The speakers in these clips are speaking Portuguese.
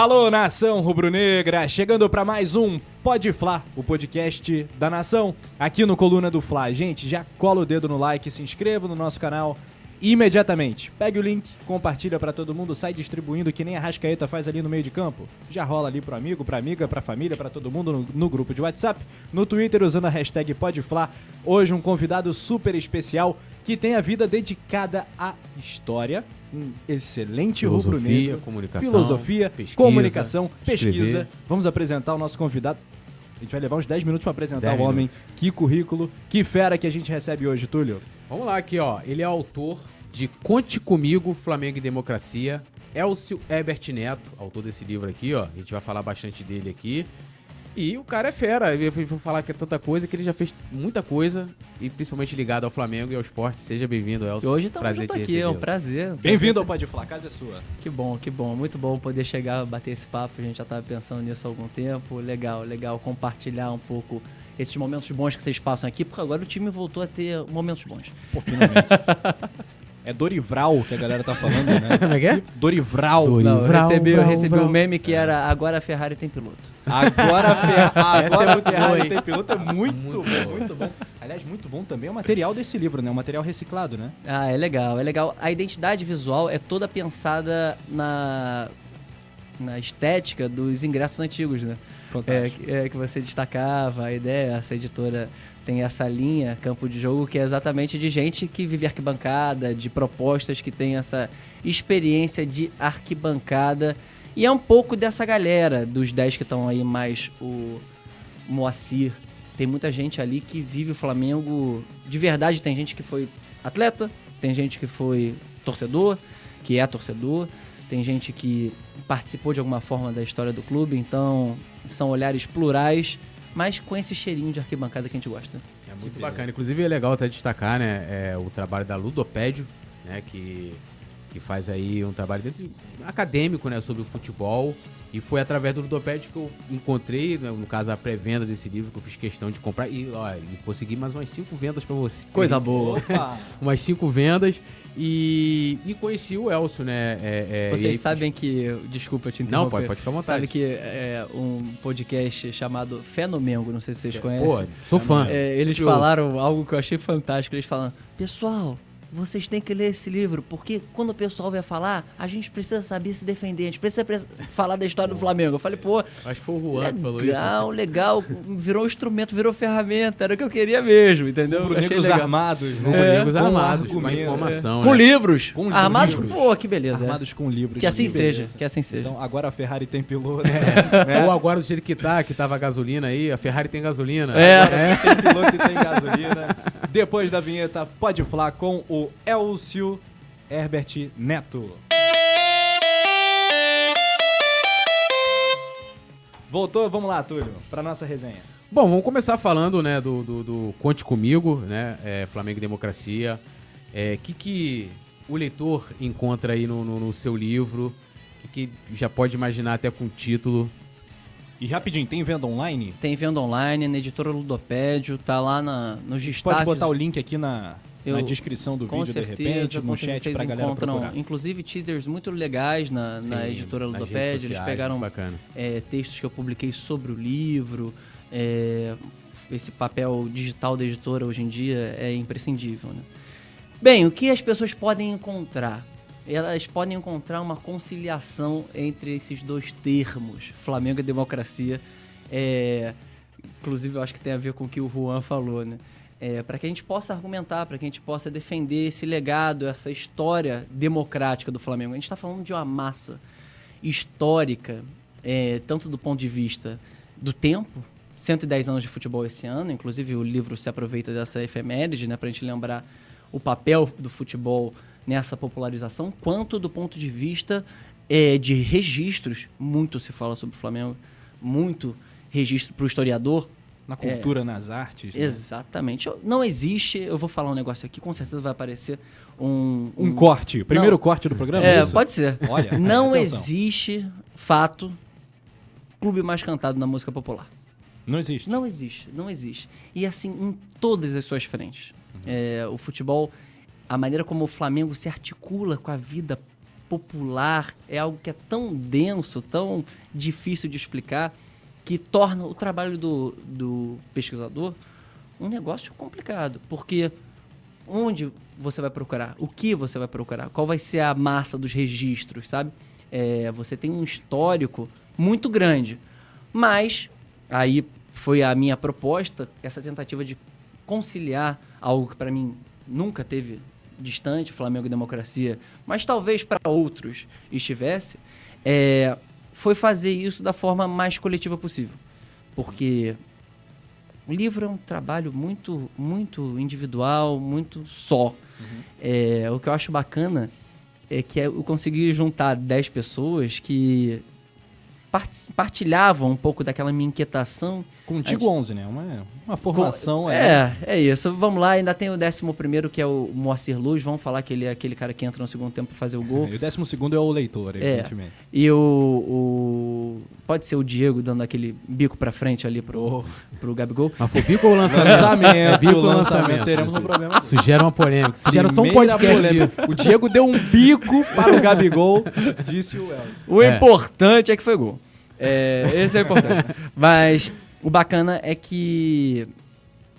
Alô, nação rubro-negra, chegando para mais um Pode Fla, o podcast da nação, aqui no Coluna do Fla. Gente, já cola o dedo no like, se inscreva no nosso canal imediatamente. Pegue o link, compartilha para todo mundo, sai distribuindo que nem a Rascaeta faz ali no meio de campo. Já rola ali pro amigo, pra amiga, pra família, para todo mundo no, no, grupo de WhatsApp, no Twitter usando a hashtag PodFla. Hoje um convidado super especial que tem a vida dedicada à história um excelente rubro-negro. Comunicação, filosofia, pesquisa, comunicação, pesquisa. Escrever. Vamos apresentar o nosso convidado. A gente vai levar uns 10 minutos para apresentar o homem. Minutos. Que currículo, que fera que a gente recebe hoje, Túlio. Vamos lá aqui, ó. Ele é autor de Conte Comigo, Flamengo e Democracia. Elcio Ebert Neto, autor desse livro aqui, ó. A gente vai falar bastante dele aqui. E o cara é fera. Eu vou falar que é tanta coisa que ele já fez muita coisa e principalmente ligado ao Flamengo e ao esporte. Seja bem-vindo, Elcio. Hoje estamos junto aqui, é um prazer. Bem-vindo ao Pode Falar, a casa é sua. Que bom, que bom. Muito bom poder chegar, bater esse papo. A gente já estava pensando nisso há algum tempo. Legal, legal compartilhar um pouco esses momentos bons que vocês passam aqui, porque agora o time voltou a ter momentos bons. Pô, finalmente. É Dorival que a galera tá falando, né? Como é que é? Dorival. Dorival. Não, eu recebi, eu recebi um meme que era agora a Ferrari tem piloto. Agora a Ferrari, agora é a Ferrari tem piloto é muito, muito bom, muito bom. Aliás, muito bom também é o material desse livro, né? O material reciclado, né? Ah, é legal, é legal. A identidade visual é toda pensada na, na estética dos ingressos antigos, né? É, é, que você destacava, a ideia, essa editora tem essa linha, campo de jogo, que é exatamente de gente que vive arquibancada, de propostas que tem essa experiência de arquibancada. E é um pouco dessa galera, dos 10 que estão aí, mais o Moacir. Tem muita gente ali que vive o Flamengo de verdade. Tem gente que foi atleta, tem gente que foi torcedor, que é torcedor, tem gente que participou de alguma forma da história do clube. Então, são olhares plurais mas com esse cheirinho de arquibancada que a gente gosta. É muito bacana. Inclusive é legal até destacar, né, é, o trabalho da Ludopédio, né, que, que faz aí um trabalho dentro, acadêmico, né, sobre o futebol. E foi através do Ludopédio que eu encontrei, né, no caso, a pré-venda desse livro, que eu fiz questão de comprar. E, ó, consegui mais umas cinco vendas para você. Coisa boa. umas cinco vendas. E, e conheci o Elcio, né? É, é, Vocês aí... sabem que. Desculpa te interromper. Não, pode, pode ficar à vontade. Sabe que é um podcast chamado Fenomengo, não sei se vocês conhecem. Pô, sou fã. É, eles falaram algo que eu achei fantástico. Eles falam: Pessoal, vocês têm que ler esse livro, porque quando o pessoal vai falar, a gente precisa saber se defender, a gente precisa falar da história do Flamengo. Eu falei, pô. Acho que foi o Juan legal, que falou isso. Legal, legal. Virou instrumento, virou ferramenta. Era o que eu queria mesmo, entendeu? Rubro-negros armados. Rubro-negros é, armados, com uma informação. Com né? livros. Com armados, livros. pô, que beleza. Armados com livros. Que assim que seja, que assim seja. Então, agora a Ferrari tem piloto. É. Né? Ou agora do jeito que tá, que tava a gasolina aí, a Ferrari tem gasolina. É. é. Tem piloto e tem gasolina. Depois da vinheta, pode falar com o Elcio Herbert Neto. Voltou, vamos lá, Túlio, para nossa resenha. Bom, vamos começar falando, né, do, do, do Conte Comigo, né, é, Flamengo e Democracia. O é, que, que o leitor encontra aí no, no, no seu livro? O que, que já pode imaginar até com o título? E rapidinho, tem venda online? Tem venda online, na editora Ludopédio, tá lá na, nos destaques. Pode botar o link aqui na, eu, na descrição do vídeo, certeza, de repente, no chat pra galera procurar. Inclusive teasers muito legais na, Sim, na editora Ludopédio. Eles pegaram é, textos que eu publiquei sobre o livro. É, esse papel digital da editora hoje em dia é imprescindível. Né? Bem, o que as pessoas podem encontrar? elas podem encontrar uma conciliação entre esses dois termos, Flamengo e democracia. É, inclusive, eu acho que tem a ver com o que o Juan falou, né? É, para que a gente possa argumentar, para que a gente possa defender esse legado, essa história democrática do Flamengo. A gente está falando de uma massa histórica, é, tanto do ponto de vista do tempo, 110 anos de futebol esse ano, inclusive o livro se aproveita dessa efeméride, né, para a gente lembrar o papel do futebol nessa popularização, quanto do ponto de vista é, de registros. Muito se fala sobre o Flamengo, muito registro para o historiador. Na cultura, é, nas artes. Né? Exatamente. Não existe, eu vou falar um negócio aqui, com certeza vai aparecer um. Um, um corte. Primeiro não, corte do programa? É, isso? pode ser. Olha. Não existe fato clube mais cantado na música popular. Não existe. Não existe, não existe. E assim, em todas as suas frentes. Uhum. É, o futebol a maneira como o Flamengo se articula com a vida popular, é algo que é tão denso, tão difícil de explicar, que torna o trabalho do, do pesquisador um negócio complicado. Porque onde você vai procurar? O que você vai procurar? Qual vai ser a massa dos registros, sabe? É, você tem um histórico muito grande. Mas, aí foi a minha proposta, essa tentativa de conciliar algo que para mim nunca teve distante, Flamengo e democracia, mas talvez para outros estivesse, é, foi fazer isso da forma mais coletiva possível. Porque o livro é um trabalho muito, muito individual, muito só. Uhum. É, o que eu acho bacana é que eu consegui juntar 10 pessoas que partilhavam um pouco daquela minha inquietação. Contigo gente... 11, né? Uma, uma formação. Com... É, é, é isso. Vamos lá, ainda tem o 11 que é o Moacir Luz. Vamos falar que ele é aquele cara que entra no segundo tempo para fazer o gol. e o 12 é o leitor, é. evidentemente. É. E o, o, Pode ser o Diego dando aquele bico para frente ali pro, oh. pro Gabigol. Mas foi bico ou lançamento? lançamento. É bico ou lançamento. Teremos um problema. Sugera uma polêmica. Sugera só um podcast disso. O Diego deu um bico para o Gabigol, disse o El. O é. importante é que foi gol. É, esse é importante. Mas o bacana é que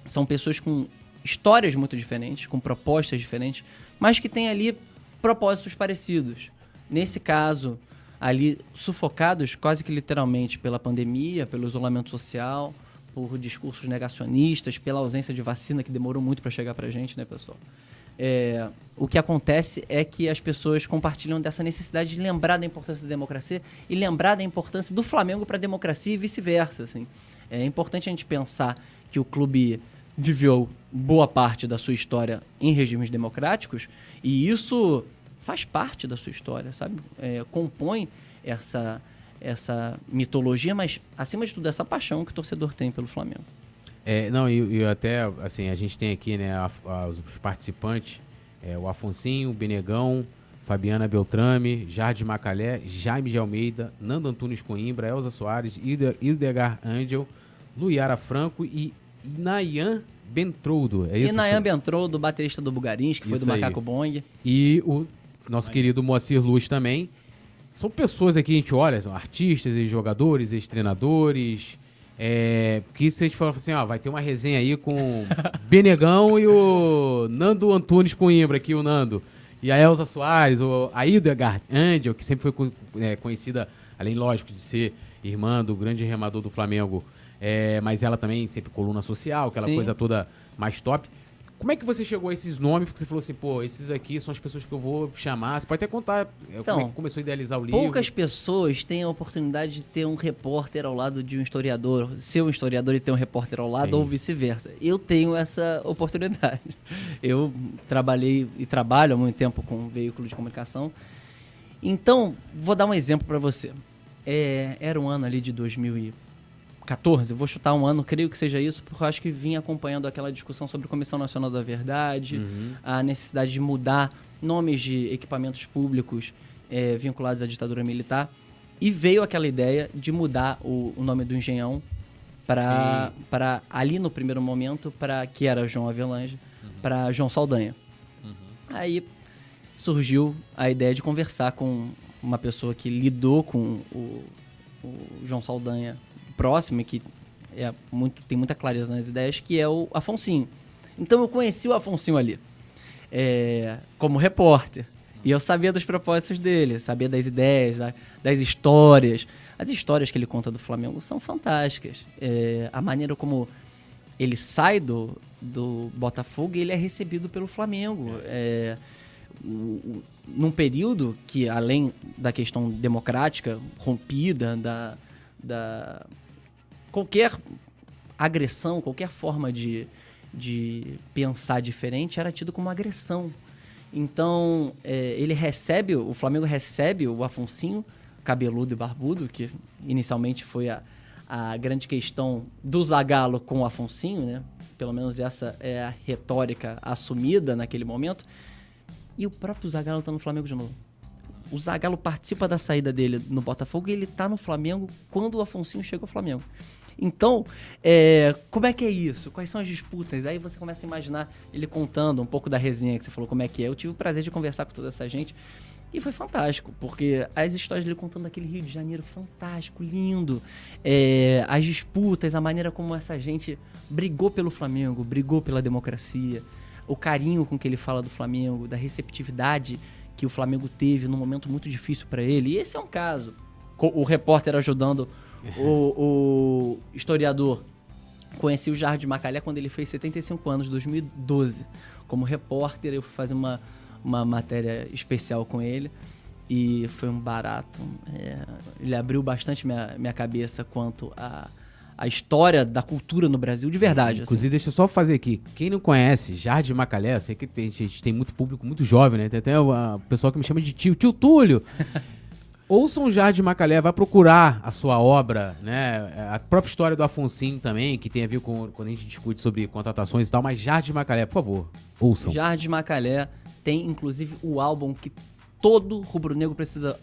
são pessoas com histórias muito diferentes, com propostas diferentes, mas que têm ali propósitos parecidos. Nesse caso, ali sufocados quase que literalmente pela pandemia, pelo isolamento social, por discursos negacionistas, pela ausência de vacina que demorou muito para chegar para a gente, né, pessoal? É, o que acontece é que as pessoas compartilham dessa necessidade de lembrar da importância da democracia e lembrar da importância do Flamengo para a democracia e vice-versa. Assim. É importante a gente pensar que o clube viveu boa parte da sua história em regimes democráticos e isso faz parte da sua história, sabe? É, compõe essa, essa mitologia, mas acima de tudo essa paixão que o torcedor tem pelo Flamengo. É, não, e, até, assim, a gente tem aqui, né, a, a, os participantes, é, o Afonsinho, o Benegão, Fabiana Beltrame, Jardim Macalé, Jaime de Almeida, Nando Antunes Coimbra, Elza Soares, Ildegar Angel, Luiara Franco e Nayan Bentroudo. É isso? E Nayan Bentroudo, baterista do Bugarins, que foi do aí. Macaco Bong. E o nosso querido Moacir Luz também. São pessoas aqui, a gente olha, são artistas, ex-jogadores, ex-treinadores, é, que se a gente falar assim, ó, vai ter uma resenha aí com Benegão e o Nando Antunes Coimbra aqui, o Nando. E a Elza Soares, ou a Ida Angel, que sempre foi é, conhecida, além, lógico, de ser irmã do grande remador do Flamengo, é, mas ela também sempre coluna social, aquela Sim. coisa toda mais top. Como é que você chegou a esses nomes? Porque você falou assim, pô, esses aqui são as pessoas que eu vou chamar. Você pode até contar então, como é que começou a idealizar o livro. Poucas pessoas têm a oportunidade de ter um repórter ao lado de um historiador, ser um historiador e ter um repórter ao lado, Sim. ou vice-versa. Eu tenho essa oportunidade. Eu trabalhei e trabalho há muito tempo com veículo de comunicação. Então, vou dar um exemplo para você. É, era um ano ali de 2000 e 14, vou chutar um ano, creio que seja isso, porque eu acho que vim acompanhando aquela discussão sobre Comissão Nacional da Verdade, uhum. a necessidade de mudar nomes de equipamentos públicos é, vinculados à ditadura militar. E veio aquela ideia de mudar o, o nome do engenhão para ali no primeiro momento, para que era João Avelange, uhum. para João Saldanha. Uhum. Aí surgiu a ideia de conversar com uma pessoa que lidou com o, o João Saldanha próximo e que é muito, tem muita clareza nas ideias, que é o Afonsinho. Então eu conheci o Afonsinho ali, é, como repórter. E eu sabia dos propósitos dele, sabia das ideias, das histórias. As histórias que ele conta do Flamengo são fantásticas. É, a maneira como ele sai do, do Botafogo e ele é recebido pelo Flamengo. É, num período que, além da questão democrática rompida, da, da qualquer agressão, qualquer forma de, de pensar diferente era tido como agressão. Então, é, ele recebe, o Flamengo recebe o Afonsinho, cabeludo e barbudo, que inicialmente foi a, a grande questão do Zagallo com o Afonsinho, né? Pelo menos essa é a retórica assumida naquele momento. E o próprio Zagallo está no Flamengo de novo. O Zagallo participa da saída dele no Botafogo e ele está no Flamengo quando o Afonsinho chega ao Flamengo. Então, é, como é que é isso? Quais são as disputas? Aí você começa a imaginar ele contando um pouco da resenha que você falou, como é que é. Eu tive o prazer de conversar com toda essa gente. E foi fantástico, porque as histórias dele contando aquele Rio de Janeiro fantástico, lindo. É, as disputas, a maneira como essa gente brigou pelo Flamengo, brigou pela democracia, o carinho com que ele fala do Flamengo, da receptividade que o Flamengo teve num momento muito difícil para ele. E esse é um caso. O repórter ajudando o, o historiador. Conheci o Jardim de Macalé quando ele fez 75 anos, 2012. Como repórter, eu fui fazer uma uma matéria especial com ele e foi um barato. É, ele abriu bastante minha, minha cabeça quanto a, a história da cultura no Brasil de verdade. Inclusive, assim. deixa eu só fazer aqui. Quem não conhece Jardim Macalé, eu sei que a gente tem muito público muito jovem, né? Tem até o pessoal que me chama de tio, tio Túlio. Ouçam Jardim Macalé, vai procurar a sua obra, né? A própria história do Afonso também, que tem a ver com quando a gente discute sobre contratações e tal, mas Jardim Macalé, por favor, ouçam. Jardim Macalé tem inclusive o álbum que todo rubro-negro precisa,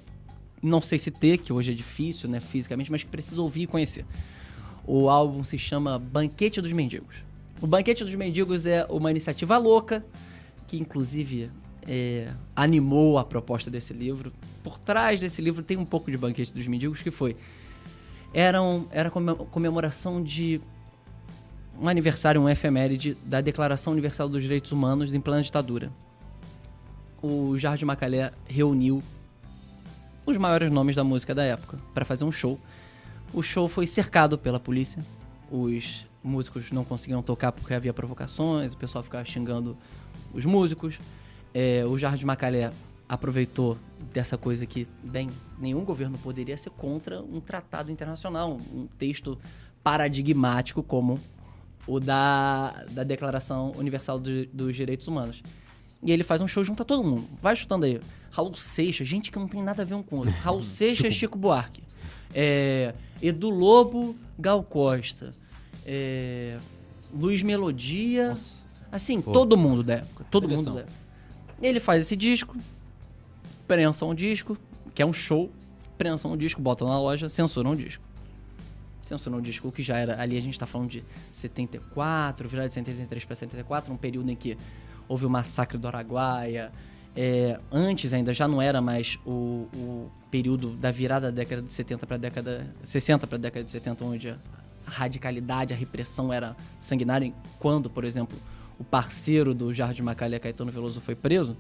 não sei se ter, que hoje é difícil, né, fisicamente, mas que precisa ouvir e conhecer. O álbum se chama Banquete dos Mendigos. O Banquete dos Mendigos é uma iniciativa louca, que inclusive é, animou a proposta desse livro. Por trás desse livro tem um pouco de Banquete dos Mendigos, que foi. Era, um, era comemoração de um aniversário, um efeméride da Declaração Universal dos Direitos Humanos em plena ditadura o Jardim Macalé reuniu os maiores nomes da música da época para fazer um show. O show foi cercado pela polícia. Os músicos não conseguiam tocar porque havia provocações, o pessoal ficava xingando os músicos. É, o Jardim Macalé aproveitou dessa coisa que, bem, nenhum governo poderia ser contra um tratado internacional, um texto paradigmático como o da, da Declaração Universal do, dos Direitos Humanos. E ele faz um show junto a todo mundo. Vai chutando aí. Raul Seixas, gente que não tem nada a ver um com o outro. Raul Seixas, Chico, Chico Buarque. É, Edu Lobo, Gal Costa. É, Luiz Melodia. Nossa. Assim, Pô. todo mundo da época. Todo Seleção. mundo da época. Ele faz esse disco, prensa um disco, que é um show, prensa um disco, bota na loja, censura um disco. Censura um disco que já era. Ali a gente tá falando de 74, virada de 73 para 74, um período em que houve o massacre do Araguaia. É, antes ainda já não era mais o, o, período da virada da década de 70 para a década 60 para a década de 70 onde a radicalidade, a repressão era sanguinária quando, por exemplo, o parceiro do Jardim Macalé, Caetano Veloso, foi preso.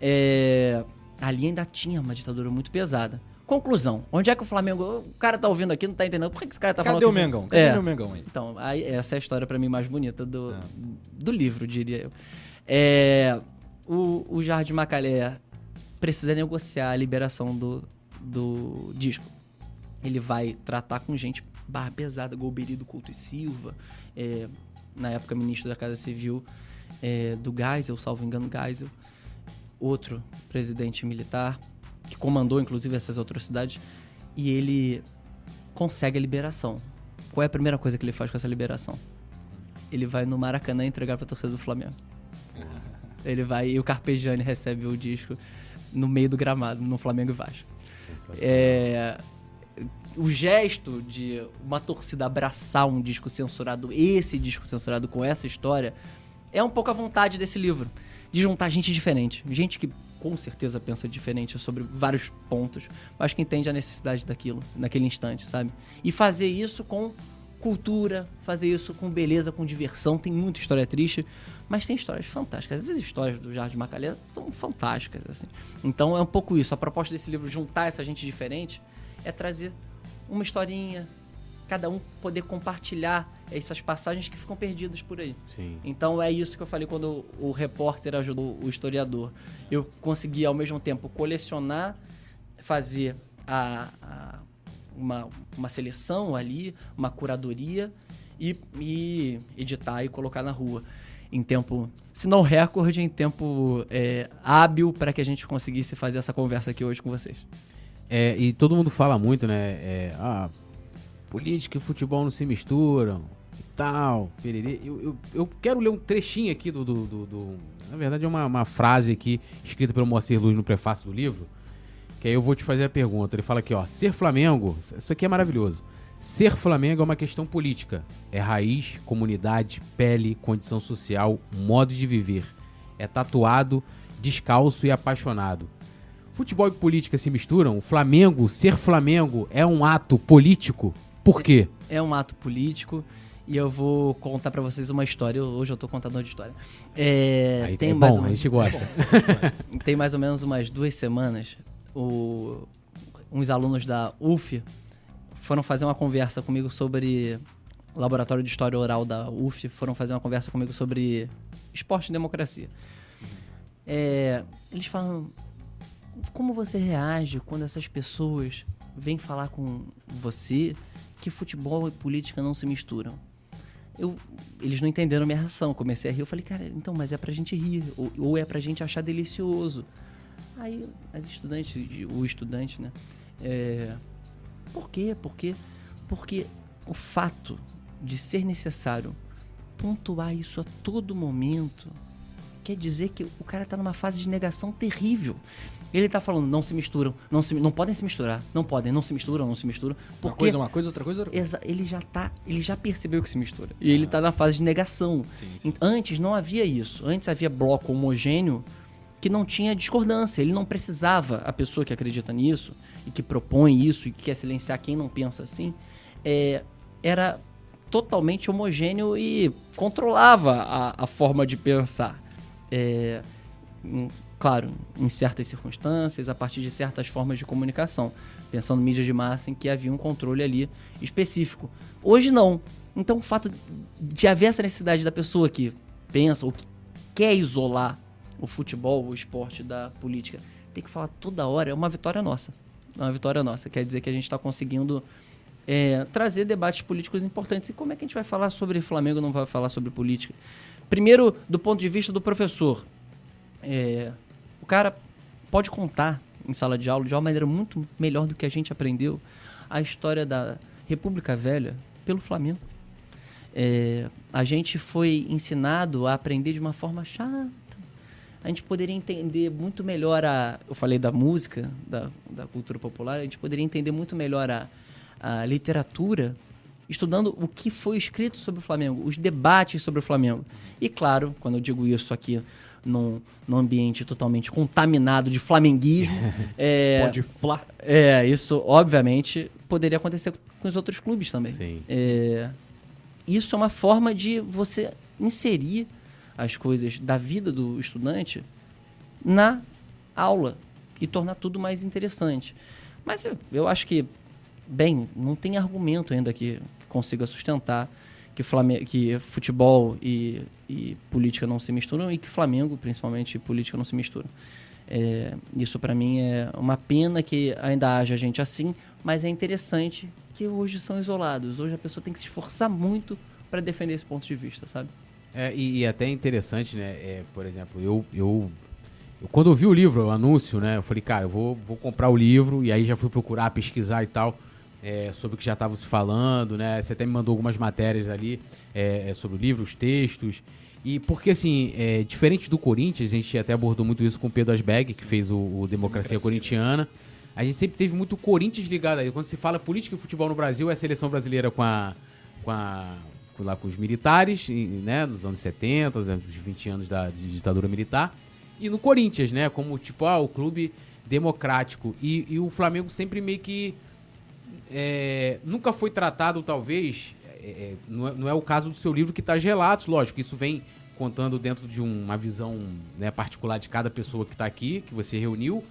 É, ali ainda tinha uma ditadura muito pesada. Conclusão, onde é que o Flamengo. O cara tá ouvindo aqui, não tá entendendo. Por que, esse cara tá Cadê falando o Mengão? Cadê é. o Mengão aí? Então, aí, essa é a história para mim mais bonita do, é. do livro, diria eu. É, o, o Jardim Macalé precisa negociar a liberação do, do disco. Ele vai tratar com gente barra pesada, Golbery Couto e Silva, é, na época ministro da Casa Civil é, do Geisel, salvo engano, Geisel, outro presidente militar, que comandou inclusive essas atrocidades, e ele consegue a liberação. Qual é a primeira coisa que ele faz com essa liberação? Ele vai no Maracanã entregar para a torcida do Flamengo. Ele vai e o Carpegiani recebe o disco no meio do gramado, no Flamengo e Vasco. É, o gesto de uma torcida abraçar um disco censurado, esse disco censurado com essa história, é um pouco a vontade desse livro. De juntar gente diferente. Gente que com certeza pensa diferente sobre vários pontos, mas que entende a necessidade daquilo, naquele instante, sabe? E fazer isso com cultura, fazer isso com beleza, com diversão. Tem muita história triste, mas tem histórias fantásticas. As histórias do Jardim Macalé são fantásticas, assim. Então é um pouco isso. A proposta desse livro, juntar essa gente diferente, é trazer uma historinha, cada um poder compartilhar essas passagens que ficam perdidas por aí. Sim. Então é isso que eu falei quando o repórter ajudou o historiador. Eu consegui ao mesmo tempo colecionar, fazer a, a uma, uma seleção ali, uma curadoria e, e editar e colocar na rua em tempo, se não recorde, em tempo é, hábil para que a gente conseguisse fazer essa conversa aqui hoje com vocês. É, e todo mundo fala muito, né? É, ah, política e futebol não se misturam e tal. Eu, eu, eu quero ler um trechinho aqui do. do, do, do na verdade, é uma, uma frase aqui escrita pelo Moacir Luz no prefácio do livro que aí eu vou te fazer a pergunta. Ele fala aqui, ó, ser Flamengo, isso aqui é maravilhoso. Ser Flamengo é uma questão política. É raiz, comunidade, pele, condição social, modo de viver. É tatuado, descalço e apaixonado. Futebol e política se misturam? O Flamengo, ser Flamengo, é um ato político? Por quê? É, é um ato político e eu vou contar para vocês uma história. Hoje eu tô contando uma história. É, Aí tem é mais bom, uma... a gente gosta. tem mais ou menos umas duas semanas, o... uns alunos da UF foram fazer uma conversa comigo sobre laboratório de história oral da UF foram fazer uma conversa comigo sobre esporte e democracia. É, eles falam como você reage quando essas pessoas vêm falar com você que futebol e política não se misturam. Eu, eles não entenderam minha reação. Comecei a rir. Eu falei, cara, então, mas é pra gente rir. Ou, ou é pra gente achar delicioso. Aí as estudantes, o estudante, né? É, por quê? Por quê? Porque o fato de ser necessário pontuar isso a todo momento quer dizer que o cara tá numa fase de negação terrível. Ele tá falando, não se misturam, não, se, não podem se misturar, não podem, não se misturam, não se misturam. Porque uma coisa, uma coisa, outra coisa, outra coisa. Ele já tá, ele já percebeu que se mistura. E ah. ele tá na fase de negação. Sim, sim. Antes não havia isso. Antes havia bloco homogêneo que não tinha discordância. Ele não precisava, a pessoa que acredita nisso e que propõe isso e que quer silenciar quem não pensa assim, é, era totalmente homogêneo e controlava a, a forma de pensar. É, claro, em certas circunstâncias, a partir de certas formas de comunicação, pensando mídia de massa em que havia um controle ali específico. Hoje não. Então o fato de haver essa necessidade da pessoa que pensa ou que quer isolar o futebol, o esporte da política, ter que falar toda hora é uma vitória nossa. É uma vitória nossa. Quer dizer que a gente está conseguindo é, trazer debates políticos importantes. E como é que a gente vai falar sobre Flamengo não vai falar sobre política? Primeiro, do ponto de vista do professor. É, cara pode contar em sala de aula de uma maneira muito melhor do que a gente aprendeu a história da República Velha pelo Flamengo. É, a gente foi ensinado a aprender de uma forma chata. A gente poderia entender muito melhor a. Eu falei da música, da, da cultura popular, a gente poderia entender muito melhor a, a literatura estudando o que foi escrito sobre o Flamengo, os debates sobre o Flamengo. E claro, quando eu digo isso aqui num, num ambiente totalmente contaminado de flamenguismo. é, Pode flá. É, isso obviamente poderia acontecer com os outros clubes também. Sim. É, isso é uma forma de você inserir as coisas da vida do estudante na aula e tornar tudo mais interessante. Mas eu, eu acho que, bem, não tem argumento ainda que, que consiga sustentar que, Flamengo, que futebol e, e política não se misturam e que Flamengo, principalmente, e política não se misturam. É, isso para mim é uma pena que ainda haja gente assim, mas é interessante que hoje são isolados. Hoje a pessoa tem que se esforçar muito para defender esse ponto de vista, sabe? É, e, e até interessante, né? É, por exemplo, eu, eu, eu, quando eu vi o livro, o anúncio, né? Eu falei, cara, eu vou, vou comprar o livro e aí já fui procurar, pesquisar e tal é, sobre o que já estava se falando, né? Você até me mandou algumas matérias ali é, é, sobre o livro, os textos. E porque, assim, é, diferente do Corinthians, a gente até abordou muito isso com o Pedro Asberg, que fez o, o Democracia, Democracia Corintiana. A gente sempre teve muito Corinthians ligado aí. Quando se fala política e futebol no Brasil, é a seleção brasileira com a. Com a lá com os militares, né, nos anos 70, nos 20 anos da de ditadura militar, e no Corinthians, né, como tipo, ah, o clube democrático. E, e o Flamengo sempre meio que é, nunca foi tratado, talvez, é, é, não, é, não, é, o caso do seu livro que está gelado, lógico, isso vem contando dentro de uma visão né, particular de cada pessoa que está aqui, que você reuniu,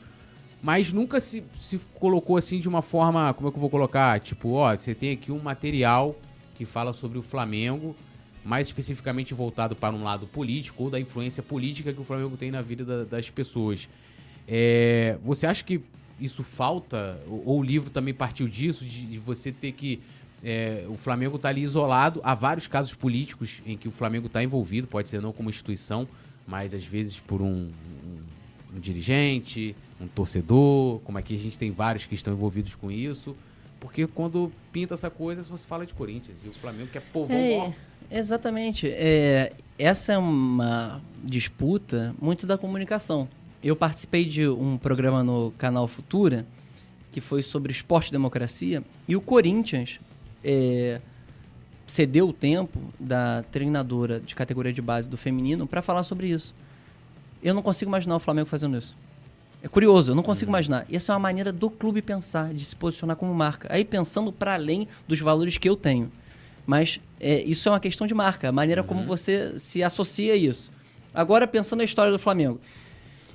mas nunca se, se colocou assim de uma forma, como é que eu vou colocar? Tipo, ó, você tem aqui um material que fala sobre o Flamengo, mais especificamente voltado para um lado político ou da influência política que o Flamengo tem na vida da, das pessoas. É, você acha que isso falta? Ou, o livro também partiu disso, de, de você ter que. É, o Flamengo está ali isolado. Há vários casos políticos em que o Flamengo está envolvido, pode ser não como instituição, mas às vezes por um, um, um, dirigente, um torcedor, como aqui a gente tem vários que estão envolvidos com isso. Porque quando pinta essa coisa, você fala de Corinthians e o Flamengo quer povão é, Exatamente. É, essa é uma disputa muito da comunicação eu participei de um programa no canal Futura que foi sobre esporte e democracia e o Corinthians é, cedeu o tempo da treinadora de categoria de base do feminino para falar sobre isso. Eu não consigo imaginar o Flamengo fazendo isso. É curioso, eu não consigo uhum. imaginar. Essa é uma maneira do clube pensar, de se posicionar como marca. Aí pensando para além dos valores que eu tenho. Mas é, isso é uma questão de marca, a maneira uhum. como você se associa a isso. Agora, pensando na história do Flamengo.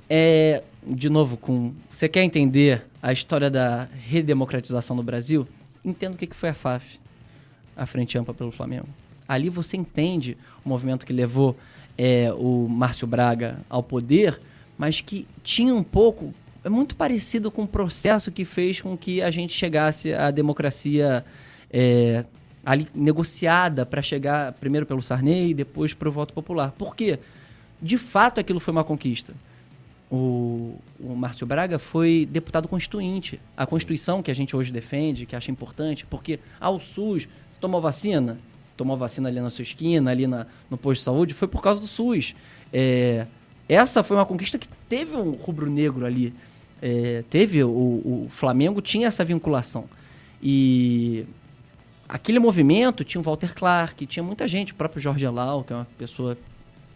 É, de novo, com você quer entender a história da redemocratização no Brasil? Entenda o que foi a FAF, a Frente Ampla pelo Flamengo. Ali você entende o movimento que levou é, o Márcio Braga ao poder, mas que tinha um pouco. É muito parecido com o processo que fez com que a gente chegasse à democracia é, ali, negociada para chegar primeiro pelo Sarney e depois para o voto popular. Por quê? De fato, aquilo foi uma conquista. O, o Márcio Braga foi deputado constituinte. A Constituição que a gente hoje defende, que acha importante, porque ao SUS, você tomou vacina? Tomou vacina ali na sua esquina, ali na, no posto de saúde, foi por causa do SUS. É, essa foi uma conquista que teve um rubro-negro ali. É, teve, o, o Flamengo tinha essa vinculação. E aquele movimento tinha o Walter Clark, tinha muita gente, o próprio Jorge Elau, que é uma pessoa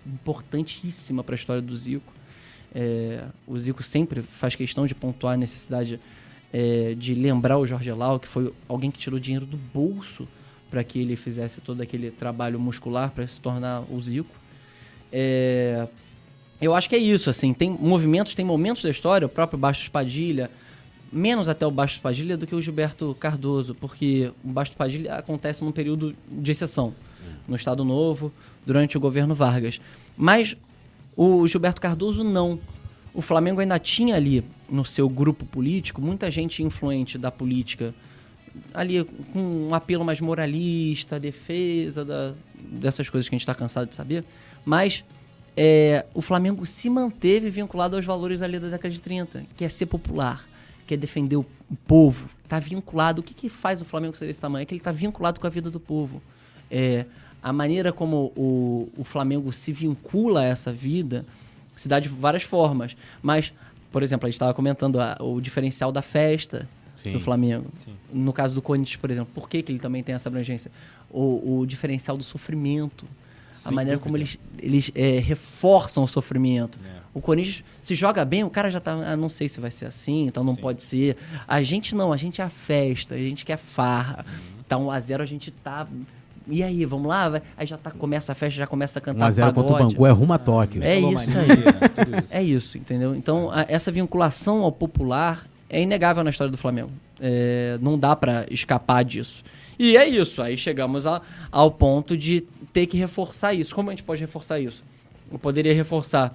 importantíssima para a história do Zico. É, o Zico sempre faz questão de pontuar a necessidade é, de lembrar o Jorge Lau, que foi alguém que tirou dinheiro do bolso para que ele fizesse todo aquele trabalho muscular para se tornar o Zico. É, eu acho que é isso, assim, tem movimentos, tem momentos da história, o próprio Baixo Espadilha, menos até o Baixo Espadilha do que o Gilberto Cardoso, porque o Baixo Espadilha acontece num período de exceção, no Estado Novo, durante o governo Vargas. Mas o Gilberto Cardoso não. O Flamengo ainda tinha ali no seu grupo político muita gente influente da política, ali com um apelo mais moralista, defesa da, dessas coisas que a gente está cansado de saber. Mas é, o Flamengo se manteve vinculado aos valores ali da década de 30, que é ser popular, que é defender o, povo. Está vinculado. O que, que faz o Flamengo ser desse tamanho? É que ele está vinculado com a vida do povo. É, a maneira como o, o Flamengo se vincula a essa vida se dá de várias formas. Mas, por exemplo, a gente estava comentando a, o diferencial da festa sim, do Flamengo. Sim. No caso do Corinthians, por exemplo, por que, que ele também tem essa abrangência? O, o diferencial do sofrimento. Sem a maneira dúvida. como eles, eles é, reforçam o sofrimento. É. O Corinthians se joga bem, o cara já tá. Ah, não sei se vai ser assim, então não Sim. pode ser. A gente não, a gente é a festa, a gente quer farra. Uhum. Tá 1x0, a gente tá e aí, vamos lá? Aí já tá, começa a festa, já começa a cantar 1x0 contra o Bangu é rumo a Tóquio. É isso aí. É isso, entendeu? Então, a, essa vinculação ao popular é inegável na história do Flamengo. É, não dá para escapar disso. E é isso. Aí chegamos a, ao ponto de ter que reforçar isso. Como a gente pode reforçar isso? Eu poderia reforçar,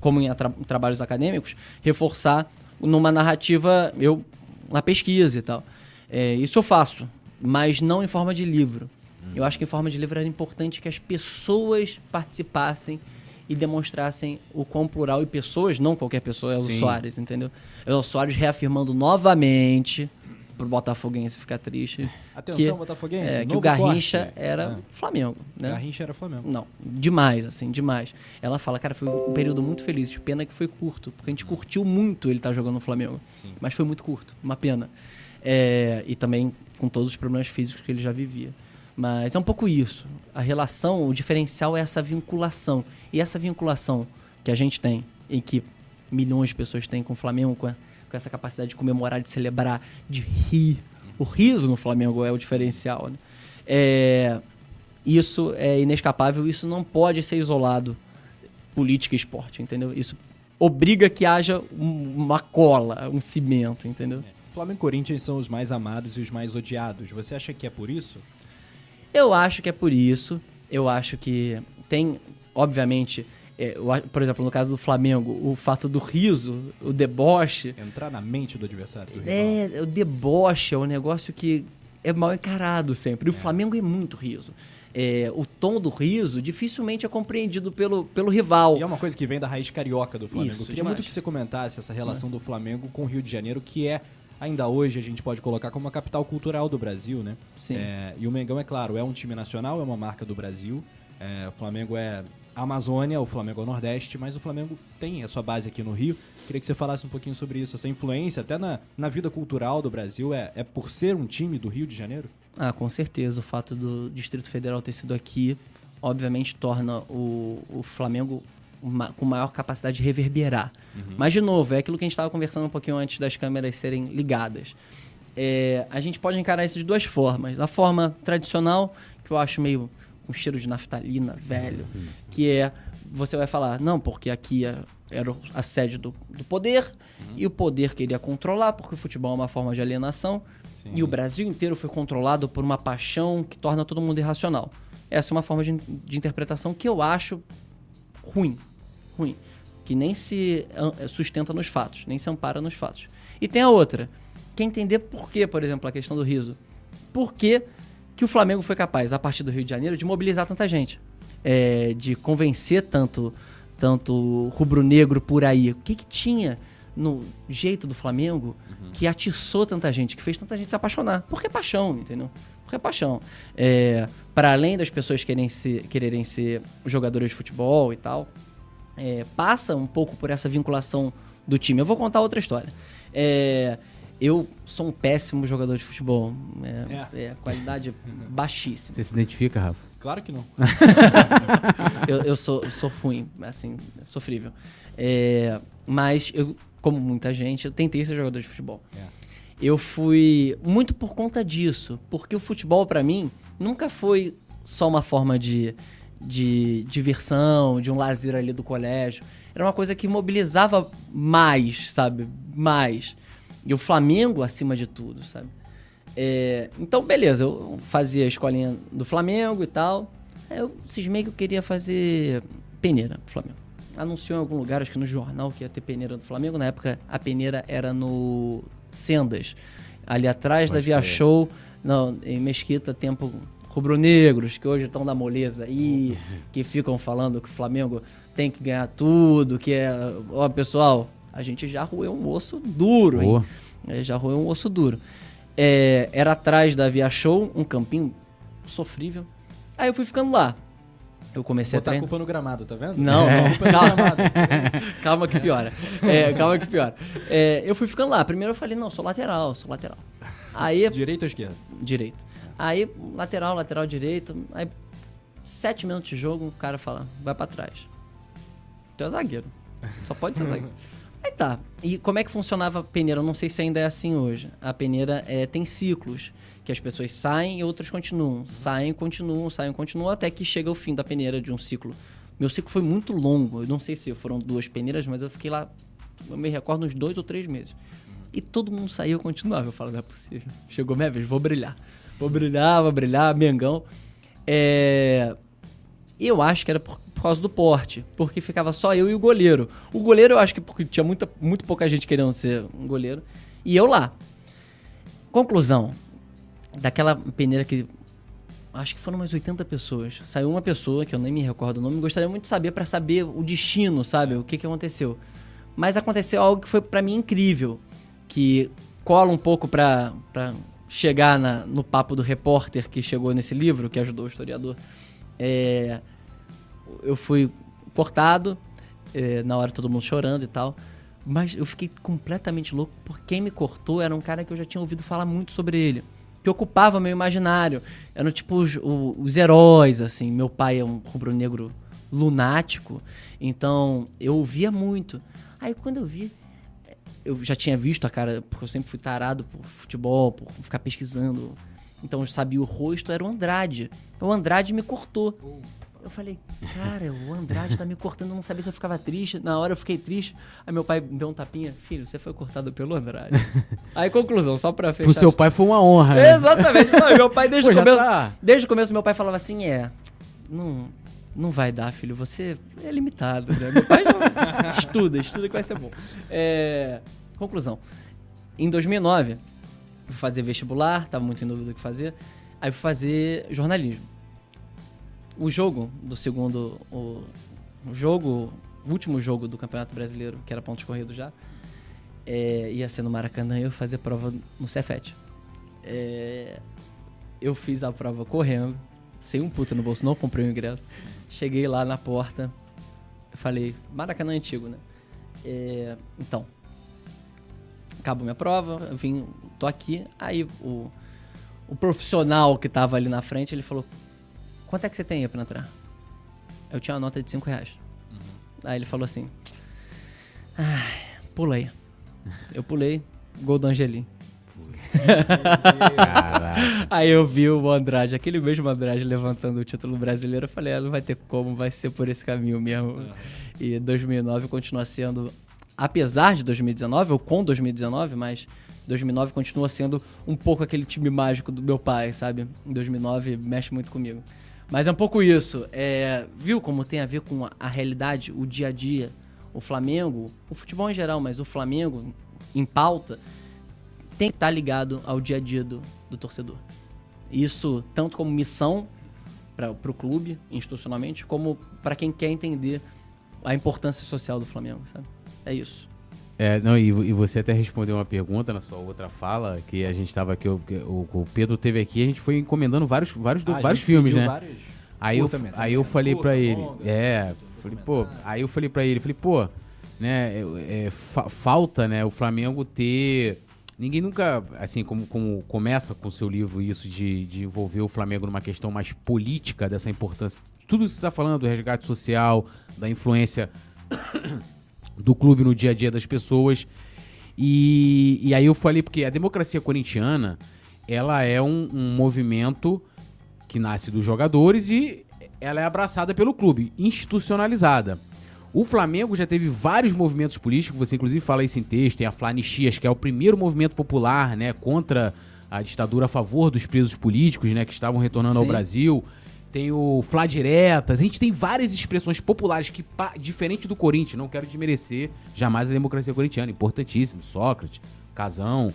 como em, tra em trabalhos acadêmicos, reforçar numa narrativa, eu na pesquisa e tal. É, isso eu faço, mas não em forma de livro. Uhum. Eu acho que em forma de livro era importante que as pessoas participassem e demonstrassem o quão plural e pessoas, não qualquer pessoa, é o Sim. Soares, entendeu? É o Soares reafirmando novamente pro Botafoguense ficar triste. Atenção, que, Botafoguense. É, que o Garrincha corte. era é. Flamengo, né? Garrincha era Flamengo. Não, demais, assim, demais. Ela fala, cara, foi um período muito feliz, de pena que foi curto, porque a gente curtiu muito ele estar tá jogando no Flamengo. Sim. Mas foi muito curto, uma pena. É, e também com todos os problemas físicos que ele já vivia. Mas é um pouco isso. A relação, o diferencial é essa vinculação. E essa vinculação que a gente tem, e que milhões de pessoas têm com o Flamengo, com, a, com essa capacidade de comemorar, de celebrar, de rir. O riso no Flamengo é o diferencial. Né? É, isso é inescapável, isso não pode ser isolado política e esporte, entendeu? Isso obriga que haja uma cola, um cimento, entendeu? Flamengo e Corinthians são os mais amados e os mais odiados. Você acha que é por isso? Eu acho que é por isso. Eu acho que tem, obviamente, é, por exemplo, no caso do Flamengo, o fato do riso, o deboche. Entrar na mente do adversário. Do é, o deboche é um negócio que é mal encarado sempre. E o é. Flamengo é muito riso. É, o tom do riso dificilmente é compreendido pelo, pelo rival. E é uma coisa que vem da raiz carioca do Flamengo. Isso, Eu queria demais. muito que você comentasse essa relação do Flamengo com o Rio de Janeiro, que é ainda hoje a gente pode colocar como a capital cultural do Brasil, né? Sim. É, e o Mengão, é claro, é um time nacional, é uma marca do Brasil. É, o Flamengo é Amazônia, o Flamengo é o Nordeste, mas o Flamengo tem a sua base aqui no Rio. Queria que você falasse um pouquinho sobre isso, essa influência até na, na vida cultural do Brasil. É, é por ser um time do Rio de Janeiro? Ah, com certeza. O fato do Distrito Federal ter sido aqui, obviamente, torna o, o Flamengo com maior capacidade de reverberar. Uhum. Mas, de novo, é aquilo que a gente estava conversando um pouquinho antes das câmeras serem ligadas. É, a gente pode encarar isso de duas formas. A forma tradicional, que eu acho meio com cheiro de naftalina, velho, uhum. que é você vai falar, não, porque aqui é, era a sede do, do poder uhum. e o poder queria controlar, porque o futebol é uma forma de alienação. Sim. E o Brasil inteiro foi controlado por uma paixão que torna todo mundo irracional. Essa é uma forma de, de interpretação que eu acho ruim. Ruim. Que nem se sustenta nos fatos, nem se ampara nos fatos. E tem a outra. Quer entender por que, por exemplo, a questão do riso. Por que, que o Flamengo foi capaz, a partir do Rio de Janeiro, de mobilizar tanta gente? É, de convencer tanto, tanto rubro-negro por aí. O que, que tinha no jeito do Flamengo uhum. que atiçou tanta gente, que fez tanta gente se apaixonar? Porque é paixão, entendeu? Porque é paixão. É, para além das pessoas quererem ser, quererem ser jogadores de futebol e tal, é, passa um pouco por essa vinculação do time. Eu vou contar outra história. É, eu sou um péssimo jogador de futebol. É, é. é qualidade baixíssima. Você se identifica, Rafa? Claro que não. eu, eu sou, sou ruim, assim, sofrível. É, mas eu, como muita gente, eu tentei ser jogador de futebol. É eu fui muito por conta disso, porque o futebol para mim nunca foi só uma forma de, de diversão, de um lazer ali do colégio. Era uma coisa que mobilizava mais, sabe? Mais. E o Flamengo acima de tudo, sabe? É, então, beleza, eu fazia a escolinha do Flamengo e tal. Aí eu cismei que eu queria fazer peneira do Flamengo. Anunciou em algum lugar, acho que no jornal, que ia ter peneira do Flamengo. Na época, a peneira era no Sendas. Ali atrás da Via Show, não, em Mesquita, tempo rubro-negros, que hoje estão da moleza aí, que ficam falando que o Flamengo tem que ganhar tudo, que é. Ó, pessoal, a gente já roeu um osso duro, hein? É, já roeu um osso duro. É, era atrás da Via Show, um campinho sofrível. Aí eu fui ficando lá. Eu comecei Botar a treinar. culpa no gramado, tá vendo? Não, é. não. Calma, calma que piora. É, calma que piora. É, eu fui ficando lá. Primeiro eu falei, não, sou lateral, sou lateral. Aí, direito ou esquerda? Direito. Aí, lateral, lateral direito. Aí, sete minutos de jogo, o cara fala, vai para trás. Tu é zagueiro. Só pode ser zagueiro. Aí tá. E como é que funcionava a peneira? Eu não sei se ainda é assim hoje. A peneira é, tem ciclos que as pessoas saem e outras continuam. Saem, continuam, saem, continuam, até que chega o fim da peneira de um ciclo. Meu ciclo foi muito longo. Eu não sei se foram duas peneiras, mas eu fiquei lá, eu me recordo, uns dois ou três meses. E todo mundo saiu e continuava. Eu falo, não é possível. Chegou minha vez, vou brilhar. Vou brilhar, vou brilhar, Mengão. É... Eu acho que era por, por, causa do porte, porque ficava só eu e o goleiro. O goleiro eu acho que porque tinha muita, muito pouca gente querendo ser um goleiro. E eu lá. Conclusão, daquela peneira que acho que foram umas 80 pessoas. Saiu uma pessoa, que eu nem me recordo o nome, gostaria muito de saber para saber o destino, sabe? O que, que aconteceu. Mas aconteceu algo que foi para mim incrível, que cola um pouco pra, pra chegar na, no papo do repórter que chegou nesse livro, que ajudou o historiador. É, eu fui cortado, é, na hora todo mundo chorando e tal. Mas eu fiquei completamente louco, porque quem me cortou era um cara que eu já tinha ouvido falar muito sobre ele que ocupava meu imaginário. Eram tipo os, os heróis, assim. Meu pai é um rubro-negro lunático, então eu ouvia muito. Aí quando eu vi, eu já tinha visto a cara, porque eu sempre fui tarado por futebol, por ficar pesquisando. Então eu sabia o rosto, era o Andrade. O Andrade me cortou. Eu falei, cara, o Andrade tá me cortando, eu não sabia se eu ficava triste. Na hora eu fiquei triste. Aí meu pai me deu um tapinha. Filho, você foi cortado pelo Andrade. Aí, conclusão, só pra fechar. Pro seu pai foi uma honra. Né? Exatamente. Não, meu pai, desde Pô, o começo. Tá. Desde o começo, meu pai falava assim: é. Não, não vai dar, filho. Você é limitado, né? Meu pai estuda, estuda que vai ser bom. É, conclusão. Em 2009, fui fazer vestibular, tava muito em dúvida do que fazer. Aí fui fazer jornalismo o jogo do segundo. O, o jogo. O último jogo do Campeonato Brasileiro, que era pontos corridos já, é, ia ser no Maracanã e eu fazer prova no Cefet. É, eu fiz a prova correndo, sem um puta no bolso, não comprei o ingresso. Cheguei lá na porta, falei, Maracanã é antigo, né? É, então, acabou minha prova, eu vim, tô aqui. Aí o, o profissional que tava ali na frente, ele falou, Quanto é que você tem aí pra entrar? Eu tinha uma nota de 5 reais. Uhum. Aí ele falou assim: pulei. Eu pulei, gol do Angelim. Aí eu vi o Andrade, aquele mesmo Andrade levantando o título brasileiro. Eu falei, ah, não vai ter como, vai ser por esse caminho mesmo. Uhum. E 2009 continua sendo, apesar de 2019, ou com 2019, mas 2009 continua sendo um pouco aquele time mágico do meu pai, sabe? Em 2009 mexe muito comigo. Mas é um pouco isso. É, viu como tem a ver com a, a realidade, o dia a dia? O Flamengo, o futebol em geral, mas o Flamengo em pauta tem que estar ligado ao dia a dia do, do torcedor. Isso tanto como missão para o clube, institucionalmente, como para quem quer entender a importância social do Flamengo, sabe? É isso. É, não, e, e, você até respondeu uma pergunta na sua outra fala, que a gente estava aqui, o, o, o, Pedro teve aqui, a gente foi encomendando vários, vários, ah, vários filmes, né? Vários... Aí eu, aí eu falei para ele, longa, é, falei, pô, aí eu falei para ele, falei, pô, né, é, é, fa falta, né, o Flamengo ter Ninguém nunca, assim, como, como começa com o seu livro isso de, de envolver o Flamengo numa questão mais política, dessa importância. Tudo isso que você está falando, do resgate social, da influência do clube no dia a dia das pessoas. E, e aí eu falei, porque a democracia corintiana, ela é um, um movimento que nasce dos jogadores e ela é abraçada pelo clube, institucionalizada. O Flamengo já teve vários movimentos políticos, você inclusive fala isso em texto, tem a Flanichias, que é o primeiro movimento popular, né, contra a ditadura a favor dos presos políticos, né, que estavam retornando Sim. ao Brasil. Tem o Flá Diretas, a gente tem várias expressões populares que, diferente do Corinthians, não quero desmerecer jamais a democracia corintiana, importantíssimo, Sócrates, Casão,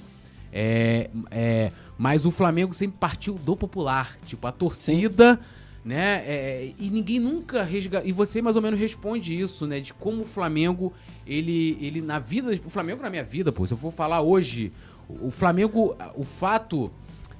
é, é, mas o Flamengo sempre partiu do popular, tipo, a torcida... Sim né? É, e ninguém nunca resgata. E você mais ou menos responde isso, né? De como o Flamengo, ele, ele na vida. O Flamengo na minha vida, pô, se eu for falar hoje, o Flamengo, o fato.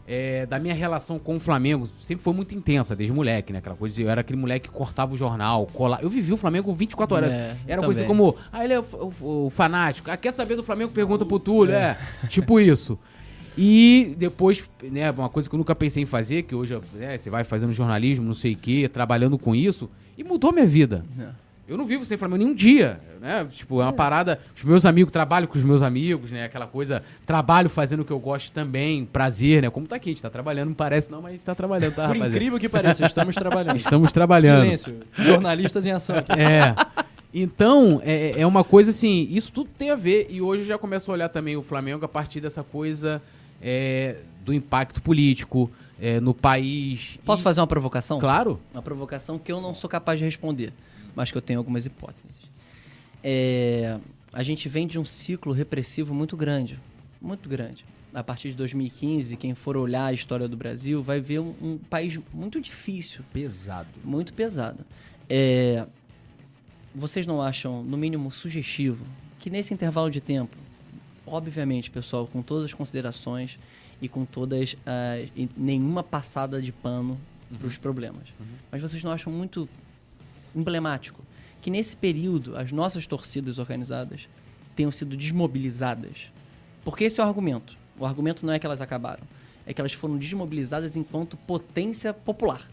É, da minha relação com o Flamengo sempre foi muito intensa, desde moleque, né? Aquela coisa de, eu era aquele moleque que cortava o jornal, colar. Eu vivi o Flamengo 24 horas. É, era coisa como, ah, ele é o, o, o fanático. Ah, quer saber do Flamengo? Pergunta pro Túlio. É, é tipo isso. E depois, né, uma coisa que eu nunca pensei em fazer, que hoje né, você vai fazendo jornalismo, não sei o quê, trabalhando com isso, e mudou minha vida. É. Eu não vivo sem Flamengo nenhum dia, né? Tipo, é uma é parada. Os meus amigos, trabalho com os meus amigos, né? Aquela coisa, trabalho fazendo o que eu gosto também, prazer, né? Como tá aqui, a gente tá trabalhando, não parece não, mas a gente tá trabalhando, tá, Por rapaziada? incrível que pareça, estamos trabalhando. Estamos trabalhando. Silêncio. Jornalistas em ação aqui. É. Então, é, é uma coisa assim, isso tudo tem a ver. E hoje eu já começo a olhar também o Flamengo a partir dessa coisa é, do impacto político é, no país. Posso e... fazer uma provocação? Claro. Uma provocação que eu não sou capaz de responder, mas que eu tenho algumas hipóteses. É, a gente vem de um ciclo repressivo muito grande, muito grande. A partir de 2015, quem for olhar a história do Brasil vai ver um, um país muito difícil. Pesado. Muito pesado. É, vocês não acham, no mínimo, sugestivo que nesse intervalo de tempo obviamente, pessoal, com todas as considerações e com todas as. nenhuma passada de pano uhum. para os problemas. Uhum. Mas vocês não acham muito emblemático que nesse período as nossas torcidas organizadas tenham sido desmobilizadas? Porque esse é o argumento. O argumento não é que elas acabaram, é que elas foram desmobilizadas enquanto potência popular.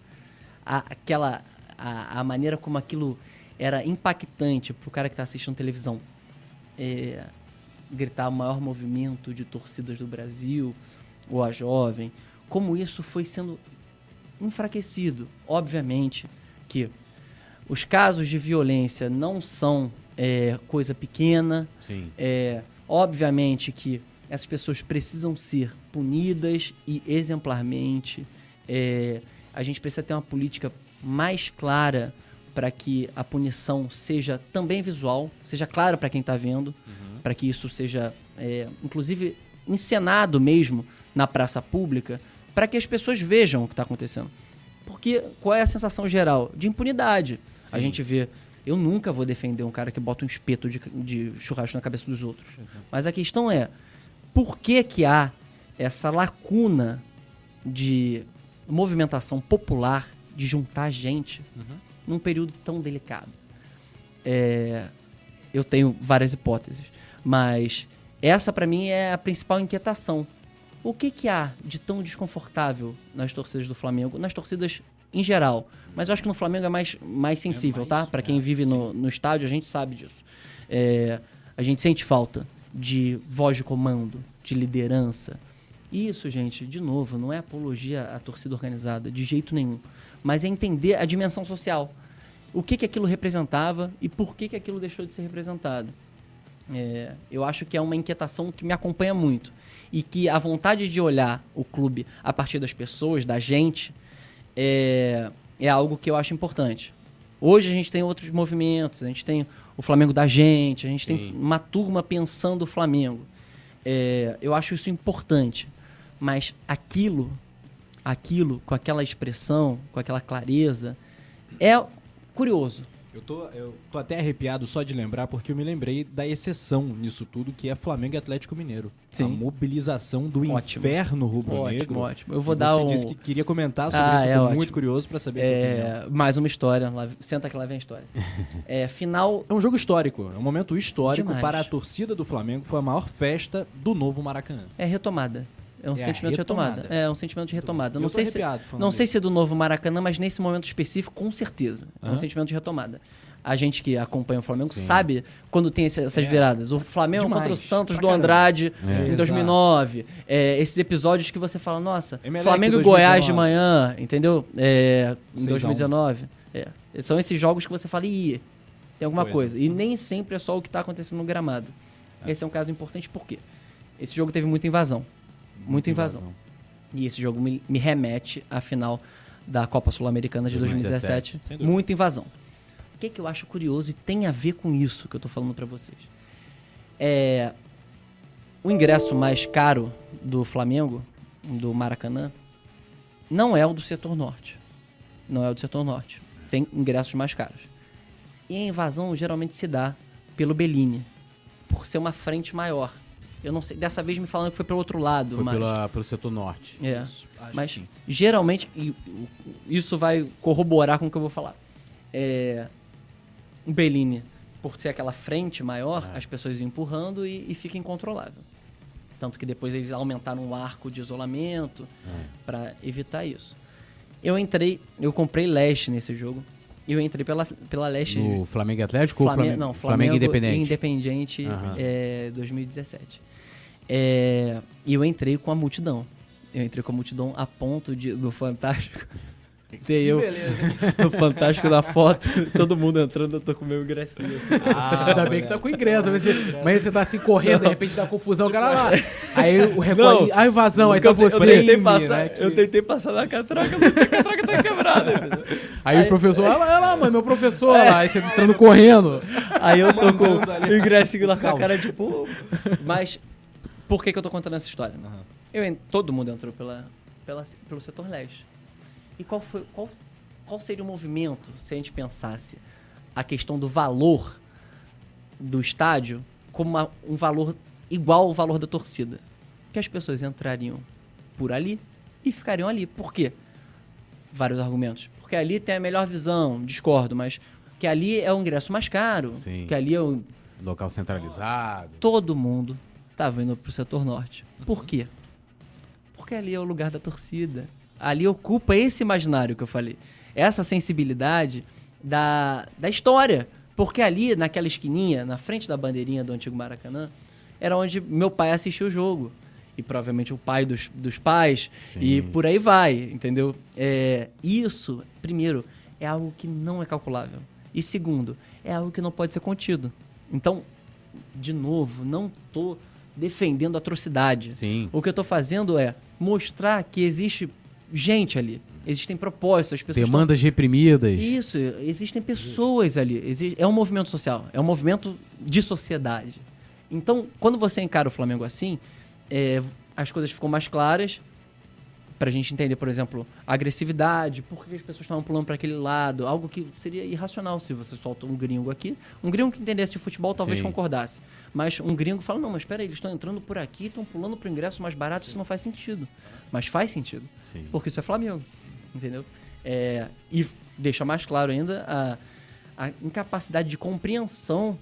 A, aquela a, a maneira como aquilo era impactante para o cara que está assistindo televisão. É, gritar o maior movimento de torcidas do Brasil, ou a jovem, como isso foi sendo enfraquecido. Obviamente que os casos de violência não são é, coisa pequena. Sim. É, obviamente que essas pessoas precisam ser punidas e exemplarmente. É, a gente precisa ter uma política mais clara para que a punição seja também visual, seja clara para quem está vendo. Uhum para que isso seja, é, inclusive, encenado mesmo na praça pública, para que as pessoas vejam o que está acontecendo. Porque qual é a sensação geral? De impunidade. Sim. A gente vê. Eu nunca vou defender um cara que bota um espeto de, de churrasco na cabeça dos outros. Mas a questão é, por que, que há essa lacuna de movimentação popular de juntar gente uhum. num período tão delicado? É, eu tenho várias hipóteses. Mas essa para mim é a principal inquietação. O que, que há de tão desconfortável nas torcidas do Flamengo, nas torcidas em geral? Mas eu acho que no Flamengo é mais, mais sensível, é mais, tá? Para quem é, vive no, no estádio, a gente sabe disso. É, a gente sente falta de voz de comando, de liderança. Isso, gente, de novo, não é apologia à torcida organizada, de jeito nenhum. Mas é entender a dimensão social. O que, que aquilo representava e por que, que aquilo deixou de ser representado. É, eu acho que é uma inquietação que me acompanha muito. E que a vontade de olhar o clube a partir das pessoas, da gente, é, é algo que eu acho importante. Hoje a gente tem outros movimentos, a gente tem o Flamengo da gente, a gente Sim. tem uma turma pensando o Flamengo. É, eu acho isso importante. Mas aquilo, aquilo, com aquela expressão, com aquela clareza, é curioso. Eu tô, eu tô até arrepiado só de lembrar, porque eu me lembrei da exceção nisso tudo, que é Flamengo e Atlético Mineiro. Sim. A mobilização do ótimo. inferno rubro-negro. Ótimo, ótimo. Eu vou dar um... disse que queria comentar sobre ah, isso, é tô ótimo. muito curioso para saber. É, mais uma história, lá, senta que lá vem a história. é, final... É um jogo histórico, é um momento histórico Demais. para a torcida do Flamengo, foi a maior festa do novo Maracanã. É retomada. É um é sentimento de retomada. É um sentimento de retomada. Não sei se não sei se é do novo Maracanã, mas nesse momento específico, com certeza. É um sentimento de retomada. A gente que acompanha o Flamengo Sim. sabe quando tem essas é. viradas. O Flamengo Demais. contra o Santos do Andrade é. em 2009. É, esses episódios que você fala, nossa, Flamengo e Goiás de manhã, entendeu? É, em 2019. É. São esses jogos que você fala, ih, tem alguma coisa. coisa. E nem sempre é só o que está acontecendo no gramado. Esse é um caso importante por quê? Esse jogo teve muita invasão muita invasão. invasão. E esse jogo me, me, remete à final da Copa Sul-Americana de 2017. 2017. Muita invasão. O que, que eu acho curioso e tem a ver com isso que eu tô falando para vocês? É, o ingresso mais caro do Flamengo, do Maracanã, não é o do setor norte. Não é o do setor norte. Tem ingressos mais caros. E a invasão geralmente se dá pelo Bellini, por ser uma frente maior. Eu não sei, dessa vez me falando que foi pelo outro lado. Foi mas... pela, pelo setor norte. É. Isso, mas geralmente, isso vai corroborar com o que eu vou falar. É, o Bellini, por ser aquela frente maior, é. as pessoas empurrando e, e fica incontrolável. Tanto que depois eles aumentaram o arco de isolamento é. para evitar isso. Eu entrei, eu comprei leste nesse jogo. E eu entrei pela, pela leste. No Flamengo Atlético Flamengo, ou Flamengo, não, Flamengo, Flamengo Independente? Independente uhum. é, 2017. É, e eu entrei com a multidão. Eu entrei com a multidão a ponto de, do Fantástico. Tem eu no Fantástico da foto, todo mundo entrando, eu tô com o meu ingressinho assim. Ah, Ainda bem que tá com ingresso, mas você, mas você tá assim correndo, não. de repente dá confusão, tipo, o cara lá. Aí o recolhe, a invasão, aí tá você. Eu tentei, passar, né, eu tentei passar na catraca, mas a catraca tá quebrada. Aí, aí o professor, olha lá, lá, mãe, meu professor é. lá, aí você entrando correndo. Aí eu tô com o ingressinho lá com a cara de pô. Mas por que, que eu tô contando essa história? Uhum. Eu, todo mundo entrou pela, pela, pelo setor leste. E qual, foi, qual, qual seria o movimento se a gente pensasse a questão do valor do estádio como uma, um valor igual ao valor da torcida? Que as pessoas entrariam por ali e ficariam ali. Por quê? Vários argumentos. Porque ali tem a melhor visão, discordo, mas que ali é o ingresso mais caro, Sim. que ali é o local centralizado. Todo mundo estava indo para o setor norte. Por uhum. quê? Porque ali é o lugar da torcida. Ali ocupa esse imaginário que eu falei. Essa sensibilidade da, da história. Porque ali, naquela esquininha, na frente da bandeirinha do antigo Maracanã, era onde meu pai assistiu o jogo. E provavelmente o pai dos, dos pais. Sim. E por aí vai, entendeu? É, isso, primeiro, é algo que não é calculável. E segundo, é algo que não pode ser contido. Então, de novo, não tô defendendo atrocidade. Sim. O que eu estou fazendo é mostrar que existe gente ali. Existem propósitos, pessoas. Demandas estão... reprimidas. Isso, existem pessoas ali. É um movimento social, é um movimento de sociedade. Então, quando você encara o Flamengo assim, é, as coisas ficam mais claras para a gente entender, por exemplo, agressividade, por que as pessoas estavam pulando para aquele lado, algo que seria irracional se você solta um gringo aqui. Um gringo que entendesse de futebol talvez Sim. concordasse. Mas um gringo fala: não, mas espera aí, eles estão entrando por aqui, estão pulando para o ingresso mais barato, Sim. isso não faz sentido. Mas faz sentido. Sim. Porque isso é Flamengo. Entendeu? É, e deixa mais claro ainda a, a incapacidade de compreensão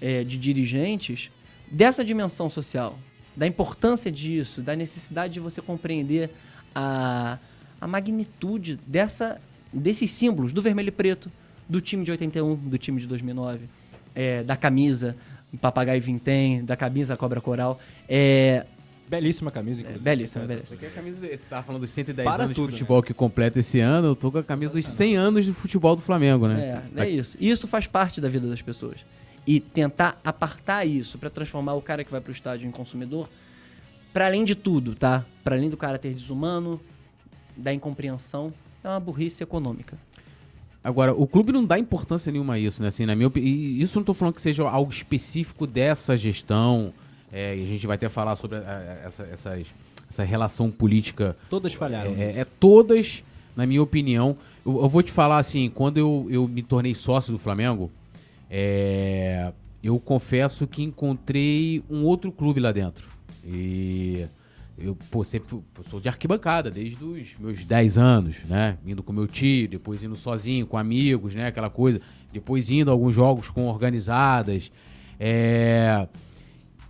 é, de dirigentes dessa dimensão social. da importância disso, da necessidade de você compreender a, a magnitude dessa, desses símbolos do vermelho e preto, do time de 81, do time de 2009, é, da camisa Papagaio Vintém, da camisa Cobra Coral. É, Belíssima camisa, inclusive. É, belíssima, belíssima. Você, camisa, você tava falando dos 110 Para anos tudo, de futebol né? que completa esse ano, eu tô com a camisa dos 100 anos de futebol do Flamengo, né? É, é isso. E isso faz parte da vida das pessoas. E tentar apartar isso para transformar o cara que vai pro estádio em consumidor, para além de tudo, tá? Para além do caráter desumano, da incompreensão, é uma burrice econômica. Agora, o clube não dá importância nenhuma a isso, né? Assim, na minha opinião, isso não tô falando que seja algo específico dessa gestão, é, e a gente vai até falar sobre a, a, essa, essas, essa relação política. Todas falharam. É, é todas, na minha opinião. Eu, eu, vou te falar assim, quando eu, eu me tornei sócio do Flamengo, é, eu confesso que encontrei um outro clube lá dentro. E eu pô, sempre sou de arquibancada desde os meus 10 anos, né? Indo com meu tio, depois indo sozinho, com amigos, né? Aquela coisa. Depois indo a alguns jogos com organizadas. É...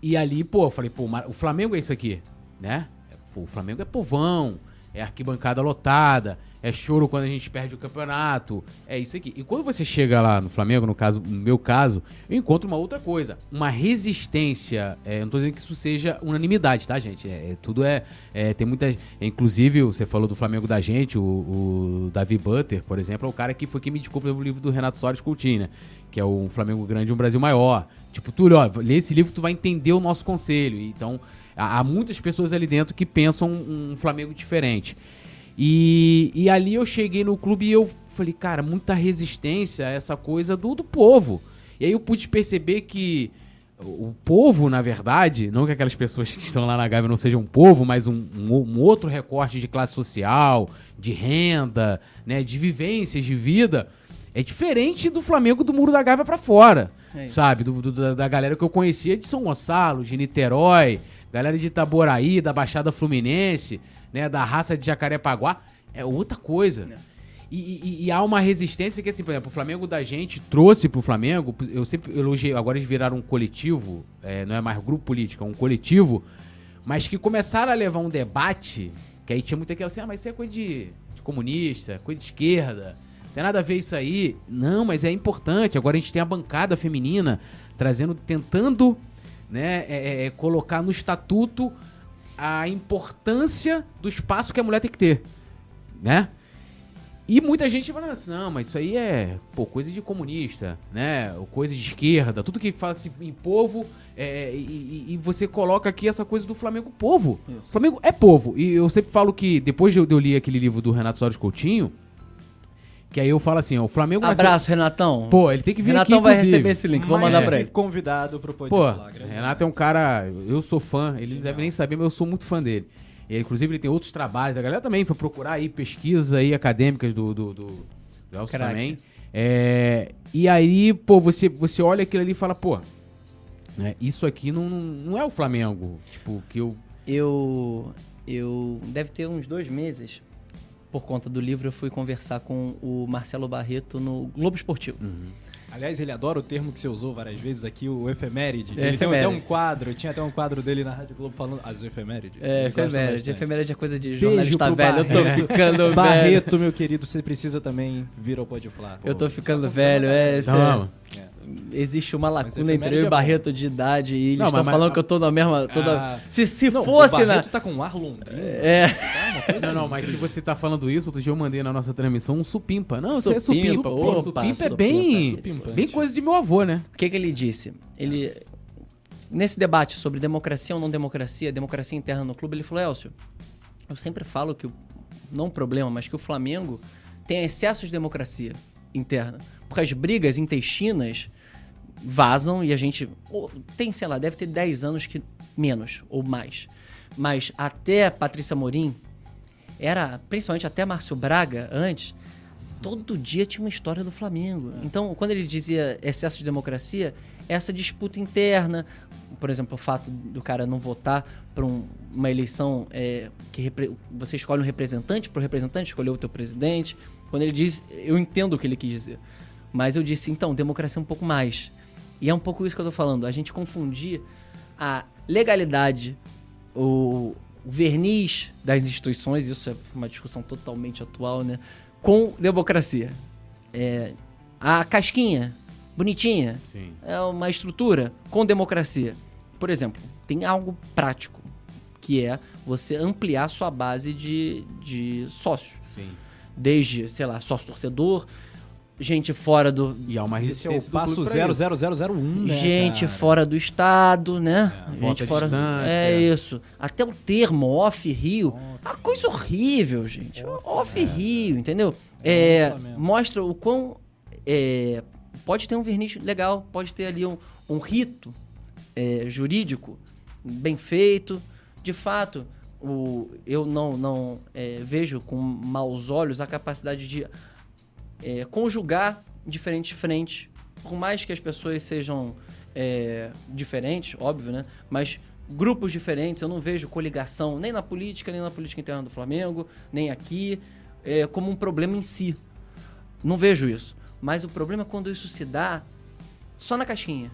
E ali, pô, eu falei, pô, o Flamengo é isso aqui, né? Pô, o Flamengo é povão, é arquibancada lotada, é choro quando a gente perde o campeonato, é isso aqui. E quando você chega lá no Flamengo, no caso, no meu caso, eu encontro uma outra coisa, uma resistência. É, eu não tô dizendo que isso seja unanimidade, tá, gente? É, é tudo é, é, tem muita, inclusive você falou do Flamengo da gente, o, o Davi Butter, por exemplo, é o cara que foi quem me indicou o livro do Renato Soares Coutinho, né? Que é o Flamengo Grande, um Brasil Maior. Tipo, Túlio, ó, lê esse livro tu vai entender o nosso conselho. Então, há, há muitas pessoas ali dentro que pensam um, um Flamengo diferente. E, e ali eu cheguei no clube e eu falei, cara, muita resistência a essa coisa do, do povo. E aí eu pude perceber que o povo, na verdade, não que aquelas pessoas que estão lá na Gávea não sejam um povo, mas um, um, um, outro recorte de classe social, de renda, né, de vivências, de vida, é diferente do Flamengo do Muro da Gávea para fora. É sabe? Do, do, da galera que eu conhecia de São Gonçalo, de Niterói, galera de Itaboraí, da Baixada Fluminense, né? Da raça de Jacarepaguá. É outra coisa. É. E, e, e, há uma resistência que, assim, por exemplo, o Flamengo da gente trouxe pro Flamengo, eu sempre elogiei, agora eles viraram um coletivo, é, não é mais grupo político, é um coletivo, mas que começaram a levar um debate, que aí tinha muita aquela assim, ah, mas isso é coisa de, de comunista, coisa de esquerda, tem nada a ver isso aí. Não, mas é importante. Agora a gente tem a bancada feminina trazendo, tentando né, é, é, é, colocar no estatuto a importância do espaço que a mulher tem que ter, né? E muita gente fala assim, não, mas isso aí é pô, coisa de comunista, né? Coisa de esquerda, tudo que fala assim, em povo, é, e, e, você coloca aqui essa coisa do Flamengo povo. Isso. Flamengo é povo. E eu sempre falo que, depois de eu, de eu ler aquele livro do Renato Soares Coutinho, que aí eu falo assim, ó, o Flamengo... Abraço, Renatão. Pô, ele tem que vir Renatão aqui, vai receber esse link, vou mandar pra ele. convidado pro. Pô, Renato é um cara... Eu sou fã, ele não deve nem saber, mas eu sou muito fã dele. E, inclusive, ele tem outros trabalhos. A galera também foi procurar aí pesquisas aí acadêmicas do, do, do, do Elcio também. É, e aí, pô, você, você olha aquilo ali e fala, pô, né, isso aqui não, não é o Flamengo. Tipo, que eu... Eu... Eu... Deve ter uns dois meses por conta do livro, eu fui conversar com o Marcelo Barreto no Globo Esportivo. Uhum. Aliás, ele adora o termo que você usou várias vezes aqui, o efeméride. É, ele efeméride. tem até um quadro, tinha até um quadro dele na Rádio Globo falando as efemérides. É, efeméride. Efeméride é coisa de jornalista velho. Eu tô ficando velho. Barreto, meu querido, você precisa também vir ao Pode Falar. Eu tô ficando velho, é. Não, é existe uma lacuna entre eu e Barreto de idade e eles estão falando que eu tô na mesma. Toda... Ah, se se não, fosse, né? Barreto tá com um ar londrino. É. Tá não, não, mas se você tá falando isso, outro dia eu mandei na nossa transmissão um supimpa. Não, supimpa, isso é supimpa. Opa, supimpa é bem. Supimpa. Bem coisa de meu avô, né? O que, que ele disse? Ele. Nesse debate sobre democracia ou não democracia, democracia interna no clube, ele falou: Elcio, eu sempre falo que, não um problema, mas que o Flamengo tem excesso de democracia interna. Porque as brigas intestinas vazam e a gente. Tem, sei lá, deve ter 10 anos que menos ou mais. Mas até Patrícia Morim, era, principalmente até Márcio Braga antes, todo dia tinha uma história do Flamengo. Então, quando ele dizia excesso de democracia, essa disputa interna, por exemplo, o fato do cara não votar para um, uma eleição é, que você escolhe um representante, para o representante escolher o teu presidente. Quando ele diz, eu entendo o que ele quis dizer. Mas eu disse, então, democracia é um pouco mais. E é um pouco isso que eu tô falando. A gente confundir a legalidade, o, o verniz das instituições, isso é uma discussão totalmente atual, né? Com democracia. É, a casquinha, bonitinha, Sim. é uma estrutura com democracia. Por exemplo, tem algo prático, que é você ampliar sua base de, de sócios. Sim. Desde, sei lá, sócio torcedor, gente fora do. E há uma resistência. É passo 00001, né? Gente cara? fora do estado, né? É, gente fora. É, é isso. Até o termo off-rio. Uma coisa horrível, gente. Off-rio, é. entendeu? É, é mostra o quão. É, pode ter um verniz legal, pode ter ali um, um rito jurídico bem feito. De fato, o, eu não, não vejo com maus olhos a capacidade de é, conjugar diferentes frentes. Por mais que as pessoas sejam é, diferentes, óbvio, né? Mas grupos diferentes, eu não vejo coligação nem na política, nem na política interna do Flamengo, nem aqui, é, como um problema em si. Não vejo isso. Mas o problema é quando isso se dá só na caixinha.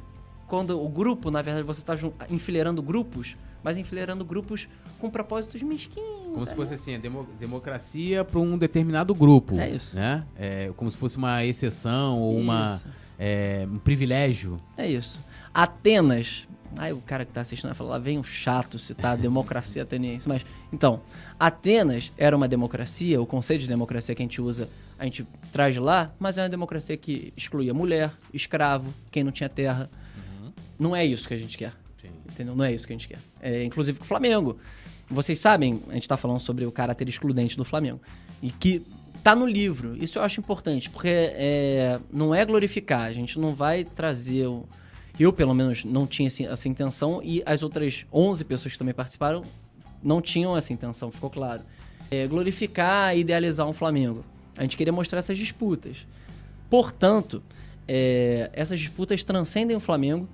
Quando o grupo, na verdade, você está enfileirando grupos mas enfileirando grupos com propósitos mesquinhos. Como se fosse assim, a demo, democracia para um determinado grupo. É isso. Né? É, como se fosse uma exceção ou uma, é, um privilégio. É isso. Atenas. Aí o cara que está assistindo vai falar, lá vem um chato citar a democracia ateniense. Mas, então, Atenas era uma democracia, o conceito de democracia que a gente usa, a gente traz de lá, mas é uma democracia que excluía mulher, escravo, quem não tinha terra. Uhum. Não é isso que a gente quer. Entendeu? Não é isso que a gente quer. É, inclusive com o Flamengo. Vocês sabem, a gente está falando sobre o caráter excludente do Flamengo. E que tá no livro. Isso eu acho importante, porque é, não é glorificar. A gente não vai trazer. O... Eu, pelo menos, não tinha essa intenção. E as outras 11 pessoas que também participaram não tinham essa intenção, ficou claro. É, glorificar e idealizar um Flamengo. A gente queria mostrar essas disputas. Portanto, é, essas disputas transcendem o Flamengo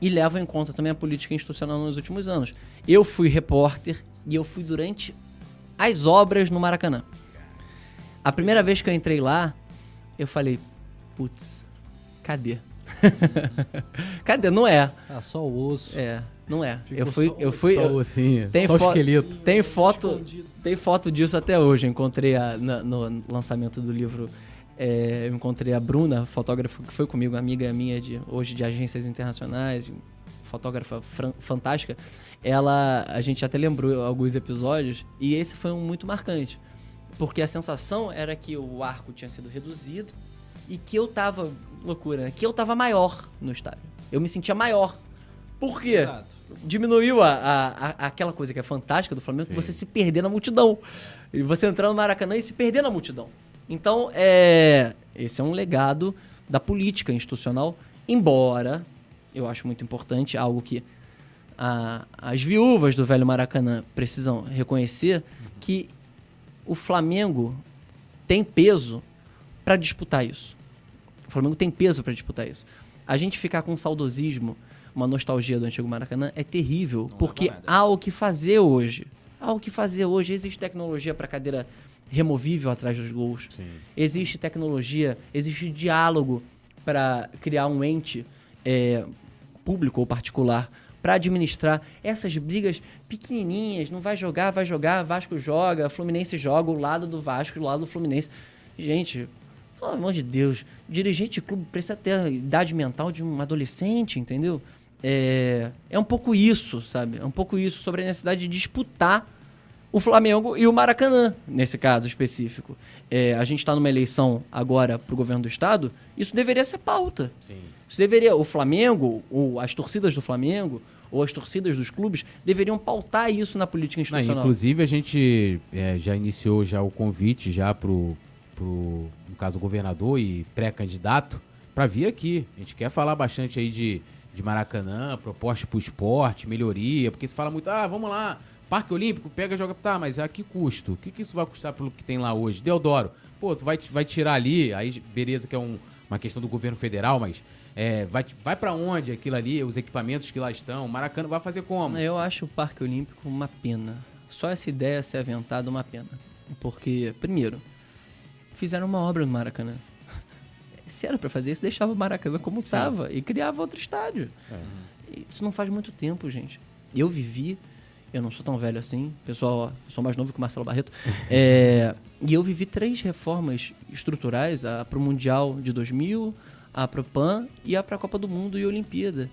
e levam em conta também a política institucional nos últimos anos. Eu fui repórter e eu fui durante as obras no Maracanã. A primeira vez que eu entrei lá, eu falei, putz, cadê? cadê? Não é. Ah, só o osso. É, não é. eu fui, só, eu fui. Só o ossinho, tem só o esqueleto. Tem foto, tem foto disso até hoje. Eu encontrei a, na, no lançamento do livro é, eu encontrei a Bruna, fotógrafa que foi comigo, amiga minha de hoje de agências internacionais, fotógrafa fantástica. Ela, a gente até lembrou alguns episódios e esse foi um muito marcante, porque a sensação era que o arco tinha sido reduzido e que eu tava loucura, né? que eu tava maior no estádio. Eu me sentia maior. Por quê? Exato. Diminuiu a, a, a, aquela coisa que é fantástica do Flamengo, Sim. você se perder na multidão. E você entrar no Maracanã e se perder na multidão. Então, é, esse é um legado da política institucional, embora eu acho muito importante, algo que a, as viúvas do velho Maracanã precisam reconhecer, que o Flamengo tem peso para disputar isso. O Flamengo tem peso para disputar isso. A gente ficar com um saudosismo, uma nostalgia do antigo Maracanã é terrível, Não porque há o que fazer hoje. Há o que fazer hoje. Existe tecnologia para cadeira removível atrás dos gols. Sim. Existe tecnologia, existe diálogo para criar um ente é, público ou particular para administrar essas brigas pequenininhas. Não vai jogar, vai jogar, Vasco joga, Fluminense joga, o lado do Vasco, o lado do Fluminense. Gente, pelo amor de Deus, dirigente de clube precisa ter a idade mental de um adolescente, entendeu? É, é um pouco isso, sabe? É um pouco isso sobre a necessidade de disputar o Flamengo e o Maracanã, nesse caso específico. É, a gente está numa eleição agora para o governo do estado, isso deveria ser pauta. Sim. Isso deveria, o Flamengo, ou as torcidas do Flamengo, ou as torcidas dos clubes, deveriam pautar isso na política institucional. Não, inclusive, a gente é, já iniciou já o convite já para o, no caso, governador e pré-candidato, para vir aqui. A gente quer falar bastante aí de, de Maracanã, proposta para o esporte, melhoria, porque se fala muito, ah, vamos lá, Parque Olímpico, pega e joga. Tá, mas a que custo? O que, que isso vai custar pelo que tem lá hoje? Deodoro, pô, tu vai, vai tirar ali, aí beleza que é um, uma questão do governo federal, mas é, vai, vai para onde aquilo ali, os equipamentos que lá estão? Maracanã vai fazer como? Eu acho o Parque Olímpico uma pena. Só essa ideia ser aventada uma pena. Porque, primeiro, fizeram uma obra no Maracanã. Se era para fazer isso, deixava o Maracanã como estava e criava outro estádio. É. Isso não faz muito tempo, gente. eu vivi, eu não sou tão velho assim, pessoal, sou mais novo que o Marcelo Barreto, é, e eu vivi três reformas estruturais, a para o Mundial de 2000, a para o PAN e a para a Copa do Mundo e Olimpíada.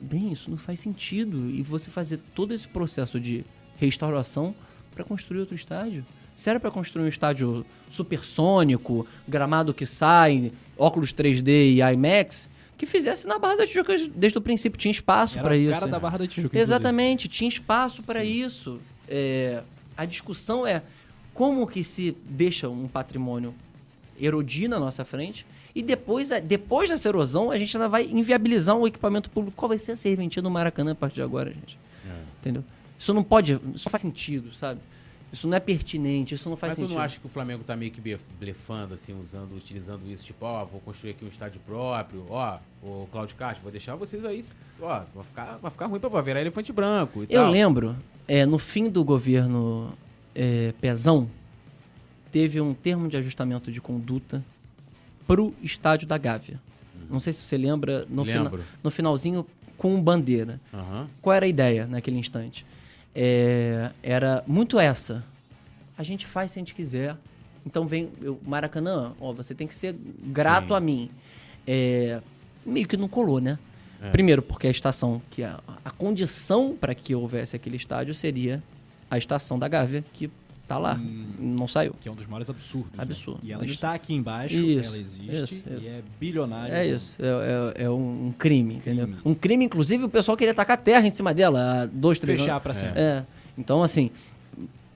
Bem, isso não faz sentido. E você fazer todo esse processo de restauração para construir outro estádio. Se era para construir um estádio supersônico, gramado que sai, óculos 3D e IMAX, que fizesse na Barra da Tijuca desde o princípio. Tinha espaço para isso. cara da Barra da Tijuca. Exatamente, inclusive. tinha espaço para isso. É, a discussão é como que se deixa um patrimônio erodir na nossa frente e depois, depois dessa erosão a gente ainda vai inviabilizar um equipamento público. Qual vai ser a serventia no Maracanã a partir de agora, gente? É. Entendeu? Isso não pode, isso não faz sentido, sabe? Isso não é pertinente, isso não faz Mas sentido. Mas tu não acha que o Flamengo tá meio que blefando, assim, usando, utilizando isso, tipo, ó, vou construir aqui um estádio próprio, ó, o Claudio Castro, vou deixar vocês aí, ó, vai ficar, vai ficar ruim pra virar elefante branco Eu tal. lembro, é, no fim do governo é, Pezão, teve um termo de ajustamento de conduta pro estádio da Gávea. Uhum. Não sei se você lembra, no, fina, no finalzinho, com bandeira. Uhum. Qual era a ideia naquele instante? É, era muito essa. A gente faz se a gente quiser. Então vem o Maracanã, ó, você tem que ser grato Sim. a mim. É, meio que não colou, né? É. Primeiro, porque a estação, que a, a condição para que houvesse aquele estádio seria a estação da Gávea, que tá lá, hum, não saiu. Que é um dos maiores absurdos. Né? Absurdo. Né? E ela absurdo. está aqui embaixo, isso, ela existe isso, isso. e é bilionária. É isso, é, é, é um crime, crime, entendeu? Um crime, inclusive, o pessoal queria tacar terra em cima dela há dois, três Fechar anos. pra sempre. É. Então, assim,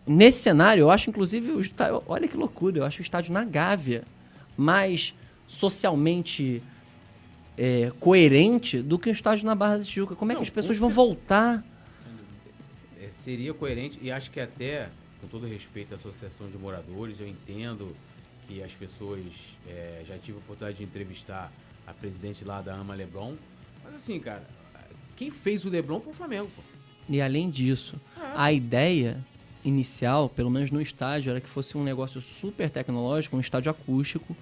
nesse cenário, eu acho, inclusive, o estádio, olha que loucura, eu acho o estádio na Gávea mais socialmente é, coerente do que o estádio na Barra da Tijuca. Como é Não, que as pessoas vão voltar? É, seria coerente e acho que até, com todo respeito à Associação de Moradores, eu entendo que as pessoas é, já tive a oportunidade de entrevistar a presidente lá da AMA Leblon, mas assim, cara, quem fez o Leblon foi o Flamengo, pô. E além disso, é. a ideia inicial, pelo menos no estádio, era que fosse um negócio super tecnológico, um estádio acústico,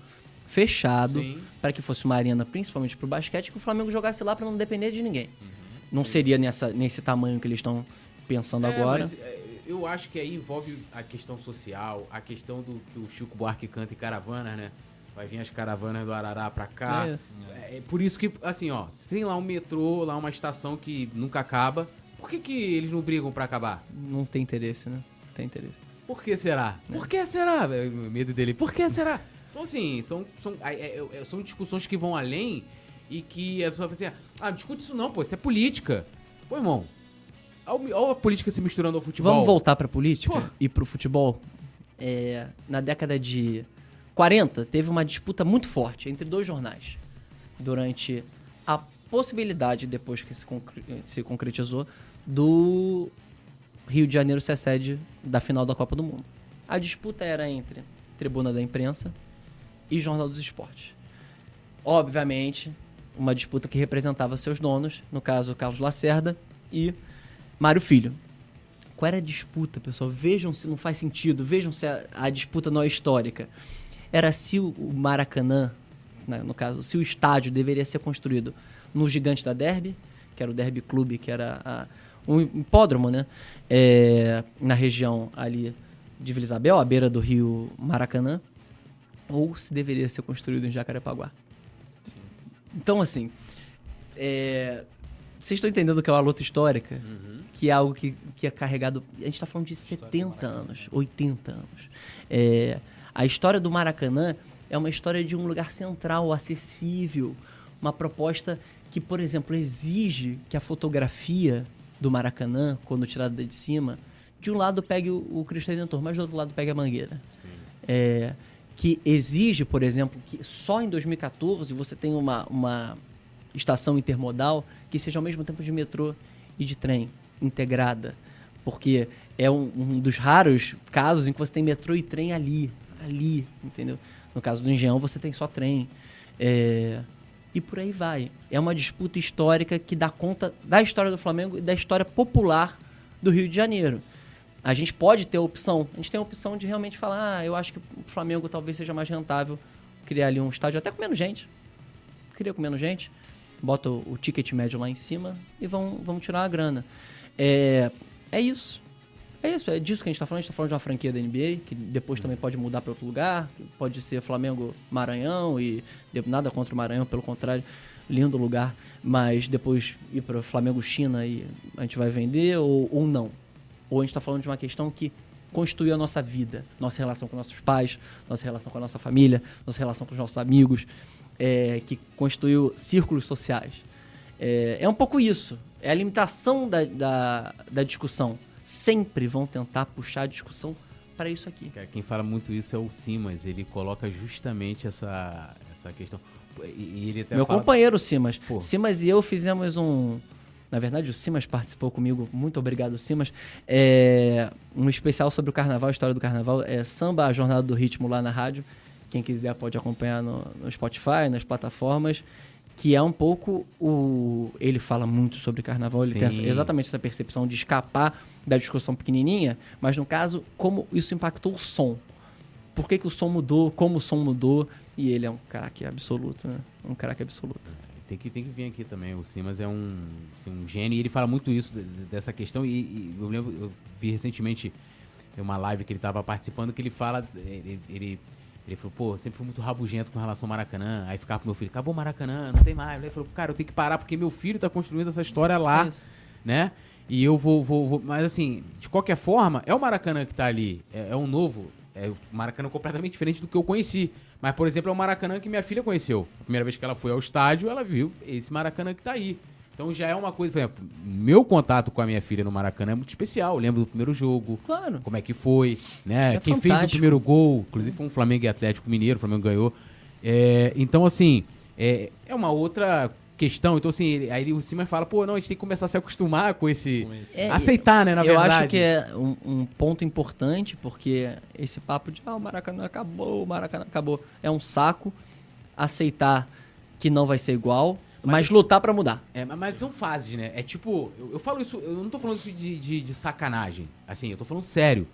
fechado, para que fosse uma arena principalmente para o basquete, que o Flamengo jogasse lá para não depender de ninguém. Uhum. Não Sim. seria nessa, nesse tamanho que eles estão pensando é, agora. Mas, é, eu acho que aí envolve a questão social, a questão do que o Chico Buarque canta em caravanas, né? Vai vir as caravanas do Arará pra cá. É, isso. é, é por isso que, assim, ó, tem lá um metrô, lá uma estação que nunca acaba. Por que, que eles não brigam para acabar? Não tem interesse, né? Não tem interesse. Por que será? É. Por que será? O medo dele. Por que será? Então, assim, são, são, é, é, são discussões que vão além e que a pessoa fala assim: ah, discute isso não, pô, isso é política. Pô, irmão, olha a política se misturando ao futebol. Vamos voltar pra política pô. e pro futebol. É, na década de 40, teve uma disputa muito forte entre dois jornais. Durante a possibilidade, depois que se, concre se concretizou, do Rio de Janeiro ser sede da final da Copa do Mundo. A disputa era entre Tribuna da Imprensa e Jornal dos Esportes. Obviamente, uma disputa que representava seus donos, no caso Carlos Lacerda e Mário Filho. Qual era a disputa, pessoal? Vejam se não faz sentido, vejam se a, a disputa não é histórica. Era se o Maracanã, né, no caso, se o estádio deveria ser construído no Gigante da Derby, que era o Derby Clube, que era a, um hipódromo, né? É, na região ali de Vila Isabel, à beira do rio Maracanã, ou se deveria ser construído em Jacarepaguá. Então, assim, é, vocês estão entendendo que é uma luta histórica? Uhum. Que é algo que, que é carregado. A gente está falando de 70 anos, 80 anos. É, a história do Maracanã é uma história de um lugar central, acessível, uma proposta que, por exemplo, exige que a fotografia do Maracanã, quando tirada de cima, de um lado pegue o, o Cristo Redentor, mas do outro lado pegue a Mangueira. É, que exige, por exemplo, que só em 2014 você tem uma, uma estação intermodal que seja ao mesmo tempo de metrô e de trem integrada. Porque é um, um dos raros casos em que você tem metrô e trem ali, ali, entendeu? No caso do Engenhão, você tem só trem. É, e por aí vai. É uma disputa histórica que dá conta da história do Flamengo e da história popular do Rio de Janeiro. A gente pode ter a opção, a gente tem a opção de realmente falar, ah, eu acho que o Flamengo talvez seja mais rentável criar ali um estádio até com menos gente. Queria com menos gente, bota o, ticket médio lá em cima e vão, vão tirar a grana. É, é isso. É isso, é disso que a gente está falando. A gente está falando de uma franquia da NBA, que depois também pode mudar para outro lugar. Pode ser Flamengo Maranhão e nada contra o Maranhão, pelo contrário, lindo lugar. Mas depois ir para Flamengo China e a gente vai vender ou, ou não. Ou a gente está falando de uma questão que construiu a nossa vida, nossa relação com nossos pais, nossa relação com a nossa família, nossa relação com os nossos amigos, é, que constituiu círculos sociais. É, é, um pouco isso. É a limitação da, da, da discussão. Sempre vão tentar puxar a discussão para isso aqui. Quem fala muito isso é o Simas. Ele coloca justamente essa, essa questão. E ele Meu fala... companheiro Simas. Pô. Simas e eu fizemos um. Na verdade, o Simas participou comigo. Muito obrigado, Simas. É um especial sobre o carnaval, a história do carnaval. É Samba, a Jornada do Ritmo lá na rádio. Quem quiser pode acompanhar no, no Spotify, nas plataformas que é um pouco o. Ele fala muito sobre carnaval, ele Sim. tem essa, exatamente essa percepção de escapar da discussão pequenininha, mas no caso, como isso impactou o som. Por que, que o som mudou, como o som mudou, e ele é um craque absoluto, né? Um craque absoluto. Tem que, tem que vir aqui também. O Simas é um, assim, um gênio e ele fala muito isso, dessa questão. E, e, eu lembro, eu vi recentemente uma live que ele estava participando que ele fala. Ele, ele ele falou, pô, sempre fui muito rabugento com relação ao Maracanã. Aí ficava pro meu filho, acabou o Maracanã, não tem mais. Ele falou, cara, eu tenho que parar porque meu filho tá construindo essa história lá, é né? E eu vou, vou, vou, Mas assim, de qualquer forma, é o Maracanã que tá ali. É, é um novo. É o Maracanã completamente diferente do que eu conheci. Mas, por exemplo, é o Maracanã que minha filha conheceu. A primeira vez que ela foi ao estádio, ela viu esse Maracanã que tá aí. Então já é uma coisa, por exemplo, meu contato com a minha filha no Maracanã é muito especial. Eu lembro do primeiro jogo. Claro. Como é que foi, né? É Quem fantástico. fez o primeiro gol, inclusive foi um Flamengo e Atlético Mineiro, o Flamengo ganhou. É, então, assim, é, é uma outra questão. Então, assim, aí o Simon fala, pô, não, a gente tem que começar a se acostumar com esse. É, aceitar, né, na eu verdade. Eu acho que é um, um, ponto importante, porque esse papo de, ah, o Maracanã acabou, o Maracanã acabou, é um saco. Aceitar que não vai ser igual. Mas, mas lutar para mudar. É, mas são fases, né? É tipo, eu, eu falo isso, eu não tô falando isso de, de, de, sacanagem. Assim, eu tô falando sério.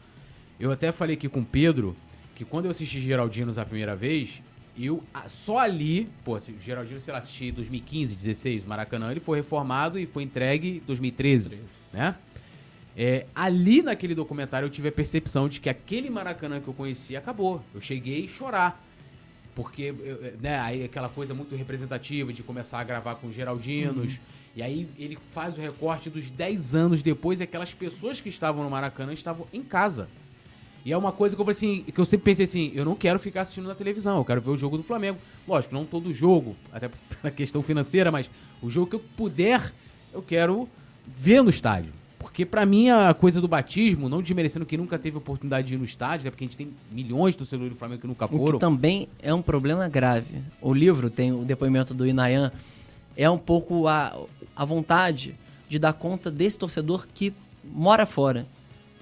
Eu até falei aqui com o Pedro que quando eu assisti Geraldinos a primeira vez, eu só ali, pô, Geraldino, sei lá, assisti em 2015, 16, Maracanã, ele foi reformado e foi entregue em 2013, 13. né? É, ali naquele documentário eu tive a percepção de que aquele Maracanã que eu conhecia acabou. Eu cheguei a chorar. Porque, né, aí aquela coisa muito representativa de começar a gravar com Geraldinos. Uhum. E aí ele faz o recorte dos 10 anos depois e aquelas pessoas que estavam no Maracanã estavam em casa. E é uma coisa que eu assim, que eu sempre pensei assim, eu não quero ficar assistindo na televisão, eu quero ver o jogo do Flamengo. Lógico, não todo jogo, até pela questão financeira, mas o jogo que eu puder, eu quero ver no estádio. Porque para mim a coisa do batismo, não desmerecendo quem nunca teve oportunidade de ir no estádio, é porque a gente tem milhões de torcedores do Flamengo que nunca foram. O que também é um problema grave. O livro tem o depoimento do Inayan, é um pouco a, a vontade de dar conta desse torcedor que mora fora.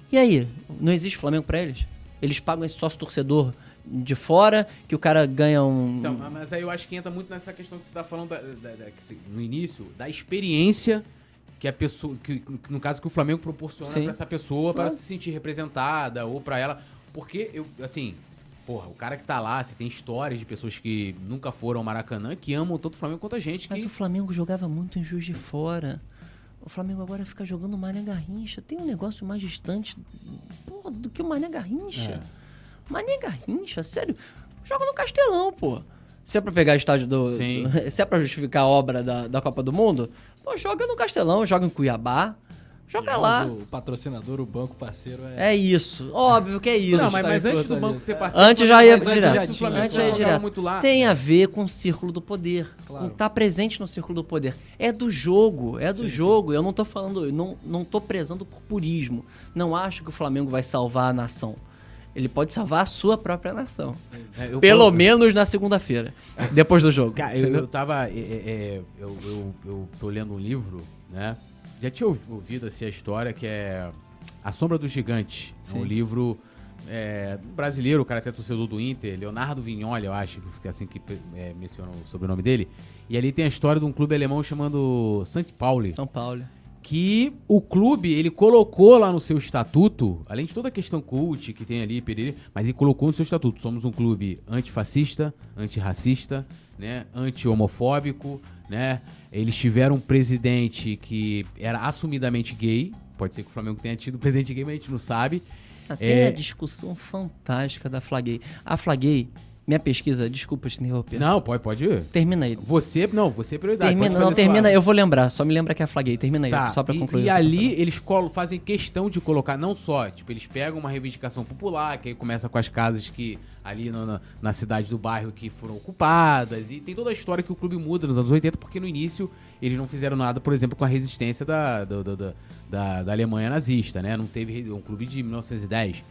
E aí, não existe Flamengo para eles? Eles pagam esse sócio torcedor de fora, que o cara ganha um. Então, mas aí eu acho que entra muito nessa questão que você está falando da, da, da, no início, da experiência que a pessoa, que, no caso que o Flamengo proporciona para essa pessoa para se sentir representada ou para ela, porque eu, assim, porra, o cara que tá lá, você tem histórias de pessoas que nunca foram ao Maracanã que amam tanto o Flamengo quanto a gente. Mas o Flamengo jogava muito em Juiz de Fora. O Flamengo agora fica jogando Mané Garrincha. Tem um negócio mais distante porra, do que o Mané Garrincha. É. Mané Garrincha, sério. Joga no Castelão, pô. Se é pra pegar estádio do. Sim. Se é pra justificar a obra da, da Copa do Mundo, Pô, joga no Castelão, joga em Cuiabá. Joga lá. O patrocinador, o banco parceiro é. É isso. Óbvio que é isso. Não, mas, mas antes do banco ser parceiro. Antes já ia direto. Antes já ia direto. Tem a ver com o círculo do poder. Claro. Com tá presente no círculo do poder. É do jogo. É do sim, jogo. Sim. Eu não tô falando. Eu não, não tô prezando por purismo. Não acho que o Flamengo vai salvar a nação. Ele pode salvar a sua própria nação. É, Pelo menos na segunda-feira, depois do jogo. Cara, eu, eu tava. É, é, é, eu, eu, eu tô lendo um livro, né? Já tinha ouvido assim, a história que é A Sombra do Gigante. É um livro é, brasileiro, o cara até torcedor do Inter, Leonardo Vignoli, eu acho, que é assim que é, menciona o sobrenome dele. E ali tem a história de um clube alemão chamado St. Pauli. São Paulo que o clube, ele colocou lá no seu estatuto, além de toda a questão cult que tem ali, periri, mas ele colocou no seu estatuto, somos um clube antifascista, antirracista, né, anti-homofóbico, né? Eles tiveram um presidente que era assumidamente gay, pode ser que o Flamengo tenha tido um presidente gay, mas a gente não sabe. Até é... a discussão fantástica da Flaguei. A Flaguei minha pesquisa, desculpa te interromper. Não, pode, pode ir. Termina aí. Você, não, você é prioridade. Termina, não, termina, sua... eu vou lembrar, só me lembra que é flaguei. Termina aí, tá, só pra e, concluir. E ali eles colo, fazem questão de colocar, não só, tipo, eles pegam uma reivindicação popular, que aí começa com as casas que ali no, na, na cidade do bairro que foram ocupadas, e tem toda a história que o clube muda nos anos 80, porque no início eles não fizeram nada, por exemplo, com a resistência da, da, da, da, da Alemanha nazista, né? Não teve um clube de 1910.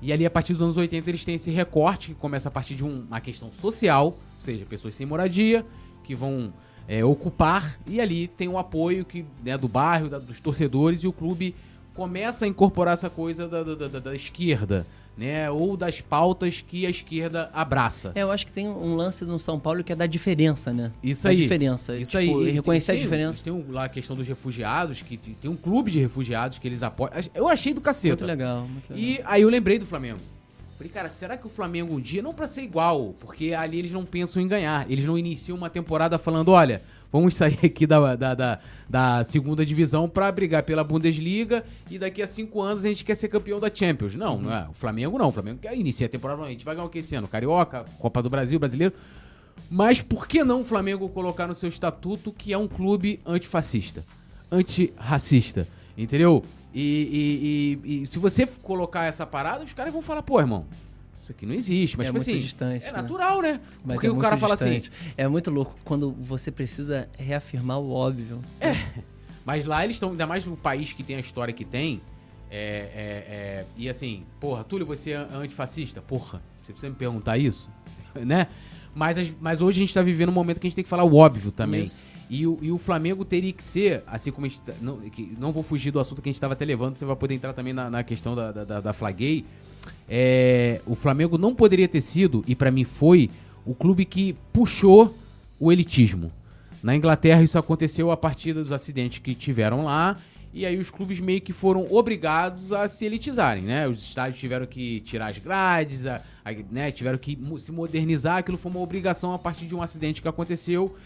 E ali, a partir dos anos 80, eles têm esse recorte que começa a partir de um, uma questão social, ou seja, pessoas sem moradia, que vão é, ocupar, e ali tem o apoio que, né, do bairro, da, dos torcedores, e o clube começa a incorporar essa coisa da, da, da, da esquerda, né? Ou das pautas que a esquerda abraça. É, eu acho que tem um lance no São Paulo que é da diferença, né? Isso da aí. diferença. Isso tipo, aí. Reconhecer tem, a diferença. Tem lá a questão dos refugiados, que tem um clube de refugiados que eles apoiam. Eu achei do cacete. Muito legal, muito legal. E aí eu lembrei do Flamengo. Falei, cara, será que o Flamengo um dia, não para ser igual, porque ali eles não pensam em ganhar, eles não iniciam uma temporada falando, olha, vamos sair aqui da, da, da, da segunda divisão para brigar pela Bundesliga e daqui a cinco anos a gente quer ser campeão da Champions. Não, não é. O Flamengo não. O Flamengo quer iniciar a temporada, a gente vai ganhar o que esse ano? Carioca, Copa do Brasil, Brasileiro. Mas por que não o Flamengo colocar no seu estatuto que é um clube antifascista, antirracista, entendeu? E, e, e, e se você colocar essa parada, os caras vão falar, pô, irmão, isso aqui não existe. Mas, é tipo muito assim, distante, é né? natural, né? Mas Porque é o cara distante. fala assim. É muito louco quando você precisa reafirmar o óbvio. É. Mas lá eles estão, ainda mais no país que tem a história que tem. É, é, é, e assim, porra, Túlio, você é antifascista? Porra, você precisa me perguntar isso? né? Mas, mas hoje a gente tá vivendo um momento que a gente tem que falar o óbvio também. E o, e o Flamengo teria que ser, assim como a gente. Tá, não, não vou fugir do assunto que a gente estava até levando, você vai poder entrar também na, na questão da, da, da Flaguei é, o Flamengo não poderia ter sido, e para mim foi, o clube que puxou o elitismo. Na Inglaterra isso aconteceu a partir dos acidentes que tiveram lá, e aí os clubes meio que foram obrigados a se elitizarem, né? Os estádios tiveram que tirar as grades, a, a, né? tiveram que se modernizar, aquilo foi uma obrigação a partir de um acidente que aconteceu.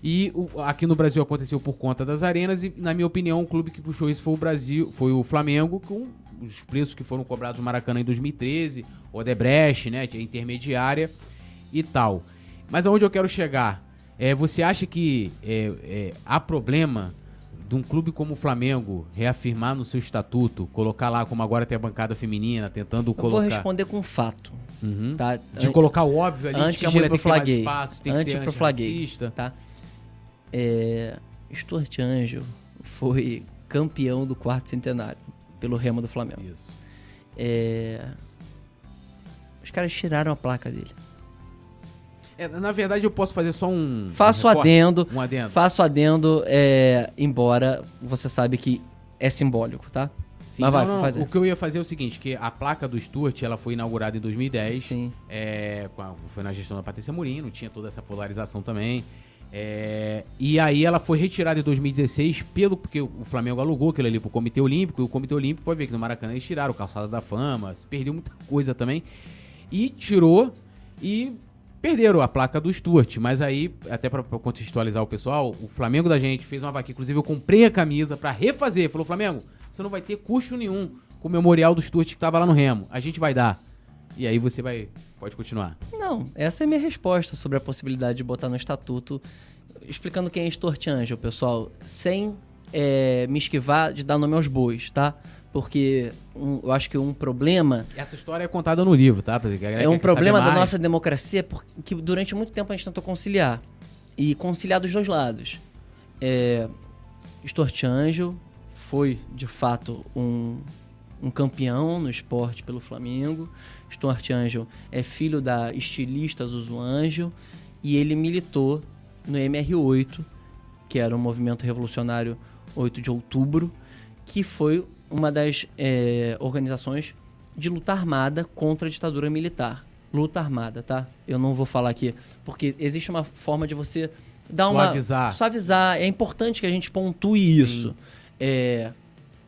E o, aqui no Brasil aconteceu por conta das arenas, e na minha opinião, o clube que puxou isso foi o Brasil, foi o Flamengo, com os preços que foram cobrados no Maracanã em 2013, Odebrecht, né, intermediária e tal. Mas aonde eu quero chegar? É, você acha que é, é, há problema de um clube como o Flamengo reafirmar no seu estatuto, colocar lá como agora tem a bancada feminina, tentando colocar... Eu vou responder com fato. Uhum. Tá? De colocar o óbvio ali, antes de que a mulher tem que ter mais espaço, tem antes que ser antirracista. Tá? É, Stuart Angel foi campeão do quarto centenário pelo Remo do Flamengo. Isso. É... Os caras tiraram a placa dele. É, na verdade, eu posso fazer só um. Faço um adendo. Um adendo. Faço adendo, é, embora você sabe que é simbólico, tá? Sim, Mas vai, não, fazer. O que eu ia fazer é o seguinte, que a placa do Stuart, ela foi inaugurada em 2010. Sim. É, foi na gestão da Patrícia Murino, tinha toda essa polarização também. É, e aí ela foi retirada em 2016 pelo porque o Flamengo alugou aquilo ali pro Comitê Olímpico e o Comitê Olímpico pode ver que no Maracanã eles tiraram o Calçada da Fama, se perdeu muita coisa também. E tirou e perderam a placa do Stuart, mas aí até para contextualizar o pessoal, o Flamengo da gente fez uma vaquinha, inclusive eu comprei a camisa para refazer, falou Flamengo, você não vai ter custo nenhum com o memorial do Stuart que tava lá no Remo, a gente vai dar. E aí você vai. Pode continuar. Não, essa é a minha resposta sobre a possibilidade de botar no estatuto. Explicando quem é Stortiangel, pessoal, sem é, me esquivar de dar nome aos bois, tá? Porque um, eu acho que um problema. Essa história é contada no livro, tá? É um problema da nossa democracia porque durante muito tempo a gente tentou conciliar. E conciliar dos dois lados. É, Stortiangel foi, de fato, um, um campeão no esporte pelo Flamengo. Stuart Angel é filho da estilista Zuzu Angel e ele militou no MR8, que era o Movimento Revolucionário 8 de Outubro, que foi uma das é, organizações de luta armada contra a ditadura militar. Luta armada, tá? Eu não vou falar aqui, porque existe uma forma de você dar suavizar. uma... Suavizar. É importante que a gente pontue isso. É,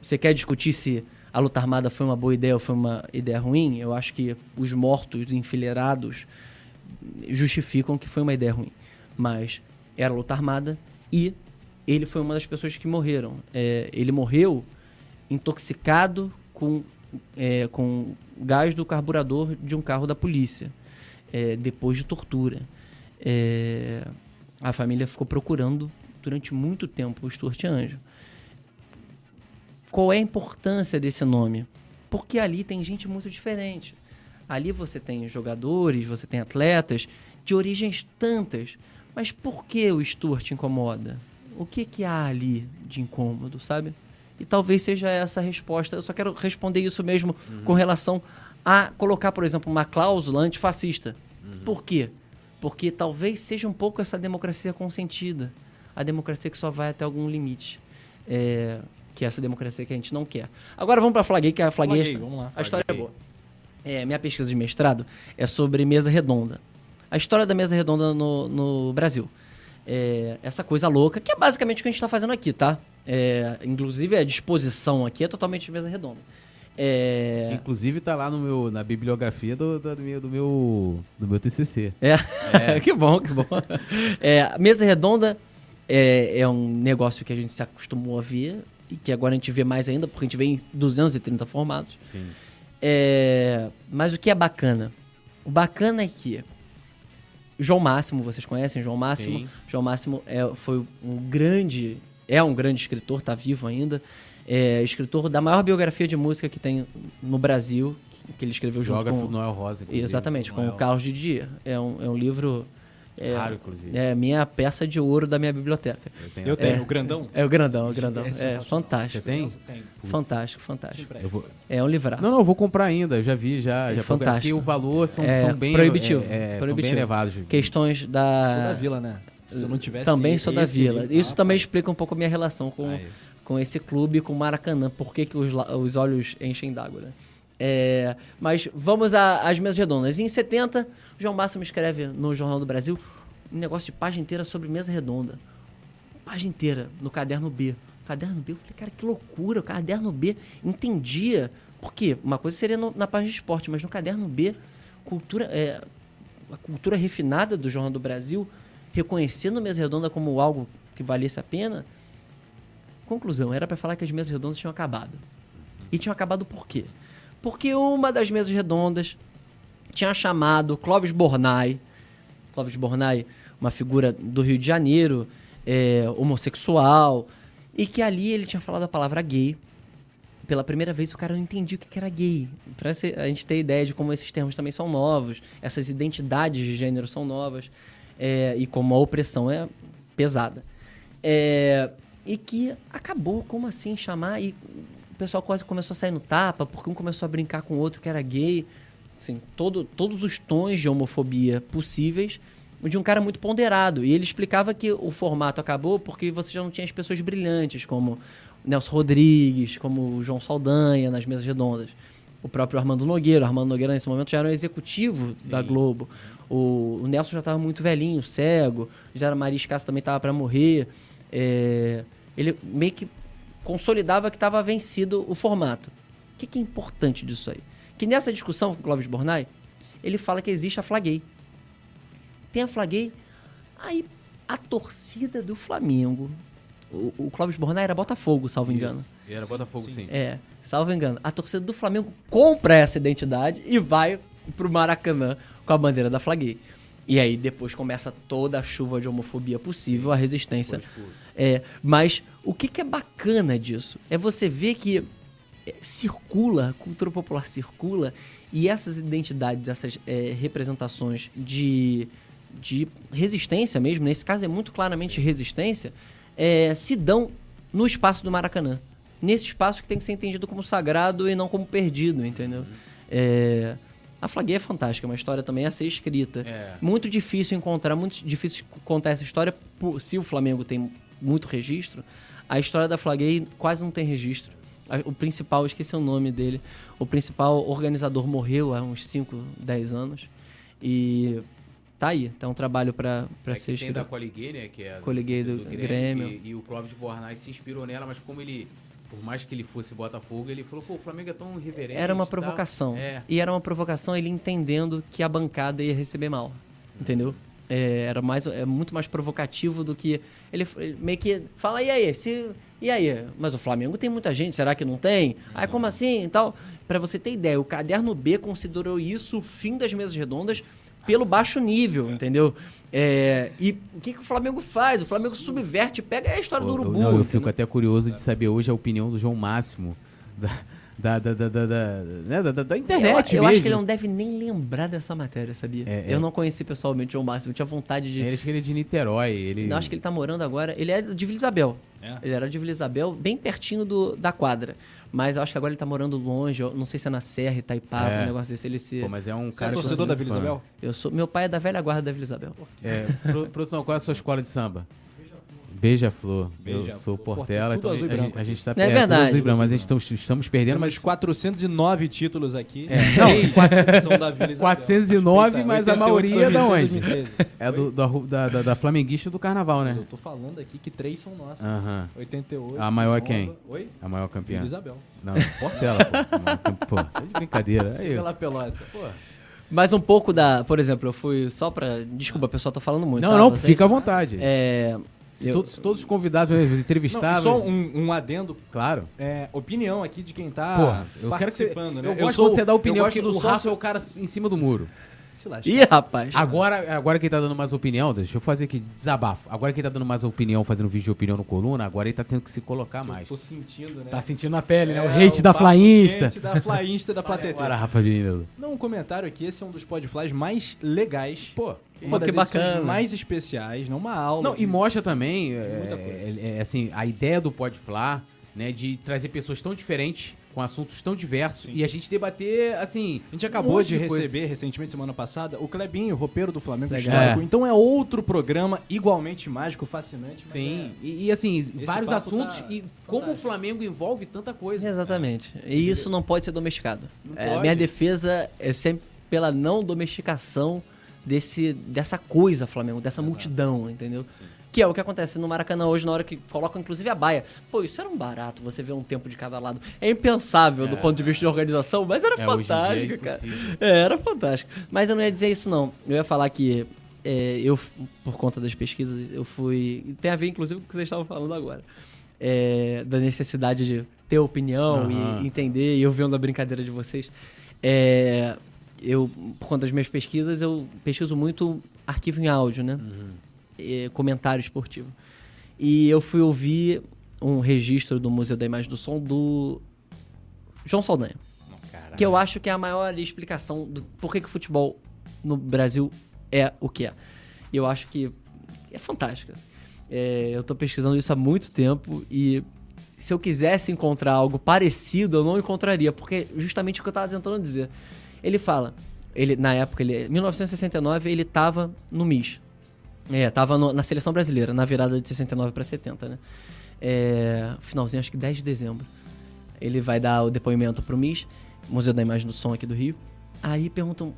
você quer discutir se a luta armada foi uma boa ideia ou foi uma ideia ruim? Eu acho que os mortos enfileirados justificam que foi uma ideia ruim. Mas era luta armada e ele foi uma das pessoas que morreram. É, ele morreu intoxicado com, é, com gás do carburador de um carro da polícia, é, depois de tortura. É, a família ficou procurando durante muito tempo o Stuart Anjo. Qual é a importância desse nome? Porque ali tem gente muito diferente. Ali você tem jogadores, você tem atletas de origens tantas. Mas por que o Stuart incomoda? O que, que há ali de incômodo, sabe? E talvez seja essa a resposta. Eu só quero responder isso mesmo uhum. com relação a colocar, por exemplo, uma cláusula antifascista. Uhum. Por quê? Porque talvez seja um pouco essa democracia consentida. A democracia que só vai até algum limite. É, que é essa democracia que a gente não quer. Agora vamos para a Flaguei, que a Flaguei, vamos lá, a história é boa. É, minha pesquisa de mestrado é sobre mesa redonda. A história da mesa redonda no, no Brasil. É, essa coisa louca, que é basicamente o que a gente está fazendo aqui, tá? É, inclusive a disposição aqui é totalmente mesa redonda. É... Que, inclusive tá lá no meu, na bibliografia do, do, do, meu, do, meu, do meu TCC. É, é. que bom, que bom. É, mesa redonda é, é um negócio que a gente se acostumou a ver e que agora a gente vê mais ainda, porque a gente vê em 230 formatos. Sim. É, mas o que é bacana? O bacana é que João Máximo, vocês conhecem João Máximo? Sim. João Máximo é, foi um grande, é um grande escritor, está vivo ainda. É escritor da maior biografia de música que tem no Brasil, que ele escreveu junto Biógrafo com... Noel Rosa. Exatamente, com o Carlos Didier. É um, é um livro é, Raro, inclusive. É minha peça de ouro da minha biblioteca. Eu tenho, eu tenho é, o grandão? É o grandão, o grandão. É, é fantástico. Você tem? Fantástico, fantástico. Vou... É um livraço. Não, não, eu vou comprar ainda, eu já vi, já. É já fantástico. Porque o valor são, é, são bem... Proibitivo. É, proibitivo. São bem elevados. Questões da... Sou da vila, né? Se eu não tivesse Também sou da vila. Isso também explica um pouco a minha relação com, com esse clube, com o Maracanã. Por que, que os, os olhos enchem d'água, né? É, mas vamos às mesas redondas. Em 70, o João Máximo escreve no Jornal do Brasil um negócio de página inteira sobre mesa redonda. Página inteira, no caderno B. Caderno B, eu falei, cara, que loucura. O caderno B entendia. Por quê? Uma coisa seria no, na página de esporte, mas no caderno B, cultura, é, a cultura refinada do Jornal do Brasil, reconhecendo mesa redonda como algo que valesse a pena. Conclusão, era para falar que as mesas redondas tinham acabado. E tinham acabado por quê? Porque uma das mesas redondas tinha chamado Clóvis Bornai, Clóvis Bornai uma figura do Rio de Janeiro, é, homossexual, e que ali ele tinha falado a palavra gay. Pela primeira vez o cara não entendia o que era gay. Pra a gente ter ideia de como esses termos também são novos, essas identidades de gênero são novas, é, e como a opressão é pesada. É, e que acabou, como assim, chamar, e pessoal quase começou a sair no tapa, porque um começou a brincar com o outro que era gay. Assim, todo, todos os tons de homofobia possíveis de um cara muito ponderado. E ele explicava que o formato acabou porque você já não tinha as pessoas brilhantes, como Nelson Rodrigues, como o João Saldanha nas mesas redondas. O próprio Armando Nogueira. O Armando Nogueira, nesse momento, já era um executivo Sim. da Globo. O, o Nelson já estava muito velhinho, cego. Já era Maria Escassa também estava para morrer. É, ele meio que consolidava que estava vencido o formato. O que, que, é importante disso aí? Que nessa discussão com o Clóvis Bornai, ele fala que existe a flaguei tem a Flaguei. Aí a torcida do Flamengo. O, o Clóvis Bornai era Botafogo, salvo Isso. engano. Era Botafogo, sim. sim. É, salvo engano. A torcida do Flamengo compra essa identidade e vai pro Maracanã com a bandeira da Flaguei. E aí depois começa toda a chuva de homofobia possível, a resistência. É, mas o que, que é bacana disso? É você ver que é, circula, a cultura popular circula, e essas identidades, essas é, representações de de resistência mesmo, nesse caso é muito claramente resistência, é, se dão no espaço do Maracanã. Nesse espaço que tem que ser entendido como sagrado e não como perdido, entendeu? Uhum. É, a Flaguei é fantástica, é uma história também a ser escrita. É. Muito difícil encontrar, muito difícil contar essa história, se o Flamengo tem muito registro. A história da Flaguei quase não tem registro. O principal, esqueci o nome dele, o principal organizador morreu há uns 5, 10 anos. E tá aí. Tá um trabalho para é ser escrito. Tem da Coliguei, né? Que é Coliguei do, do, Grêmio. E, e, o Clóvis Bornai se inspirou nela, mas como ele por mais que ele fosse Botafogo, ele falou, pô, o Flamengo é tão irreverente. Era uma provocação. É. E era uma provocação ele entendendo que a bancada ia receber mal. Entendeu? É, era mais, é muito mais provocativo do que. Ele, ele, meio que fala, e aí? Se, e aí? Mas o Flamengo tem muita gente, será que não tem? Aí como assim e tal? Pra você ter ideia, o Caderno B considerou isso o fim das mesas redondas pelo baixo nível, entendeu? É, e o que, que o Flamengo faz? O Flamengo subverte, pega a história Pô, do Urubu. Não, eu fico até curioso de saber hoje a opinião do João Máximo. Da, da, da, da, da, né, da, da, internet. Eu, eu acho que ele não deve nem lembrar dessa matéria, sabia? É, eu é. não conheci pessoalmente o João Máximo, eu tinha vontade de. Ele acho que ele é de Niterói. Ele... Não, acho que ele tá morando agora. Ele é de Vila Isabel. É. Ele era de Vila Isabel, bem pertinho do, da quadra. Mas eu acho que agora ele tá morando longe, não sei se é na Serra, Itaipava, é. um negócio desse. Ele se... Pô, mas é um Você cara... Você é torcedor da Vila Isabel? Eu sou... Meu pai é da velha guarda da Vila Isabel. É, produção, qual é a sua escola de samba? Beija-Flor. Beija eu sou Portela, então a, gente, a gente está perdendo. É verdade. Branco, mas a gente estamos, estamos perdendo. Temos mas 409 títulos aqui. É. Não, 4, são da Vila 409, mas a maioria é da onde? É do, da, da, da, Flamenguista do Carnaval, né? eu tô falando aqui que três são nossos. Uh -huh. 88. A maior é quem? Oi? A maior campeã. Vila Isabel. Não, Portela, pô. pô, é de brincadeira. Siga pela pelota. Pô. Mas um pouco da. Por exemplo, eu fui só pra. Desculpa, pessoal, tô falando muito. Não, tá? não, Você... fica à vontade. É. Se eu... todos, todos os convidados entrevistados. Só um, um, adendo. Claro. É, opinião aqui de quem tá eu participando, quero que, né? Eu, eu gosto sou, você dar opinião, porque o Rafa é o cara em cima do muro. Ih, rapaz. Agora, agora quem tá dando mais opinião, deixa eu fazer aqui desabafo. Agora quem tá dando mais opinião, fazendo vídeo de opinião no coluna, agora ele tá tendo que se colocar mais. Eu tô sentindo, né? Tá sentindo na pele, né? O é, hate o da Flainsta. O hate da Flainsta da Platete. Agora, Rafa Vinildo. Não, um comentário aqui, esse é um dos podflies mais legais. Pô, uma Pô, que bacana. mais especiais, não uma aula. Não, de, e mostra também, é, é, é, assim, a ideia do podflar, né, de trazer pessoas tão diferentes com assuntos tão diversos Sim. e a gente debater, assim. A gente acabou um de, de receber recentemente, semana passada, o Clebinho, o roupeiro do Flamengo Histórico. É. Então é outro programa igualmente mágico, fascinante. Sim, é... e, e, assim, vários assuntos tá... e como o Flamengo envolve tanta coisa. Exatamente. E isso não pode ser domesticado. É, minha defesa é sempre pela não domesticação desse, dessa coisa, Flamengo, dessa Exato. multidão, entendeu? Sim. Que é o que acontece no Maracanã hoje, na hora que colocam inclusive a baia. Pô, isso era um barato, você vê um tempo de cada lado. É impensável é, do ponto de vista de organização, mas era é, fantástico, é cara. É, era fantástico. Mas eu não ia dizer isso, não. Eu ia falar que é, eu, por conta das pesquisas, eu fui. Tem a ver, inclusive, com o que vocês estavam falando agora. É, da necessidade de ter opinião uhum. e entender, e eu vendo a brincadeira de vocês. É, eu, por conta das minhas pesquisas, eu pesquiso muito arquivo em áudio, né? Uhum eh, comentário esportivo. E eu fui ouvir um registro do Museu da Imagem do Som do João Saldanha. Oh, que eu acho que é a maior explicação do por que, que o futebol no Brasil é o que é. E eu acho que é fantástico. É, eu estou pesquisando isso há muito tempo e se eu quisesse encontrar algo parecido, eu não encontraria, porque justamente o que eu estava tentando dizer. Ele fala, ele na época, ele, 1969, ele estava no MIS, é, tava no, na seleção brasileira, na virada de 69 para 70, né? É, finalzinho, acho que 10 de dezembro. Ele vai dar o depoimento pro MIS, Museu da Imagem do Som aqui do Rio. Aí perguntam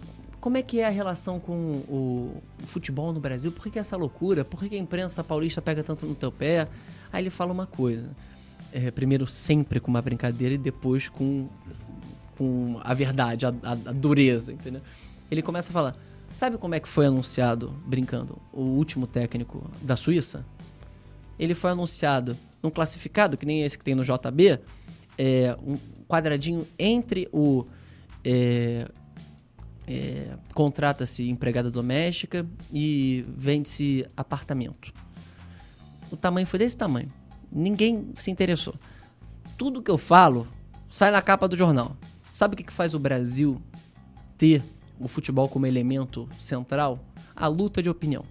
como é que é a relação com o, futebol no Brasil? Por que, que é essa loucura? Por que, que, a imprensa paulista pega tanto no teu pé? Aí ele fala uma coisa. É, primeiro sempre com uma brincadeira e depois com, com a verdade, a, a, a dureza, entendeu? Ele começa a falar Sabe como é que foi anunciado, brincando, o último técnico da Suíça? Ele foi anunciado num classificado, que nem esse que tem no JB, é, um quadradinho entre o. É, é, Contrata-se empregada doméstica e vende-se apartamento. O tamanho foi desse tamanho. Ninguém se interessou. Tudo que eu falo sai na capa do jornal. Sabe o que faz o Brasil ter o futebol como elemento central, a luta de opinião.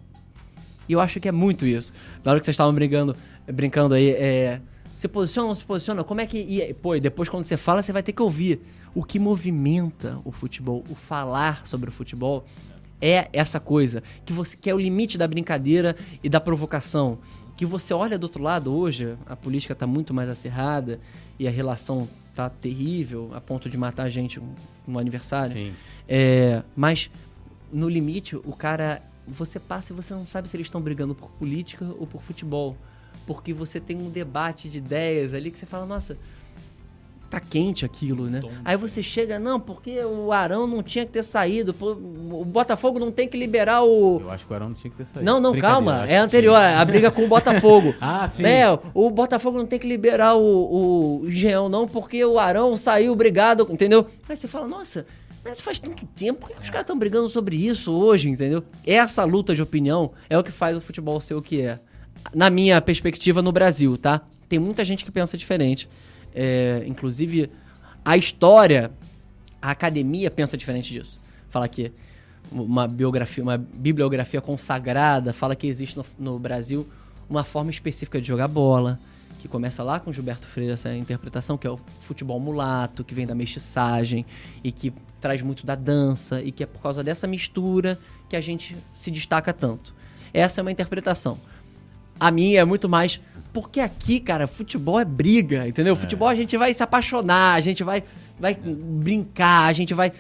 E eu acho que é muito isso. Na hora que vocês estavam brincando, brincando aí, é, se posiciona ou não se posiciona? Como é que. E, pô, depois quando você fala, você vai ter que ouvir. O que movimenta o futebol, o falar sobre o futebol, é essa coisa. Que, você, que é o limite da brincadeira e da provocação. Que você olha do outro lado hoje, a política está muito mais acirrada e a relação tá terrível, a ponto de matar a gente no aniversário. Sim. É, mas, no limite, o cara. Você passa e você não sabe se eles estão brigando por política ou por futebol. porque você tem um debate de ideias ali que você fala, nossa, tá quente aquilo, né? Tom, Aí você chega, não, porque o Arão não tinha que ter saído, o Botafogo não tem que liberar o. Eu acho que o Arão não tinha que ter saído. Não, não, calma, é anterior, a briga com o Botafogo. ah, sim. Né? O Botafogo não tem que liberar o, o Geão, não, porque o Arão saiu brigado, entendeu? Aí você fala, nossa. Mas faz tanto tempo, por que os caras estão brigando sobre isso hoje, entendeu? Essa luta de opinião é o que faz o futebol ser o que é. Na minha perspectiva no Brasil, tá? Tem muita gente que pensa diferente. É, inclusive, a história, a academia pensa diferente disso. Fala que uma biografia, uma bibliografia consagrada fala que existe no, no Brasil uma forma específica de jogar bola, que começa lá com Gilberto Freire, essa interpretação, que é o futebol mulato, que vem da mestiçagem e que traz muito da dança, e que é por causa dessa mistura que a gente se destaca tanto. Essa é uma interpretação. A minha é muito mais porque aqui, cara, futebol é briga, entendeu? É. Futebol a gente vai se apaixonar, a gente vai, vai é. brincar, a gente vai.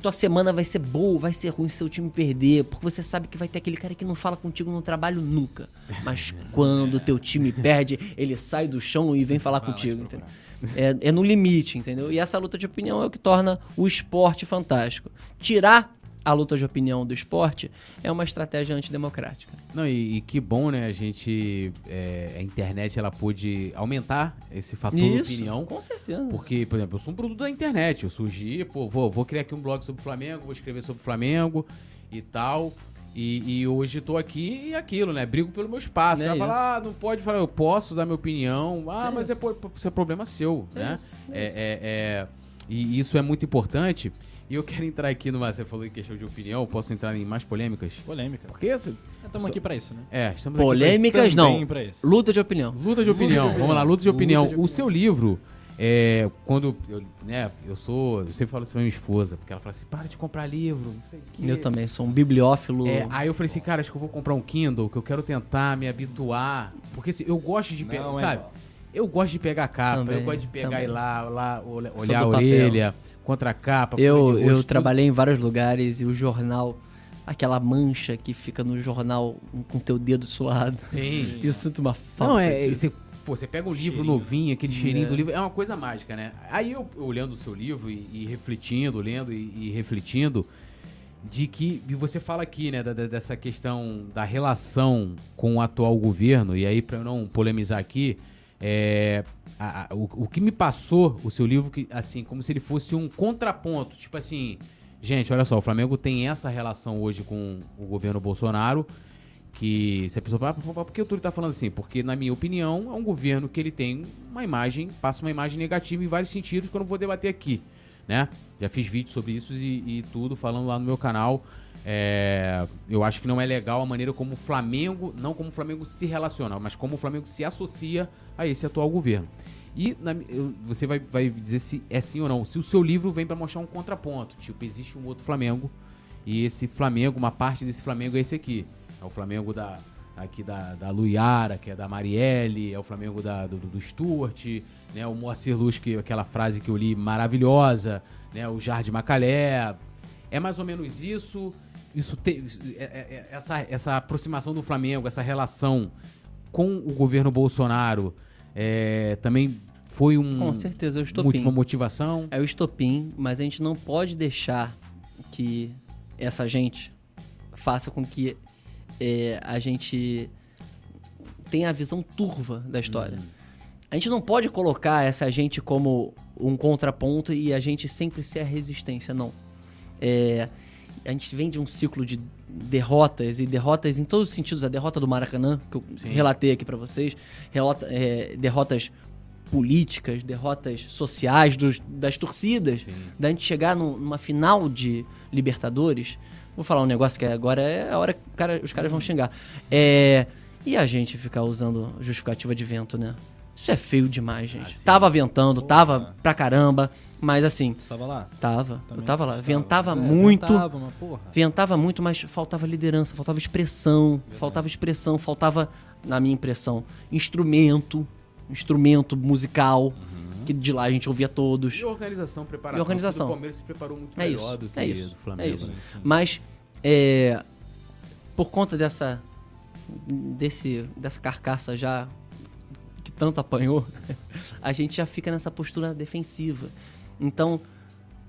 Tua semana vai ser boa, vai ser ruim se seu time perder, porque você sabe que vai ter aquele cara que não fala contigo no trabalho nunca. Mas quando teu time perde, ele sai do chão e vem falar contigo, entendeu? É, é no limite, entendeu? E essa luta de opinião é o que torna o esporte fantástico. Tirar a luta de opinião do esporte é uma estratégia antidemocrática. Não, e, e que bom, né? A gente. É, a internet ela pôde aumentar esse fator Isso, de opinião. Com certeza. Porque, por exemplo, eu sou um produto da internet. Eu surgi, pô, vou, vou criar aqui um blog sobre o Flamengo, vou escrever sobre o Flamengo e tal. E, e, hoje estou aqui e aquilo, né? Brigo pelo meu espaço. É fala, ah, não pode falar, eu posso dar minha opinião. Ah, é mas é, é, problema seu, é né? Isso, é, é, é, é, e isso é muito importante. E eu quero entrar aqui numa. Você falou em questão de opinião, posso entrar em mais polêmicas? Polêmica. Porque esse, Estamos aqui para isso, né? É, estamos Polêmicas aqui pra, não. Pra luta de opinião. Luta de opinião. Vamos lá, luta de opinião. Luta de o seu livro, é, quando eu, né, eu sou, eu sempre falo isso pra minha esposa, porque ela fala assim, para de comprar livro, não sei o quê. Eu também, sou um bibliófilo. É, aí eu falei assim, cara, acho que eu vou comprar um Kindle, que eu quero tentar me habituar, porque assim, eu gosto de, pegar, é sabe? Eu gosto de pegar a capa, também, eu gosto de pegar também. e lá, lá olhar a orelha, a capa. Eu, eu trabalhei em vários lugares e o jornal aquela mancha que fica no jornal com teu dedo suado. Sim. Eu sinto uma falta. Não, é. Você, pô, você pega o livro cheirinho. novinho, aquele cheirinho é. do livro, é uma coisa mágica, né? Aí eu, olhando o seu livro e, e refletindo, lendo e, e, refletindo, de que. E você fala aqui, né, da, dessa questão da relação com o atual governo, e aí, para eu não polemizar aqui, é, a, a, o, o que me passou o seu livro, que, assim, como se ele fosse um contraponto, tipo assim Gente, olha só, o Flamengo tem essa relação hoje com o governo Bolsonaro, que se a pessoa fala, ah, por que o Túlio tá falando assim? Porque, na minha opinião, é um governo que ele tem uma imagem, passa uma imagem negativa em vários sentidos que eu não vou debater aqui, né? Já fiz vídeos sobre isso e, e tudo, falando lá no meu canal. É, eu acho que não é legal a maneira como o Flamengo, não como o Flamengo se relaciona, mas como o Flamengo se associa a esse atual governo. E na, eu, você vai, vai dizer se é sim ou não. Se o seu livro vem para mostrar um contraponto, tipo, existe um outro Flamengo e esse Flamengo, uma parte desse Flamengo é esse aqui. É o Flamengo da aqui da, da Luiara, que é da Marielle, é o Flamengo da, do, do Stuart, né, o Moacir Luz, que aquela frase que eu li maravilhosa, né, o Jardim Macalé. É mais ou menos isso. Isso te, é, é, é, essa, essa aproximação do Flamengo, essa relação com o governo Bolsonaro, é, também foi um. Com certeza, é o estopim. Uma motivação. É o estopim, mas a gente não pode deixar que essa gente faça com que é, a gente tenha a visão turva da história. Uhum. A gente não pode colocar essa gente como um contraponto e a gente sempre ser a resistência, não. É, a gente vem de um ciclo de derrotas e derrotas em todos os sentidos. A derrota do Maracanã, que eu Sim. relatei aqui para vocês, relota, é, derrotas políticas, derrotas sociais dos, das torcidas, Sim. da gente chegar numa final de Libertadores. Vou falar um negócio que agora é a hora que cara, os caras vão xingar. É, e a gente ficar usando justificativa de vento, né? Isso é feio demais, gente. Ah, tava ventando, Porra. tava pra caramba, mas assim. Você tava lá? Tava. Também eu tava lá. Ventava é, muito. Ventava, mas porra. Ventava muito, mas faltava liderança, faltava expressão, Verdade. faltava expressão, faltava, na minha impressão, instrumento instrumento musical. Uhum. Que de lá a gente ouvia todos. E organização, preparação. E organização. O Palmeiras se preparou muito é melhor isso, do que é isso, do Flamengo. É isso. Né? Mas, é, por conta dessa, desse, dessa carcaça já tanto apanhou, a gente já fica nessa postura defensiva. Então,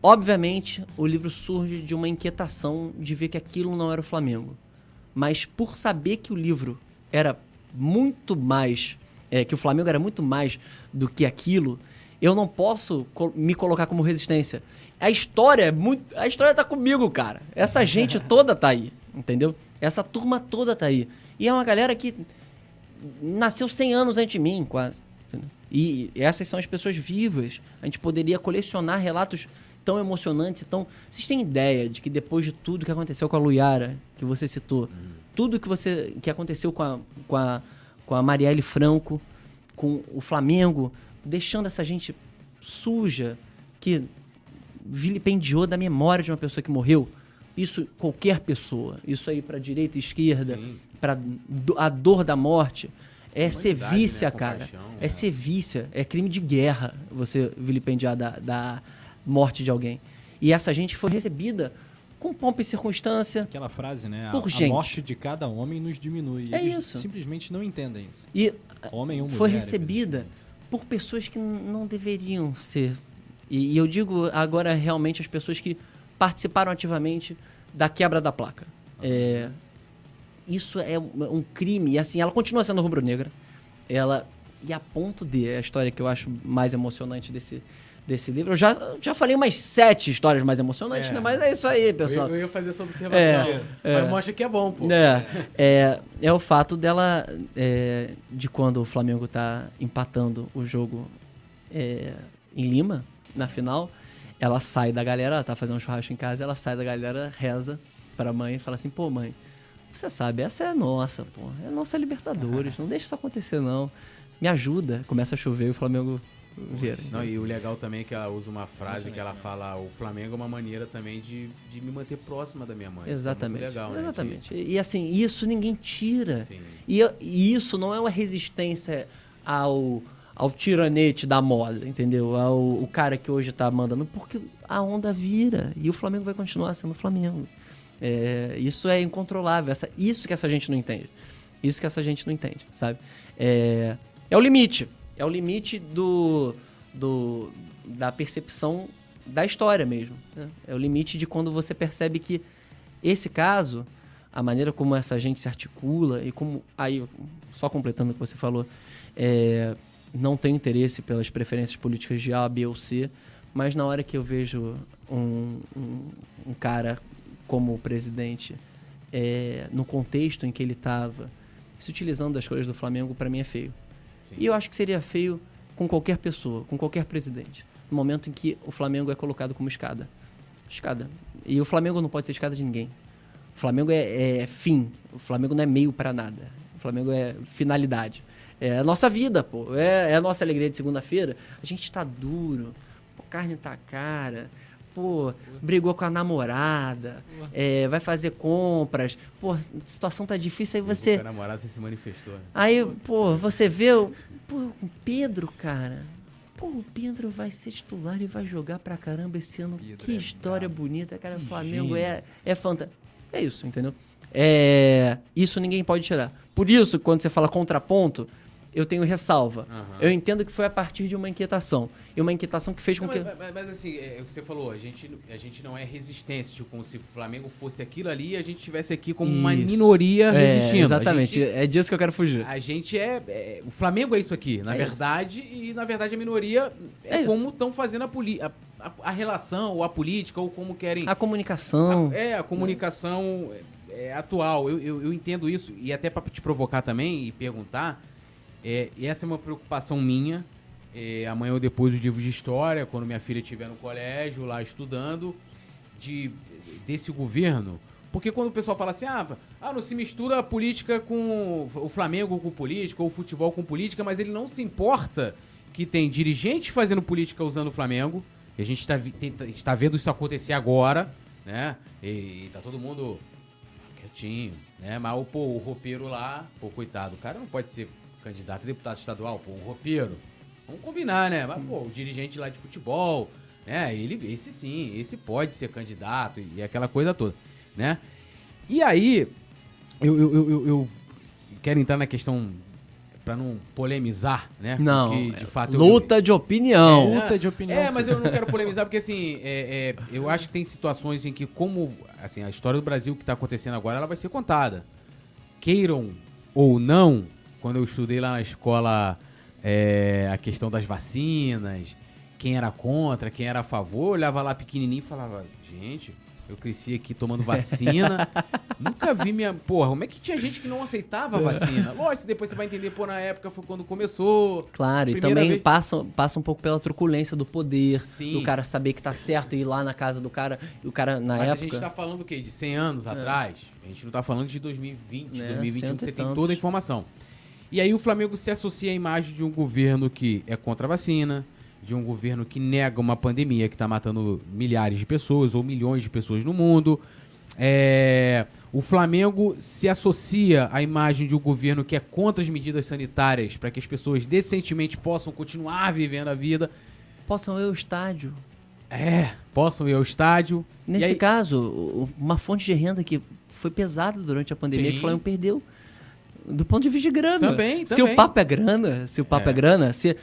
obviamente, o livro surge de uma inquietação de ver que aquilo não era o Flamengo. Mas por saber que o livro era muito mais, é, que o Flamengo era muito mais do que aquilo, eu não posso me colocar como resistência. A história é muito, a história tá comigo, cara. Essa gente toda tá aí, entendeu? Essa turma toda tá aí. E é uma galera que nasceu 100 anos antes de mim, quase. E essas são as pessoas vivas. A gente poderia colecionar relatos tão emocionantes. Tão... Vocês têm ideia de que depois de tudo que aconteceu com a Luiara, que você citou, uhum. tudo que, você, que aconteceu com a, com, a, com a Marielle Franco, com o Flamengo, deixando essa gente suja, que vilipendiou da memória de uma pessoa que morreu. Isso qualquer pessoa, isso aí para direita e esquerda, para a dor da morte, é sevícia, né? cara. É. é sevícia, é crime de guerra você vilipendiar da, da morte de alguém. E essa gente foi recebida com pompa e circunstância. Aquela frase, né? Por a, gente. a morte de cada homem nos diminui. É Eles isso. simplesmente não entendem isso. E homem ou mulher, foi recebida por pessoas que não deveriam ser. E, e eu digo agora realmente as pessoas que participaram ativamente da quebra da placa. É, isso é um, crime. E assim, ela continua sendo rubro-negra. Ela. E a ponto de. É a história que eu acho mais emocionante desse, desse livro. Eu já, já falei umas sete histórias mais emocionantes, é. né? Mas é isso aí, pessoal. Eu, eu ia fazer essa observação. É, é. Mas mostra que é bom, pô. É, é, é o fato dela. É, de quando o Flamengo tá empatando o jogo é, em Lima, na final. Ela sai da galera, ela tá fazendo um churrasco em casa, ela sai da galera, reza pra mãe e fala assim: pô, mãe, você sabe, essa é nossa, pô. É nossa Libertadores, não deixa isso acontecer, não. Me ajuda. Começa a chover e o Flamengo vira. Não, e o legal também é que ela usa uma frase que ela fala: o Flamengo é uma maneira também de, de me manter próxima da minha mãe. Exatamente. Isso é legal, né? Exatamente. E, e, assim, isso ninguém tira. E, e, isso não é uma resistência ao, ao tiranete da moda, entendeu? Ao o cara que hoje tá mandando, porque a onda vira e o Flamengo vai continuar sendo o Flamengo. É, isso é incontrolável. Essa, isso que essa gente não entende. Isso que essa gente não entende, sabe? É, é o limite. É o limite do, do, da percepção da história mesmo. Né? É o limite de quando você percebe que esse caso, a maneira como essa gente se articula e como. Aí, só completando o que você falou, é, não tem interesse pelas preferências políticas de A, B ou C, mas na hora que eu vejo um, um, um cara como presidente, é, no contexto em que ele estava, se utilizando das cores do Flamengo, para mim é feio. Sim. E eu acho que seria feio com qualquer pessoa, com qualquer presidente. No momento em que o Flamengo é colocado como escada. Escada. E o Flamengo não pode ser escada de ninguém. O Flamengo é, é fim. O Flamengo não é meio para nada. O Flamengo é finalidade. É a nossa vida, pô. É, é a nossa alegria de segunda-feira. A gente tá duro. a carne tá cara pô, brigou com a namorada, é, vai fazer compras, pô, a situação tá difícil, aí você. A namorada você se manifestou. Né? Aí, pô, você vê, pô, o Pedro, cara. Pô, o Pedro vai ser titular e vai jogar pra caramba esse ano. Pedro que é história bravo. bonita, cara. O Flamengo é, é fantástico. É isso, entendeu? É, isso ninguém pode tirar. Por isso, quando você fala contraponto, eu tenho ressalva. Uhum. Eu entendo que foi a partir de uma inquietação. E uma inquietação que fez com não, que. Mas, mas, assim, é o que você falou, a gente, a gente não é resistência, tipo, como se o Flamengo fosse aquilo ali e a gente estivesse aqui como isso. uma minoria é, resistindo. Exatamente, gente, é disso que eu quero fugir. A gente é. é o Flamengo é isso aqui, na é verdade, isso. e na verdade a minoria é, é como estão fazendo a, poli a, a, a, relação, ou a política, ou como querem. A comunicação. é, a comunicação é, atual. Eu, eu, eu entendo isso, e até para te provocar também e perguntar. É, essa é uma preocupação minha. É, amanhã ou depois os livros de história, quando minha filha estiver no colégio, lá estudando, de, desse governo. Porque quando o pessoal fala assim, ah, ah, não se mistura a política com o Flamengo com política, ou o futebol com política, mas ele não se importa que tem dirigentes fazendo política usando o Flamengo. E a gente está tá vendo isso acontecer agora, né? E, e tá todo mundo quietinho, né? Mas pô, o roupeiro lá, pô, coitado, o cara não pode ser candidato a deputado estadual, pô, um roupeiro. Vamos combinar, né? Mas, pô, o dirigente lá de futebol, né? Ele, esse sim, esse pode ser candidato e aquela coisa toda, né? E aí, eu, eu, eu, eu quero entrar na questão para não polemizar, né? Não, porque, de fato, luta eu, de opinião. É, luta de opinião. É, mas eu não quero polemizar porque assim, é, é, eu acho que tem situações em que como assim a história do Brasil que está acontecendo agora, ela vai ser contada. Queiram ou não, quando eu estudei lá na escola é, a questão das vacinas, quem era contra, quem era a favor, olhava lá pequenininho e falava, gente, eu cresci aqui tomando vacina. Nunca vi minha. Porra, como é que tinha gente que não aceitava a vacina? Lógico, depois você vai entender, pô, na época foi quando começou. Claro, e também vez... passa, passa um pouco pela truculência do poder, Sim. do cara saber que tá certo e ir lá na casa do cara. E o cara, na Mas época. a gente tá falando o quê? De 100 anos é. atrás? A gente não tá falando de 2020, é, 2021, que você tem toda a informação. E aí o Flamengo se associa à imagem de um governo que é contra a vacina de um governo que nega uma pandemia que está matando milhares de pessoas ou milhões de pessoas no mundo. É, o Flamengo se associa à imagem de um governo que é contra as medidas sanitárias para que as pessoas decentemente possam continuar vivendo a vida. Possam ir ao estádio. É, possam ir ao estádio. Nesse aí... caso, uma fonte de renda que foi pesada durante a pandemia, Sim. que o Flamengo perdeu. Do ponto de vista de grana. Também, também. Se o papo é grana, se o papo é, é grana, se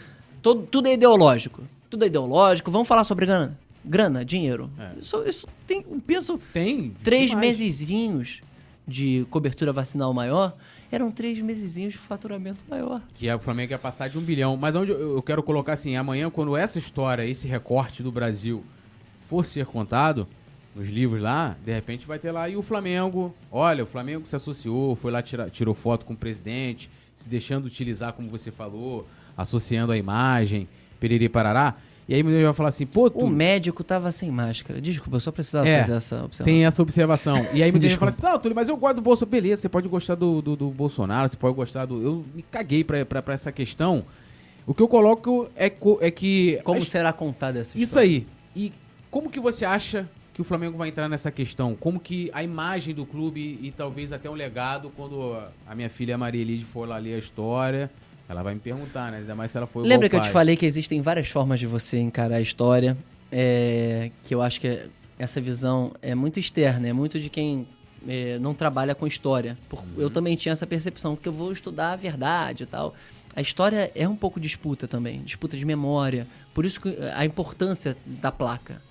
Todo, tudo é ideológico. Tudo é ideológico. Vamos falar sobre grana. Grana, dinheiro. É. Isso, isso tem um peso. Tem. Três mesezinhos de cobertura vacinal maior eram três mesezinhos de faturamento maior. Que é, o Flamengo ia passar de um bilhão. Mas onde eu, eu quero colocar assim, amanhã, quando essa história, esse recorte do Brasil for ser contado, nos livros lá, de repente vai ter lá. E o Flamengo, olha, o Flamengo se associou, foi lá, tira, tirou foto com o presidente, se deixando utilizar, como você falou, associando a imagem, periri parará. E aí vai falar assim, pô, tu... O médico tava sem máscara. Desculpa, eu só precisava é, fazer essa observação. Tem essa observação. E aí muita gente vai falar assim, não, Túlio, mas eu gosto do Bolsonaro. Beleza, você pode gostar do, do, do, Bolsonaro, você pode gostar do... Eu me caguei pra, pra, pra essa questão. O que eu coloco é, é que... Como será contada essa história? Isso aí. E como que você acha que o Flamengo vai entrar nessa questão? Como que a imagem do clube e talvez até um legado, quando a minha filha Maria Elide for lá ler a história ela vai me perguntar, né? Ainda mais se ela for Lembra que eu te falei que existem várias formas de você encarar a história, é, que eu acho que essa visão é muito externa, é muito de quem é, não trabalha com história. Por, uhum. Eu também tinha essa percepção, porque eu vou estudar a verdade e tal. A história é um pouco disputa também, disputa de memória. Por isso que a importância da placa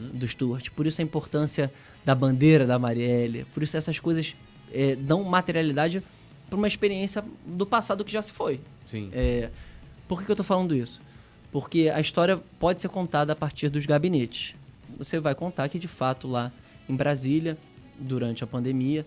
uhum. do Stuart, por isso a importância da bandeira da Marielle, por isso essas coisas é, dão materialidade para uma experiência do passado que já se foi. Sim. É, por que, eu estou falando isso? Porque a história pode ser contada a partir dos gabinetes. Você vai contar que, de fato, lá em Brasília, durante a pandemia,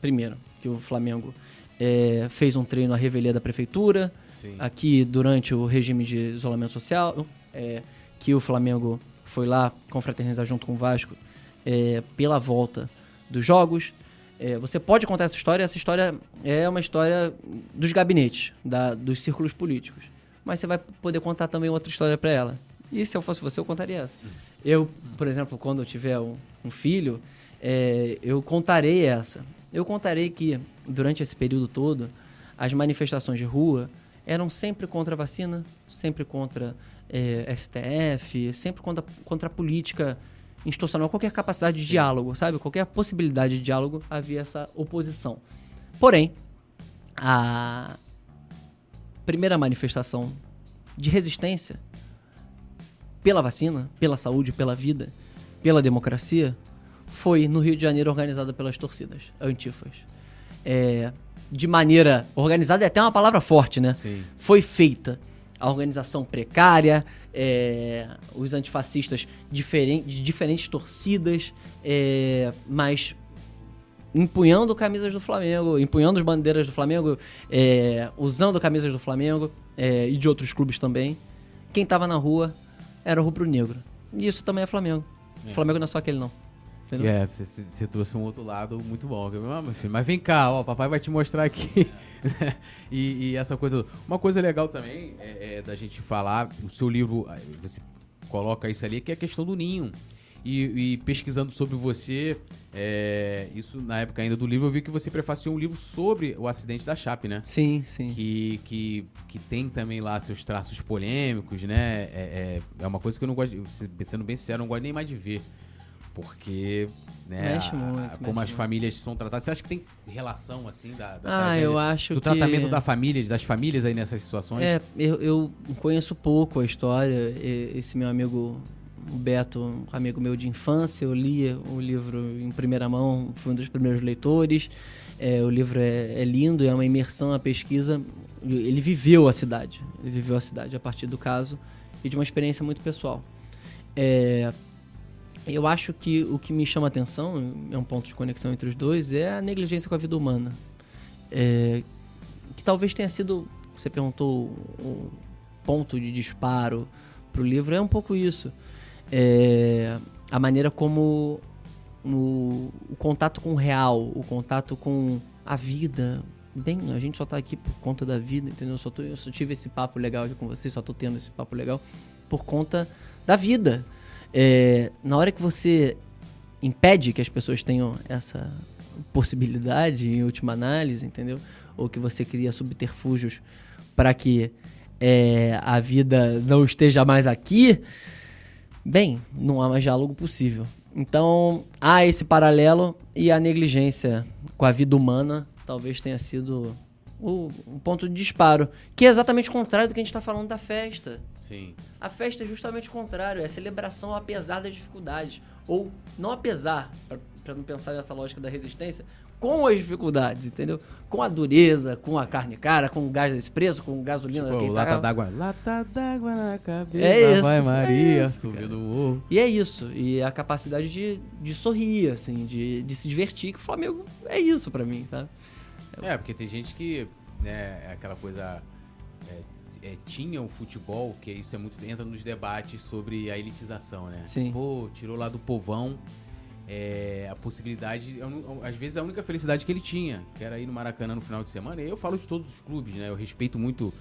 primeiro, que o Flamengo é, fez um treino à revelia da prefeitura, Sim. aqui durante o regime de isolamento social, é, que o Flamengo foi lá confraternizar junto com o Vasco é, pela volta dos jogos, é, você pode contar essa história, essa história é uma história dos gabinetes, da, dos círculos políticos. Mas você vai poder contar também outra história para ela. E se eu fosse você, eu contaria essa. Eu, por exemplo, quando eu tiver um, um filho, é, eu contarei essa. Eu contarei que, durante esse período todo, as manifestações de rua eram sempre contra a vacina, sempre contra é, STF, sempre contra, contra a política institucional, qualquer capacidade de diálogo, sabe? Qualquer possibilidade de diálogo, havia essa oposição. Porém, a primeira manifestação de resistência pela vacina, pela saúde, pela vida, pela democracia, foi no Rio de Janeiro organizada pelas torcidas antifas. É, de maneira organizada é até uma palavra forte, né? Sim. Foi feita a organização precária, é, os antifascistas diferente, de diferentes torcidas, é, mas empunhando camisas do Flamengo, empunhando as bandeiras do Flamengo, é, usando camisas do Flamengo é, e de outros clubes também. Quem estava na rua era o rubro-negro. E isso também é Flamengo. O é. Flamengo não é só aquele, não. Entendeu? É, você, você, trouxe um outro lado muito bom. Ah, mas vem cá, ó, papai vai te mostrar aqui. e, e, essa coisa. Uma coisa legal também é, é, da gente falar, o seu livro, você coloca isso ali, que é a questão do ninho. E, e pesquisando sobre você, é, isso na época ainda do livro, eu vi que você prefaciou um livro sobre o acidente da Chape, né? Sim, sim. Que, que, que tem também lá seus traços polêmicos, né? É, é, é uma coisa que eu não gosto, sendo bem sincero, eu não gosto nem mais de ver Porque né, mexe muito, a, como mexe as famílias são tratadas. Você acha que tem relação assim da, da ah, eu acho do que... tratamento da família, das famílias aí nessas situações? É, eu, eu conheço pouco a história. Esse meu amigo o Beto, um amigo meu de infância, eu lia o livro em primeira mão, fui um dos primeiros leitores. É, o livro é, é, lindo, é uma imersão, a pesquisa. Ele viveu a cidade, ele viveu a cidade a partir do caso e de uma experiência muito pessoal. É, eu acho que o que me chama atenção, é um ponto de conexão entre os dois, é a negligência com a vida humana. É, que talvez tenha sido, você perguntou, o ponto de disparo para o livro, é um pouco isso. É, a maneira como o, o, contato com o real, o contato com a vida. Bem, a gente só está aqui por conta da vida, entendeu? Eu só, tô, eu só tive esse papo legal aqui com vocês, só estou tendo esse papo legal por conta da vida. É, na hora que você impede que as pessoas tenham essa possibilidade, em última análise, entendeu? Ou que você cria subterfúgios para que é, a vida não esteja mais aqui, bem, não há mais diálogo possível. Então, há esse paralelo e a negligência com a vida humana talvez tenha sido o, um ponto de disparo, que é exatamente o contrário do que a gente está falando da festa. Sim. A festa é justamente o contrário, é a celebração apesar das dificuldades. Ou não apesar, para não pensar nessa lógica da resistência, com as dificuldades, entendeu? Com a dureza, com a carne cara, com o gás desse preço, com gasolina. Tipo, lata tá... d'água. Lata d'água na cabeça. É isso. Vai Maria, é subiu do morro. E é isso. E a capacidade de, de sorrir, assim, de, de se divertir, que o Flamengo é isso para mim, tá? É, porque tem gente que, né, é aquela coisa é, é, tinha o futebol, que isso é muito entra nos debates sobre a elitização, né? Sim. Pô, tirou lá do povão é, a possibilidade, às vezes a única felicidade que ele tinha, que era ir no Maracanã no final de semana. E eu falo de todos os clubes, né? Eu respeito muito.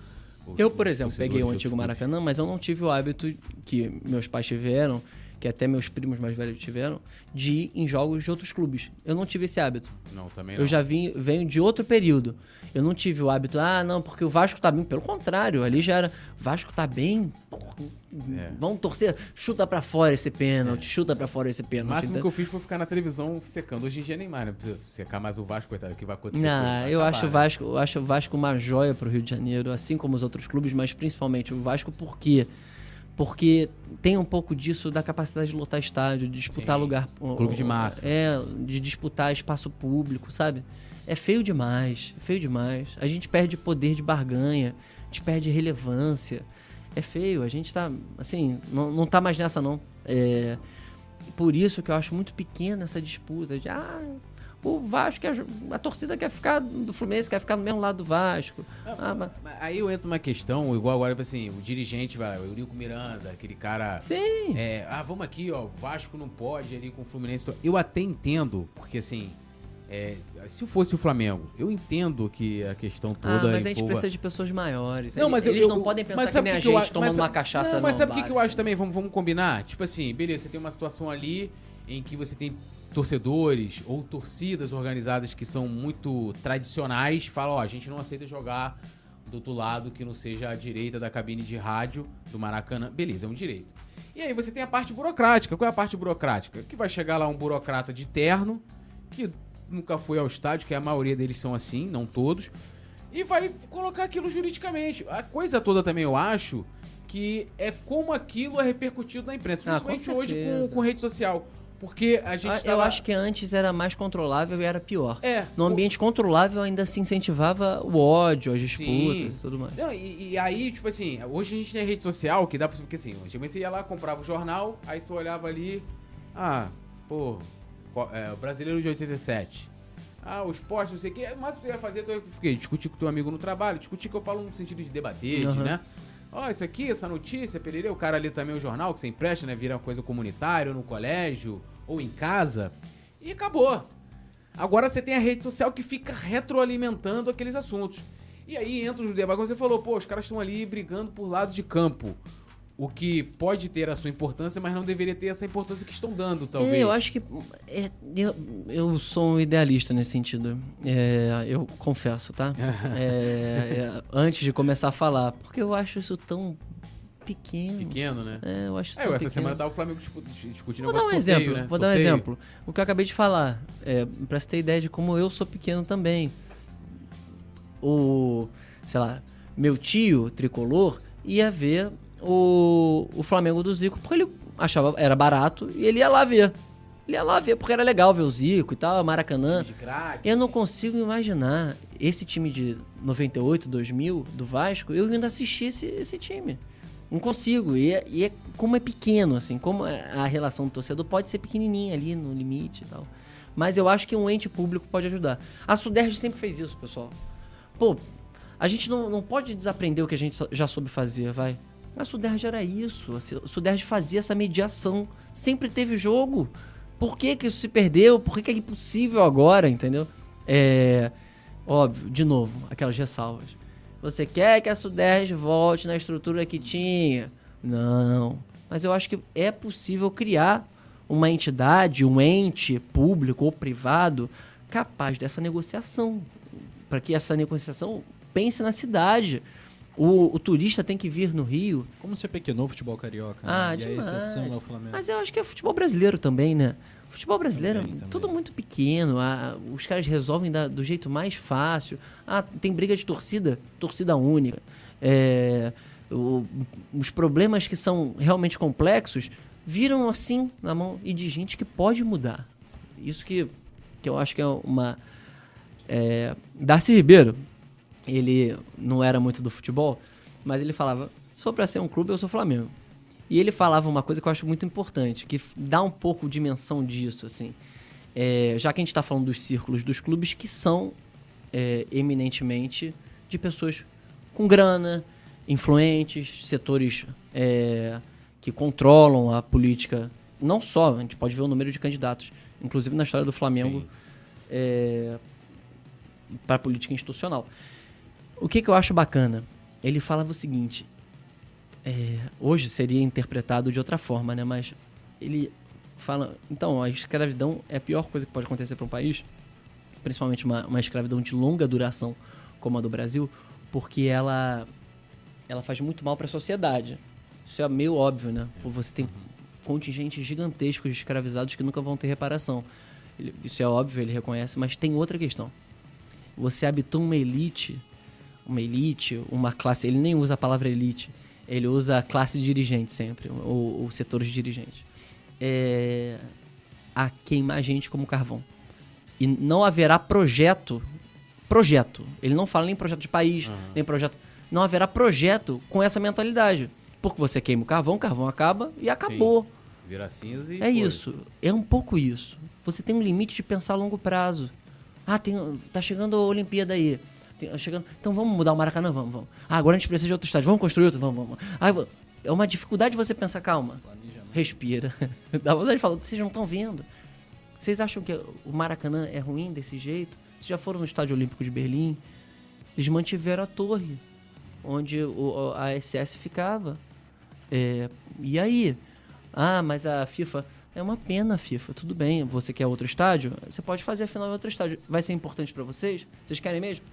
Os, eu, por exemplo, peguei o antigo Maracanã, mas eu não tive o hábito que meus pais tiveram que até meus primos mais velhos tiveram, de ir em jogos de outros clubes. Eu não tive esse hábito. Não, também não. Eu já vim, venho de outro período. Eu não tive o hábito, ah, não, porque o Vasco tá bem. Pelo contrário, ali já era, Vasco tá bem, é. vamos torcer, chuta para fora esse pênalti, é. chuta para fora esse pênalti. O máximo que eu fiz foi ficar na televisão secando. Hoje em dia nem mais, né? Precisa secar mais o Vasco, coitado, o que vai acontecer. Não, eu acabar, acho, o né? Vasco, eu acho o Vasco uma joia pro Rio de Janeiro, assim como os outros clubes, mas principalmente o Vasco porque... quê? Porque tem um pouco disso da capacidade de lotar estádio, de disputar Sim. lugar. Clube de massa. É, de disputar espaço público, sabe? É feio demais, feio demais. A gente perde poder de barganha, a gente perde relevância. É feio, a gente tá, assim, não, não tá mais nessa não. É, por isso que eu acho muito pequena essa disputa de, ah, o Vasco, a, torcida quer ficar do Fluminense, quer ficar no mesmo lado do Vasco. Ah, mas... Aí eu entro uma questão, igual agora, assim, o dirigente, vai, o Eurico Miranda, aquele cara. Sim. É, ah, vamos aqui, ó, o Vasco não pode ali com o Fluminense. Eu até entendo, porque assim. É, se fosse o Flamengo, eu entendo que a questão toda. Ah, mas a gente precisa de pessoas maiores. Não, mas eles eu, não podem pensar que nem a gente eu, tomando uma cachaça. Não, mas sabe o que eu acho também? Vamos, vamos combinar? Tipo assim, beleza, você tem uma situação ali em que você tem torcedores ou torcidas organizadas que são muito tradicionais falam, ó, a gente não aceita jogar do outro lado que não seja a direita da cabine de rádio do Maracanã. Beleza, é um direito. E aí você tem a parte burocrática. Qual é a parte burocrática? Que vai chegar lá um burocrata de terno, que nunca foi ao estádio, que a maioria deles são assim, não todos, e vai colocar aquilo juridicamente. A coisa toda também, eu acho, que é como aquilo é repercutido na imprensa, principalmente ah, hoje com, com rede social. Porque a gente. Eu tava... acho que antes era mais controlável e era pior. É. No ambiente controlável ainda se incentivava o ódio, as disputas e tudo mais. Não, e, e, aí, tipo assim, hoje a gente tem rede social que dá pra. Porque assim, hoje você ia lá, comprava o jornal, aí tu olhava ali. Ah, pô, é, o brasileiro de 87. Ah, o esporte, não sei o quê. Mas tu ia fazer, tu ia discutir com teu amigo no trabalho, discutir que eu falo no sentido de debater, uhum. né? Ó, oh, isso aqui, essa notícia, pererê, o cara ali também o jornal que você empresta, né? Vira uma coisa comunitária no colégio ou em casa. E acabou. Agora você tem a rede social que fica retroalimentando aqueles assuntos. E aí entra o debate, como você falou, pô, os caras estão ali brigando por lado de campo. O que pode ter a sua importância, mas não deveria ter essa importância que estão dando, talvez. É, eu acho que. É, eu, eu sou um idealista nesse sentido. É, eu confesso, tá? É, é, antes de começar a falar. Porque eu acho isso tão pequeno. Pequeno, né? É, eu acho é, essa pequeno. semana tava o Flamengo discutindo Vou dar um sorteio, exemplo, né? vou dar um exemplo. O que eu acabei de falar, é, pra você ter ideia de como eu sou pequeno também. O, sei lá, meu tio tricolor ia ver o, o Flamengo do Zico porque ele achava era barato e ele ia lá ver. Ele ia lá ver porque era legal ver o Zico e tal, Maracanã. Eu não consigo imaginar esse time de 98, 2000 do Vasco, eu ainda assisti esse, esse time. Não consigo. E, é, e é, como é pequeno, assim, como é, a relação do torcedor pode ser pequenininha ali no limite e tal. Mas eu acho que um ente público pode ajudar. A Suderj sempre fez isso, pessoal. Pô, a gente não, não pode desaprender o que a gente já soube fazer, vai. A Suderj era isso. A Suderj fazia essa mediação. Sempre teve jogo. Por que, que isso se perdeu? Por que, que é impossível agora, entendeu? É. Óbvio, de novo, aquelas ressalvas. Você quer que a Suderj volte na estrutura que tinha? Não. Mas eu acho que é possível criar uma entidade, um ente público ou privado capaz dessa negociação. Para que essa negociação pense na cidade. O, o, turista tem que vir no Rio. Como você pequenou o futebol carioca? Né? Ah, né? demais. é o Flamengo. Mas eu acho que é futebol brasileiro também, né? Futebol brasileiro também, é tudo muito pequeno. Ah, os caras resolvem da, do jeito mais fácil. Ah, tem briga de torcida, torcida única. É, o, os problemas que são realmente complexos viram assim na mão e de gente que pode mudar. Isso que, que eu acho que é uma. É, Darcy Ribeiro, ele não era muito do futebol, mas ele falava: se for para ser um clube, eu sou Flamengo. E ele falava uma coisa que eu acho muito importante, que dá um pouco dimensão disso, assim. É, já que a gente está falando dos círculos dos clubes que são é, eminentemente de pessoas com grana, influentes, setores é, que controlam a política. Não só, a gente pode ver o número de candidatos, inclusive na história do Flamengo, é, para a política institucional. O que, que eu acho bacana? Ele falava o seguinte: é, hoje seria interpretado de outra forma, né? Mas ele fala, então, a escravidão é a pior coisa que pode acontecer para um país, principalmente uma, uma escravidão de longa duração como a do Brasil, porque ela ela faz muito mal para a sociedade. Isso é meio óbvio, né? Você tem contingentes gigantescos de escravizados que nunca vão ter reparação. Ele, isso é óbvio, ele reconhece, mas tem outra questão. Você habitou uma elite, uma elite, uma classe, ele nem usa a palavra elite, ele usa a classe dirigente sempre, ou, ou setores dirigentes. É, a queimar gente como carvão. E não haverá projeto. Projeto. Ele não fala nem projeto de país, uhum. nem projeto. Não haverá projeto com essa mentalidade. Porque você queima o carvão, o carvão acaba e acabou. Sim. Vira cinza e. É foi. isso. É um pouco isso. Você tem um limite de pensar a longo prazo. Ah, tem, tá chegando a Olimpíada aí chegando. Então vamos mudar o Maracanã? Vamos, vamos. Ah, agora a gente precisa de outro estádio. Vamos construir outro? Vamos, vamos. Ah, é uma dificuldade você pensar, calma. Respira. Dá vontade de falar, vocês não estão vendo. Vocês acham que o Maracanã é ruim desse jeito? Vocês já foram no Estádio Olímpico de Berlim? Eles mantiveram a torre onde o, a SS ficava. É, e aí? Ah, mas a FIFA. É uma pena, FIFA. Tudo bem, você quer outro estádio? Você pode fazer a final em outro estádio. Vai ser importante para vocês? Vocês querem mesmo?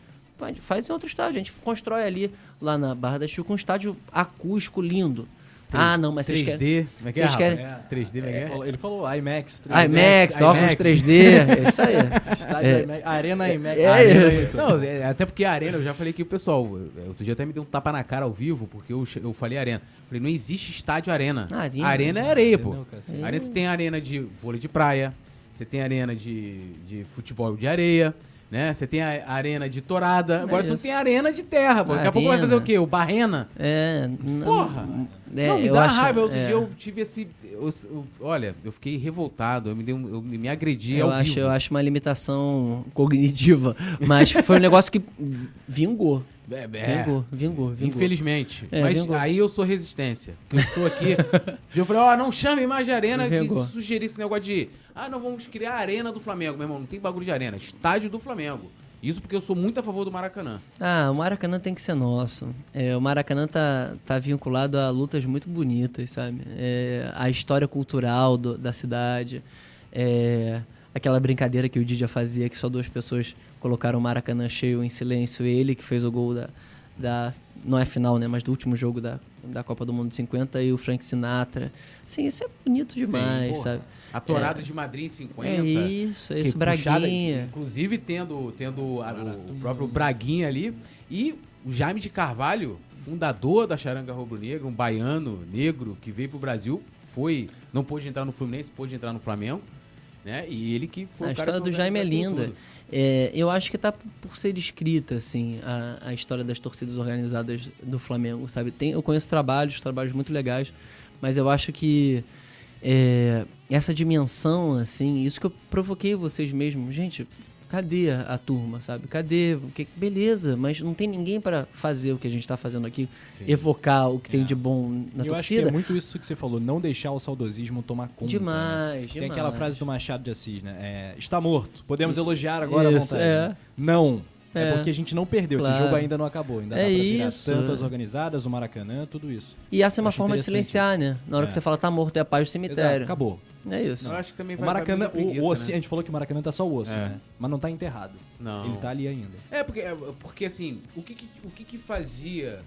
Faz em outro estádio. A gente constrói ali, lá na Barra da Chuca, um estádio acústico lindo. 3, ah, não, mas 3D, vocês querem. Como é que é, vocês querem... É, 3D, como é, é? Ele falou IMAX. 3D. IMAX, óculos 3D. É isso aí. Estádio é. IMAX, Arena IMAX. É, Arena, isso. Não, é, até porque a Arena, eu já falei que o pessoal, outro dia até me deu um tapa na cara ao vivo, porque eu, eu falei Arena. Falei, não existe estádio Arena. Arena, arena é areia, pô. É. Arena você tem arena de vôlei de praia, você tem arena de, de futebol de areia né? Você tem a arena de torada, agora é você não tem arena de terra, pô. Daqui a pouco vai fazer o quê? O barrena? É. Porra! É, não, me dá acho, raiva. Outro é. dia eu tive esse. Eu, eu, olha, eu fiquei revoltado, eu me, dei um, eu me agredi eu acho, vivo. Eu acho uma limitação cognitiva, mas foi um negócio que vingou. É, é. Vingou, vingou, vingou. Infelizmente. É, Mas vingou. aí eu sou resistência. Eu estou aqui. eu falei, ó, oh, não chame mais de arena vingou. que sugerir esse negócio de. Ah, não vamos criar a arena do Flamengo, meu irmão. Não tem bagulho de arena. Estádio do Flamengo. Isso porque eu sou muito a favor do Maracanã. Ah, o Maracanã tem que ser nosso. É, o Maracanã tá, tá vinculado a lutas muito bonitas, sabe? É, a história cultural do, da cidade. É, aquela brincadeira que o Didia fazia, que só duas pessoas colocaram o Maracanã cheio em silêncio. Ele que fez o gol da, da não é final, né, mas do último jogo da, da Copa do Mundo de 50 e o Frank Sinatra. Sim, isso é bonito demais, Sim, sabe? A Torada é, de Madrid em 50. É isso, é isso, Braguinha. Puxada, inclusive tendo, tendo a, o, o, próprio Braguinha ali. E o Jaime de Carvalho, fundador da Charanga Rubro-Negra, um baiano negro que veio pro Brasil, foi, não pôde entrar no Fluminense, pôde entrar no Flamengo. Né? E ele que foi A história do Jaime é linda. É, eu acho que tá por ser escrita, assim, a, a história das torcidas organizadas do Flamengo, sabe? Tem, eu conheço trabalhos, trabalhos muito legais, mas eu acho que é, essa dimensão, assim, isso que eu provoquei vocês mesmos, gente, cadê a, turma, sabe? Cadê? Que, beleza, mas não tem ninguém para fazer o que a gente está fazendo aqui, Sim. evocar o que é. tem de bom na eu torcida. Eu acho que é muito isso que você falou, não deixar o saudosismo tomar conta. Demais, né? Tem demais. aquela frase do Machado de Assis, né? É, está morto, podemos elogiar agora isso, a vontade. É. Não, é. é, porque a gente não perdeu, claro. esse jogo ainda não acabou. Ainda é dá pra isso. tanto as organizadas, o Maracanã, tudo isso. E essa é uma forma de silenciar, isso. né? Na hora é. que você fala tá morto, é a paz do cemitério. Exato, acabou. É isso. Eu acho que também vai, o Maracanã, preguiça, o, o, né? a gente falou que o Maracanã tá só o osso, é. né? Mas não tá enterrado. Não. Ele tá ali ainda. É, porque, é, porque assim, o que que, o que, que fazia...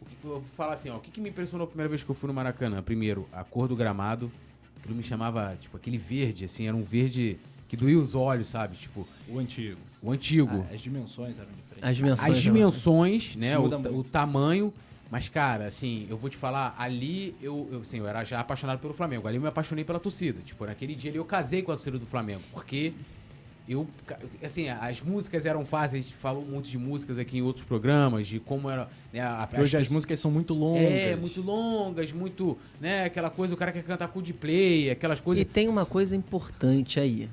O que, eu vou falar assim, ó, o que, que me impressionou a primeira vez que eu fui no Maracanã? Primeiro, a cor do gramado. Aquilo me chamava, tipo, aquele verde, assim, era um verde que doía os olhos, sabe? Tipo... O antigo. O antigo. Ah, as dimensões eram diferentes. As dimensões, as dimensões né? O, o, tamanho. Mas, cara, assim, eu vou te falar, ali eu, eu, assim, eu era já apaixonado pelo Flamengo. Ali eu me apaixonei pela torcida. Tipo, naquele dia ali eu casei com a torcida do Flamengo. Porque eu, assim, as músicas eram fáceis, a gente falou muito de músicas aqui em outros programas, de como era. Né, a, a, hoje as músicas são muito longas. É, muito longas, muito. né, Aquela coisa, o cara quer cantar com de play, aquelas coisas. E tem uma coisa importante aí.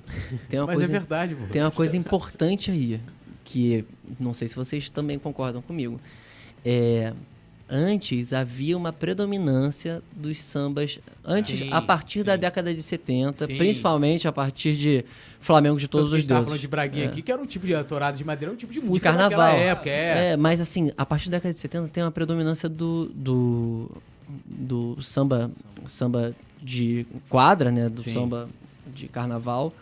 Tem uma Mas coisa, é verdade, pô. Tem uma coisa importante aí, que não sei se vocês também concordam comigo. É, antes havia uma predominância dos sambas. Antes, sim, a partir sim. da década de 70, sim. principalmente a partir de Flamengo de todos Tanto os deuses. falando de Braguinha é. aqui, que era um tipo de torada de madeira, um tipo de música. De carnaval. época, é. é. Mas assim, a partir da década de 70 tem uma predominância do, do, do samba, samba de quadra, né? Do samba de carnaval.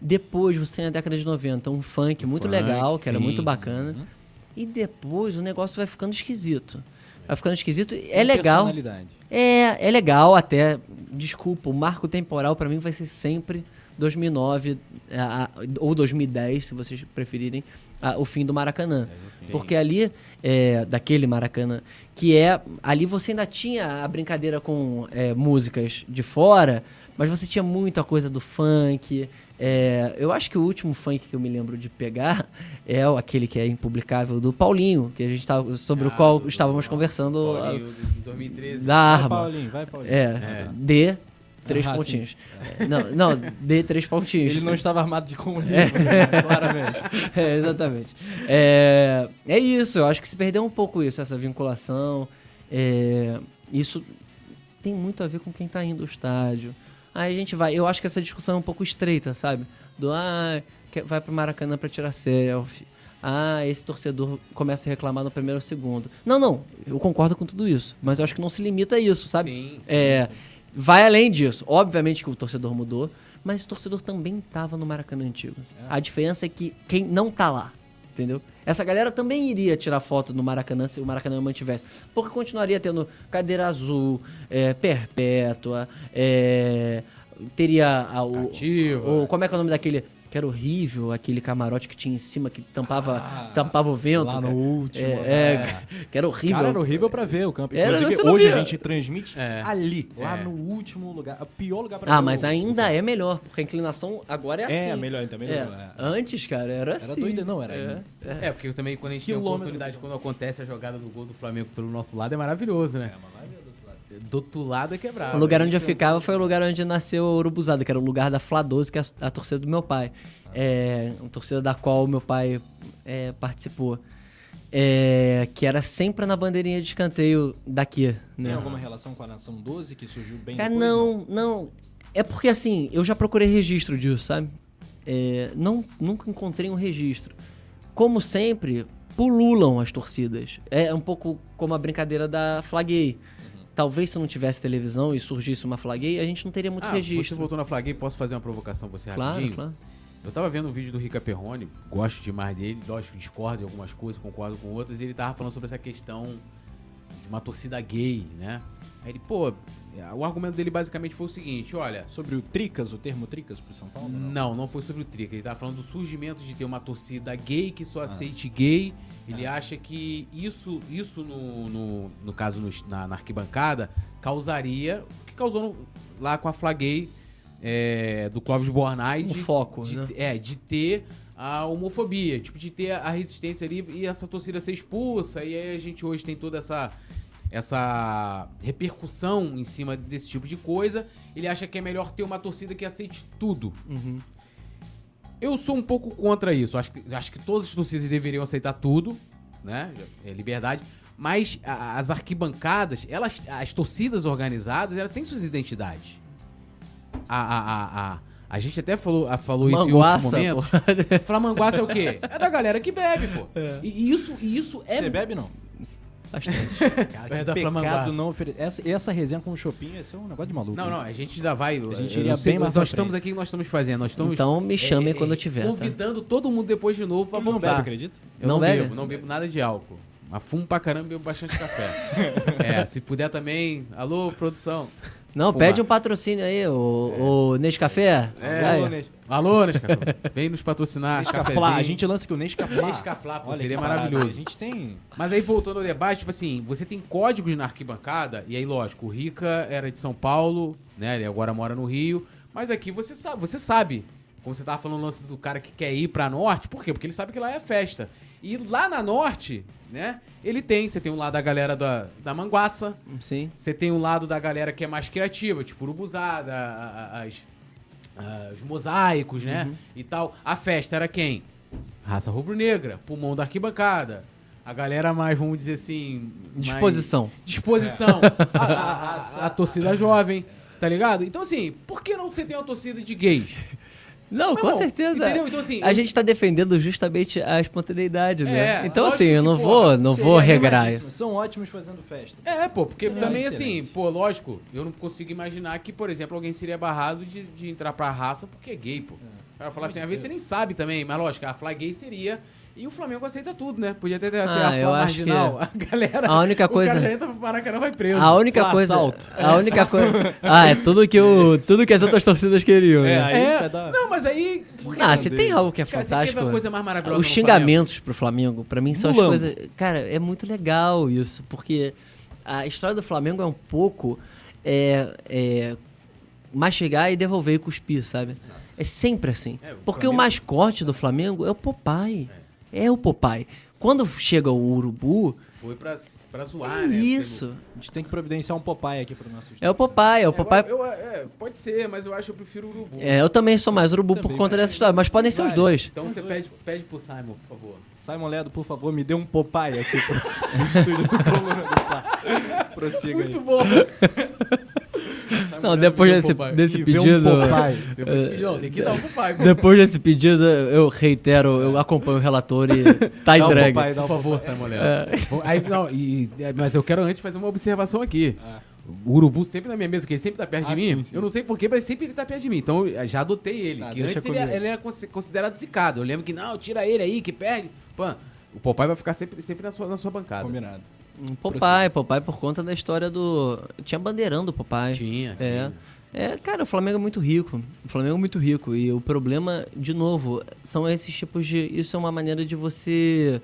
Depois você tem a década de 90, um funk muito funk, legal, que era muito bacana. Uhum. E depois o negócio vai ficando esquisito. Vai ficando esquisito. Sem é legal. É, é legal até. Desculpa, o marco temporal para mim vai ser sempre 2009 a, ou 2010, se vocês preferirem, a, o fim do Maracanã. Sim. Porque ali, é, daquele Maracanã, que é. Ali você ainda tinha a brincadeira com é, músicas de fora, mas você tinha muita coisa do funk. É, eu acho que o último funk que eu me lembro de pegar é aquele que é impublicável do Paulinho, que a gente tava, sobre ah, o qual do, estávamos do, conversando. Paulinho, a, 2013. Da arma. Vai, Paulinho, vai, Paulinho. É, é. D. Três ah, pontinhos. É. Não, não, D três pontinhos. Ele não estava armado de comunismo, é. Né? claramente. É, exatamente. É, é isso, eu acho que se perdeu um pouco isso, essa vinculação. É, isso tem muito a ver com quem está indo ao estádio Aí a gente vai. Eu acho que essa discussão é um pouco estreita, sabe? Do ah, vai pro Maracanã para tirar selfie. Ah, esse torcedor começa a reclamar no primeiro ou segundo. Não, não, eu concordo com tudo isso. Mas eu acho que não se limita a isso, sabe? Sim, sim. É, vai além disso. Obviamente que o torcedor mudou, mas o torcedor também estava no Maracanã antigo. É. A diferença é que quem não tá lá, entendeu? Essa galera também iria tirar foto no Maracanã se o Maracanã mantivesse. Porque continuaria tendo cadeira azul, é, perpétua, é, teria a, o, o, Como é que é o nome daquele que era horrível, aquele camarote que tinha em cima que tampava, ah, tampava o vento. Lá no último. É, é, que era horrível. Cara, era horrível pra ver o campo. Inclusive, era, hoje a gente transmite é. ali, lá é. no último lugar. O pior lugar pra ah, ver. Ah, mas o... ainda é melhor, porque a inclinação agora é, é assim. É, melhor, então, melhor. É. Antes, cara, era, assim. Era doido, não, era. É, porque também quando a gente Quilômetro. tem a oportunidade, quando acontece a jogada do gol do Flamengo pelo nosso lado, é maravilhoso, né? É, maravilhoso do outro lado é quebrado. O lugar onde eu ficava foi o lugar onde nasceu a Urubuzada, que era o lugar da Fla 12, que é a, a torcida do meu pai é, uma torcida da qual meu pai é, participou. É, que era sempre na bandeirinha de escanteio daqui. Né? Tem alguma relação com a Nação 12 que surgiu bem Cara, depois, não, não, não. É porque assim, eu já procurei registro disso, sabe? É, não, nunca encontrei um registro. Como sempre, pululam as torcidas. É um pouco como a brincadeira da Flaguei. Talvez se não tivesse televisão e surgisse uma Flaguei, a gente não teria muito ah, registro. Você voltou na Flaguei, posso fazer uma provocação você claro, rapidinho? Claro. Eu tava vendo um vídeo do Rica Perrone, gosto demais dele, lógico, discordo de algumas coisas, concordo com outras, e ele tava falando sobre essa questão de uma torcida gay, né? Aí ele, pô, o argumento dele basicamente foi o seguinte, olha... Sobre o Tricas, o termo Tricas pro São Paulo? Não, não, não foi sobre o Tricas. Ele tava falando do surgimento de ter uma torcida gay que só ah. aceite gay. Ele ah. acha que isso, isso no, no, no caso no, na, na, arquibancada, causaria... O que causou no, lá com a Flaguei é, do Clóvis Bornai... Um de, foco, de, né? É, de ter a homofobia, tipo, de ter a resistência ali e essa torcida ser expulsa. E aí a gente hoje tem toda essa essa repercussão em cima desse tipo de coisa, ele acha que é melhor ter uma torcida que aceite tudo. Uhum. Eu sou um pouco contra isso. Acho que, acho que todas as torcidas deveriam aceitar tudo, né? É liberdade. Mas a, as arquibancadas, elas, as torcidas organizadas, elas têm suas identidades. A, a, a, a, a gente até falou, falou isso em outros momentos. Flamanguaça é o quê? É da galera que bebe, pô. É. E isso, isso é. Você bebe, não? Bastante. Cara, que pecado não oferecer. Essa, essa resenha com o Chopin ia ser um negócio de maluco. Não, não, a gente ainda vai. A gente iria bem mais Nós estamos aqui, nós estamos fazendo. Nós estamos, então me chame é, quando eu tiver. Tá? Convidando tá? todo mundo depois de novo pra voltar. Não bebe, acredita? Eu não, não bebe? bebo, não bebo nada de álcool. Mas fumo pra caramba e bebo bastante café. é, se puder também. Alô, produção. Não, Fumar. pede um patrocínio aí, o, é. o Nescafé. É, alô, Nes... alô, Nescafé. Vem nos patrocinar. Nescaflá. A gente lança aqui o Nescafé. Nescaflá, pô, Olha, seria maravilhoso. A gente tem... Mas aí, voltando ao debate, tipo assim, você tem códigos na arquibancada, e aí, lógico, o Rica era de São Paulo, né, ele agora mora no Rio, mas aqui você sabe, você sabe, como você tava falando o lance do cara que quer ir pra Norte, por quê? Porque ele sabe que lá é festa. E lá na Norte, né? Ele tem, você tem um lado da galera da, da Manguaça. Sim. Você tem um lado da galera que é mais criativa, tipo Urubuzada, as, os mosaicos, né? Uhum. E tal. A festa era quem? Raça rubro-negra, pulmão da arquibancada. A galera mais, vamos dizer assim. Disposição. Mais... Disposição. É. A, a, a, a, torcida jovem, tá ligado? Então, assim, por que não você tem uma torcida de gays? Não, com certeza. Entendeu? Então, assim, a eu... gente está defendendo justamente a espontaneidade, né? É, então, assim, eu não vou, não vou regrar isso. São ótimos fazendo festa. É, pô, porque é também, assim, pô, lógico, eu não consigo imaginar que, por exemplo, alguém seria barrado de, de entrar pra raça porque é gay, pô. É. O cara falar assim, às vezes você nem sabe também, mas lógico, a fly gay seria e o Flamengo aceita tudo, né? Podia ter, ter ah, a eu marginal. A galera. A única coisa. O cara já entra pro Maracanã vai preso. A única coisa. Assalto. A única coisa. Ah, é tudo que, o, tudo que as outras torcidas queriam. É, né? aí é, dar... Não, mas aí. Ah, você tem algo que é cara, fantástico. Coisa mais maravilhosa Os xingamentos Flamengo. pro Flamengo, pra mim, são as coisas. Cara, é muito legal isso, porque a história do Flamengo é um pouco. É, é, mastigar e devolver e cuspir, sabe? É sempre assim. É, porque Flamengo... o mascote do Flamengo é o Popeye. É é o Popeye. Quando chega o urubu. Foi pra, pra zoar, é né? Isso. A gente tem que providenciar um Popeye aqui pro nosso É o Popeye, é o Popeye. Eu, eu, é, pode ser, mas eu acho que eu prefiro o urubu. É, eu também sou mais urubu por conta dessa história, mas podem ser os dois. Então você pede, pede pro Simon, por favor. Simon Ledo, por favor, me dê um Popeye aqui pro, pro estúdio do Coluna do Pá. Prossiga Muito aí. bom. Não, depois desse, desse pedido. Um depois, pedido, tem que dar um papai. Depois desse pedido, eu reitero, eu acompanho o relator e tá dá entregue. Um dá um Por favor, Samuel. É. Aí, não, e, mas eu quero antes fazer uma observação aqui. É. O urubu sempre na minha mesa, porque ele sempre tá perto ah, de mim. Sim, sim. Eu não sei porquê, mas sempre ele tá perto de mim. Então eu já adotei ele. Ah, que antes ele, ele era considerado zicado. Eu lembro que, não, tira ele aí, que perde. Pô, o papai vai ficar sempre, sempre na, sua, na sua bancada. Combinado. Um Popeye, Popeye por conta da história do. Tinha bandeirão do Popeye. Tinha, é. tinha. É, cara, o Flamengo é muito rico. O Flamengo é muito rico. E o problema, de novo, são esses tipos de. Isso é uma maneira de você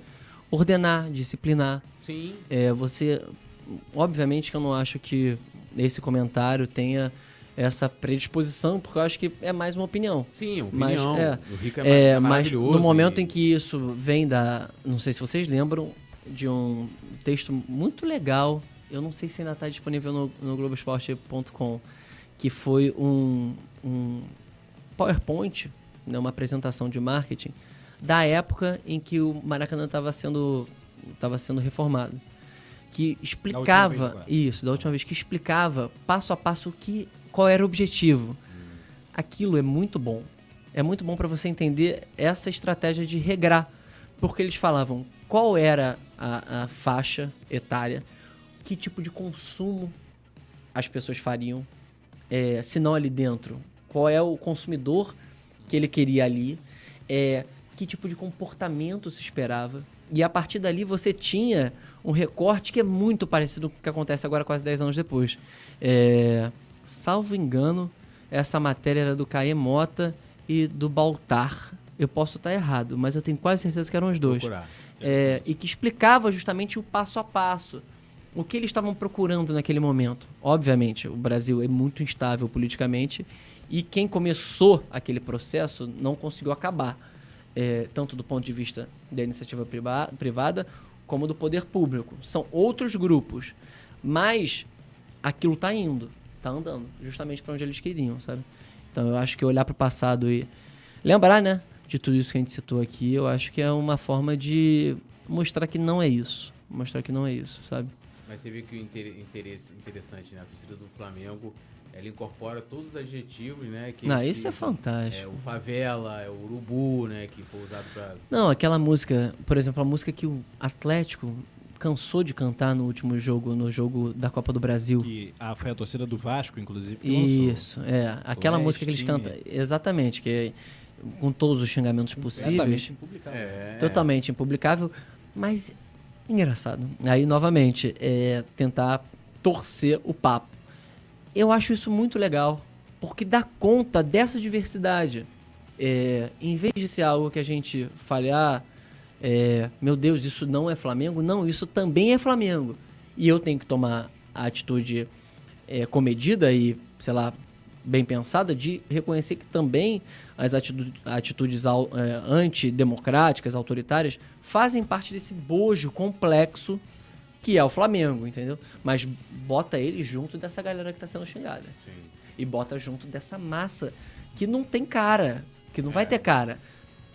ordenar, disciplinar. Sim. É, você. Obviamente que eu não acho que esse comentário tenha essa predisposição, porque eu acho que é mais uma opinião. Sim, opinião. Mas, é, o Rico é, é mas no momento e... em que isso vem da. Não sei se vocês lembram, de um texto muito legal. Eu não sei se ainda está disponível no, no Globoesporte.com, que foi um, um PowerPoint, né, uma apresentação de marketing da época em que o Maracanã estava sendo, tava sendo reformado. Que explicava isso, da última vez, que explicava passo a passo que, qual era o objetivo. Aquilo é muito bom. É muito bom para você entender essa estratégia de regrar. Porque eles falavam qual era a, a faixa etária, que tipo de consumo as pessoas fariam, é, se não ali dentro. Qual é o consumidor que ele queria ali. é, que tipo de comportamento se esperava. E a partir dali você tinha um recorte que é muito parecido com o que acontece agora quase 10 anos depois. É, salvo engano, essa matéria era do Caê Mota e do Baltar. Eu posso estar errado, mas eu tenho quase certeza que eram os dois. É, e que explicava justamente o passo a passo. O que eles estavam procurando naquele momento. Obviamente, o Brasil é muito instável politicamente e quem começou aquele processo não conseguiu acabar. É, tanto do ponto de vista da iniciativa privada como do poder público. São outros grupos. Mas aquilo está indo, está andando, justamente para onde eles queriam, sabe? Então eu acho que olhar para o passado e lembrar, né, de tudo isso que a gente citou aqui, eu acho que é uma forma de mostrar que não é isso. Mostrar que não é isso, sabe? Mas você vê que o interesse interessante, né? A torcida do Flamengo, ela incorpora todos os adjetivos, né? Que, não, isso que, é fantástico. É, o favela, é o urubu, né? Que foi usado pra... Não, aquela música, por exemplo, a música que o Atlético cansou de cantar no último jogo, no jogo da Copa do Brasil. Que ah, foi a torcida do Vasco, inclusive. Isso, é. Aquela música que eles cantam. Exatamente, que é, com todos os xingamentos possíveis. Impublicável. É. Totalmente impublicável. Mas engraçado. Aí, novamente, é tentar torcer o papo. Eu acho isso muito legal, porque dá conta dessa diversidade. É, em vez de ser algo que a gente fale, ah, é, meu Deus, isso não é Flamengo. Não, isso também é Flamengo. E eu tenho que tomar a atitude é, comedida e, sei lá, bem pensada de reconhecer que também as atitudes, é, antidemocráticas, autoritárias, fazem parte desse bojo complexo que é o Flamengo, entendeu? Mas bota ele junto dessa galera que está sendo xingada. Sim. E bota junto dessa massa que não tem cara, que não é. vai ter cara.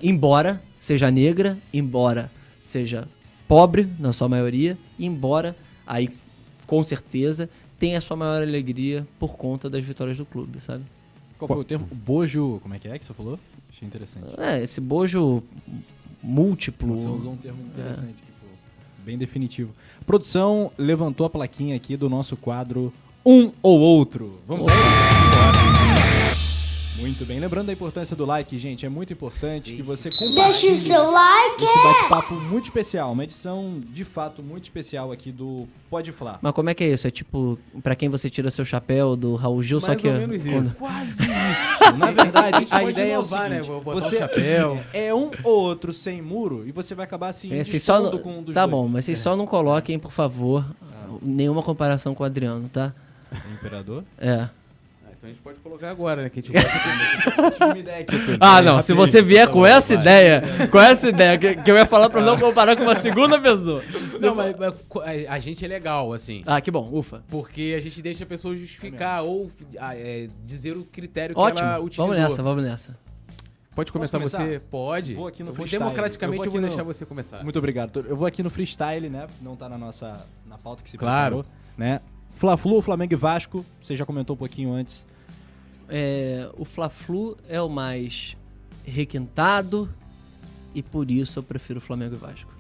Embora seja negra, embora seja pobre na sua maioria, embora aí com certeza tenha a sua maior alegria por conta das vitórias do clube, sabe? Qual foi o termo? Bojo, como é que é que você falou? Achei interessante. É, esse bojo múltiplo. Você usou um termo interessante, é. bem definitivo. A produção levantou a plaquinha aqui do nosso quadro Um ou Outro. Vamos lá? Muito bem. Lembrando da importância do like, gente. É muito importante que você compartilhe. Deixa o seu like. Esse bate-papo muito especial. Uma edição, de fato, muito especial aqui do Pode Falar. Mas como é que é isso? É tipo, pra quem você tira seu chapéu do Raul Gil, Mais só que... Ou menos isso. Quase isso. Na verdade, a, a ideia inovar, é o seguinte. Né? Você chapéu. é um ou outro sem muro e você vai acabar assim, é, só com um dos Tá dois. bom, mas vocês é. só não coloquem, por favor, ah. nenhuma comparação com o Adriano, tá? O imperador? É. Então a gente pode colocar agora, né? Que a gente pode ter uma ideia aqui. Ah, não. Se você vier com essa ideia, com essa ideia, que, que eu ia falar pra não comparar com uma segunda pessoa. Não, mas, mas a gente é legal, assim. Ah, que bom, ufa. Porque a gente deixa a pessoa justificar ou ah, é, dizer o critério que Ótimo. ela utilizou. Vamos nessa, vamos nessa. Pode começar, começar, você? Pode. Vou aqui no eu Democraticamente eu vou, eu vou no... deixar você começar. Muito obrigado. Eu vou aqui no freestyle, né? Não tá na nossa na pauta que se claro. preparou, né? Fla-Flu, Flamengo e Vasco. Você já comentou um pouquinho antes é, o Fla-Flu é o mais requintado e por isso eu prefiro Flamengo e Vasco.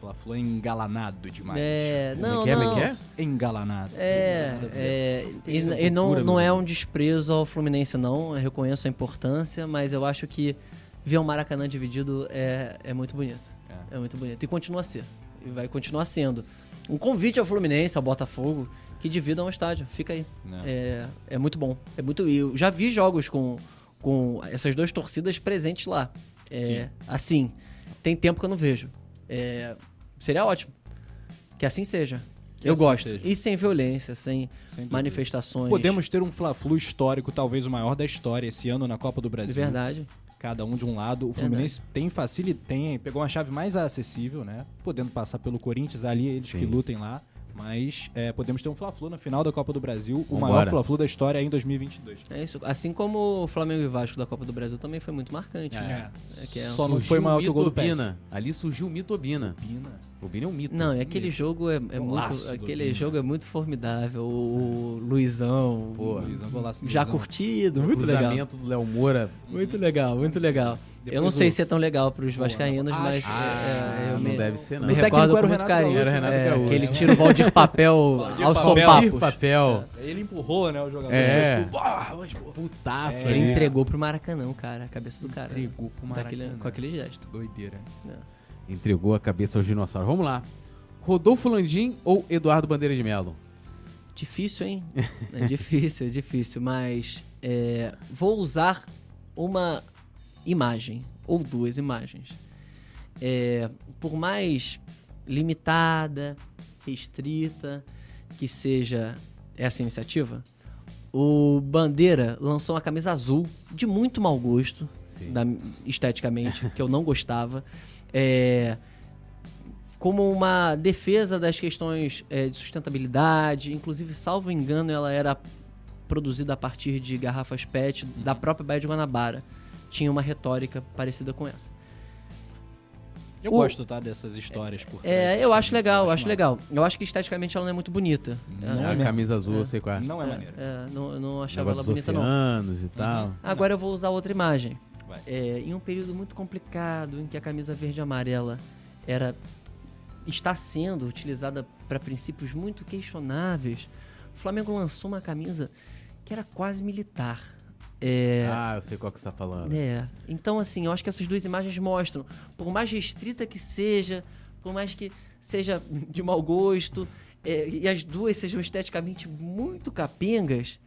Fla-Flu é engalanado demais. É, não, é não. É? Engalanado. É, é e, e não, não é um desprezo ao Fluminense, não. Eu reconheço a importância, mas eu acho que ver o Maracanã dividido é, é muito bonito. É. é muito bonito. E continua a ser. E vai continuar sendo. Um convite ao Fluminense, ao Botafogo, que dividam o estádio. Fica aí. É, é muito bom. É muito. Eu já vi jogos com, com essas duas torcidas presentes lá. É, assim, tem tempo que eu não vejo. É, seria ótimo. Que assim seja. Que eu assim gosto. Seja. E sem violência, sem, sem manifestações. Podemos ter um Fla-Flu histórico, talvez o maior da história, esse ano na Copa do Brasil. De verdade. Cada um de um lado. O Fluminense Verdade. tem facilidade, tem, pegou uma chave mais acessível, né? Podendo passar pelo Corinthians ali, eles Sim. que lutem lá. Mas é, podemos ter um Fla-Flu na final da Copa do Brasil, Vambora. o maior Fla-Flu da história em 2022. É isso. Assim como o Flamengo e Vasco da Copa do Brasil também foi muito marcante, é. né? É, que é Só não foi maior que o gol do Pina. Ali surgiu o mito Obina. Obina. Obina é um mito. Não, e aquele jogo é, é muito, aquele jogo é muito formidável. O Luizão, Pô, Luizão, já curtido, muito legal. O do Léo Moura. Muito legal, muito legal. Eu não sei se é tão legal pros vascaínos, Boa, mas ah, é, eu não me, deve ser não. Me recordo com muito carinho. Era o Renato é, que ele tira o Valdir Papel ao sopapos. papel. É, ele empurrou, né, o jogador. É. Tipo, ah, mas, Putaço. É. Ele entregou pro Maracanã, cara, a cabeça do cara. Entregou pro Maracanã. Daquele, com aquele gesto. Doideira. É. Entregou a cabeça aos dinossauros. Vamos lá. Rodolfo Landim ou Eduardo Bandeira de Melo? Difícil, hein? é difícil, é difícil, mas é, vou usar uma imagem ou duas imagens. É, por mais limitada, restrita que seja essa iniciativa, o Bandeira lançou uma camisa azul de muito mau gosto, da, esteticamente, que eu não gostava. É, como uma defesa das questões é, de sustentabilidade. Inclusive, salvo engano, ela era produzida a partir de garrafas PET uhum. da própria Baía de Guanabara. Tinha uma retórica parecida com essa. Eu o... gosto, tá, dessas histórias por É, eu acho legal, eu acho, acho legal. Eu acho que esteticamente ela não é muito bonita. Não é, a camisa azul, é. eu sei qual é. Não é, é maneira. É, não, eu não achava ela bonita, não. e tal. Uhum. Agora não. eu vou usar outra imagem. É, em um período muito complicado, em que a camisa verde e amarela era está sendo utilizada para princípios muito questionáveis, o Flamengo lançou uma camisa que era quase militar. É... Ah, eu sei qual que você está falando. É. Então, assim, eu acho que essas duas imagens mostram, por mais restrita que seja, por mais que seja de mau gosto, é, e as duas sejam esteticamente muito capengas,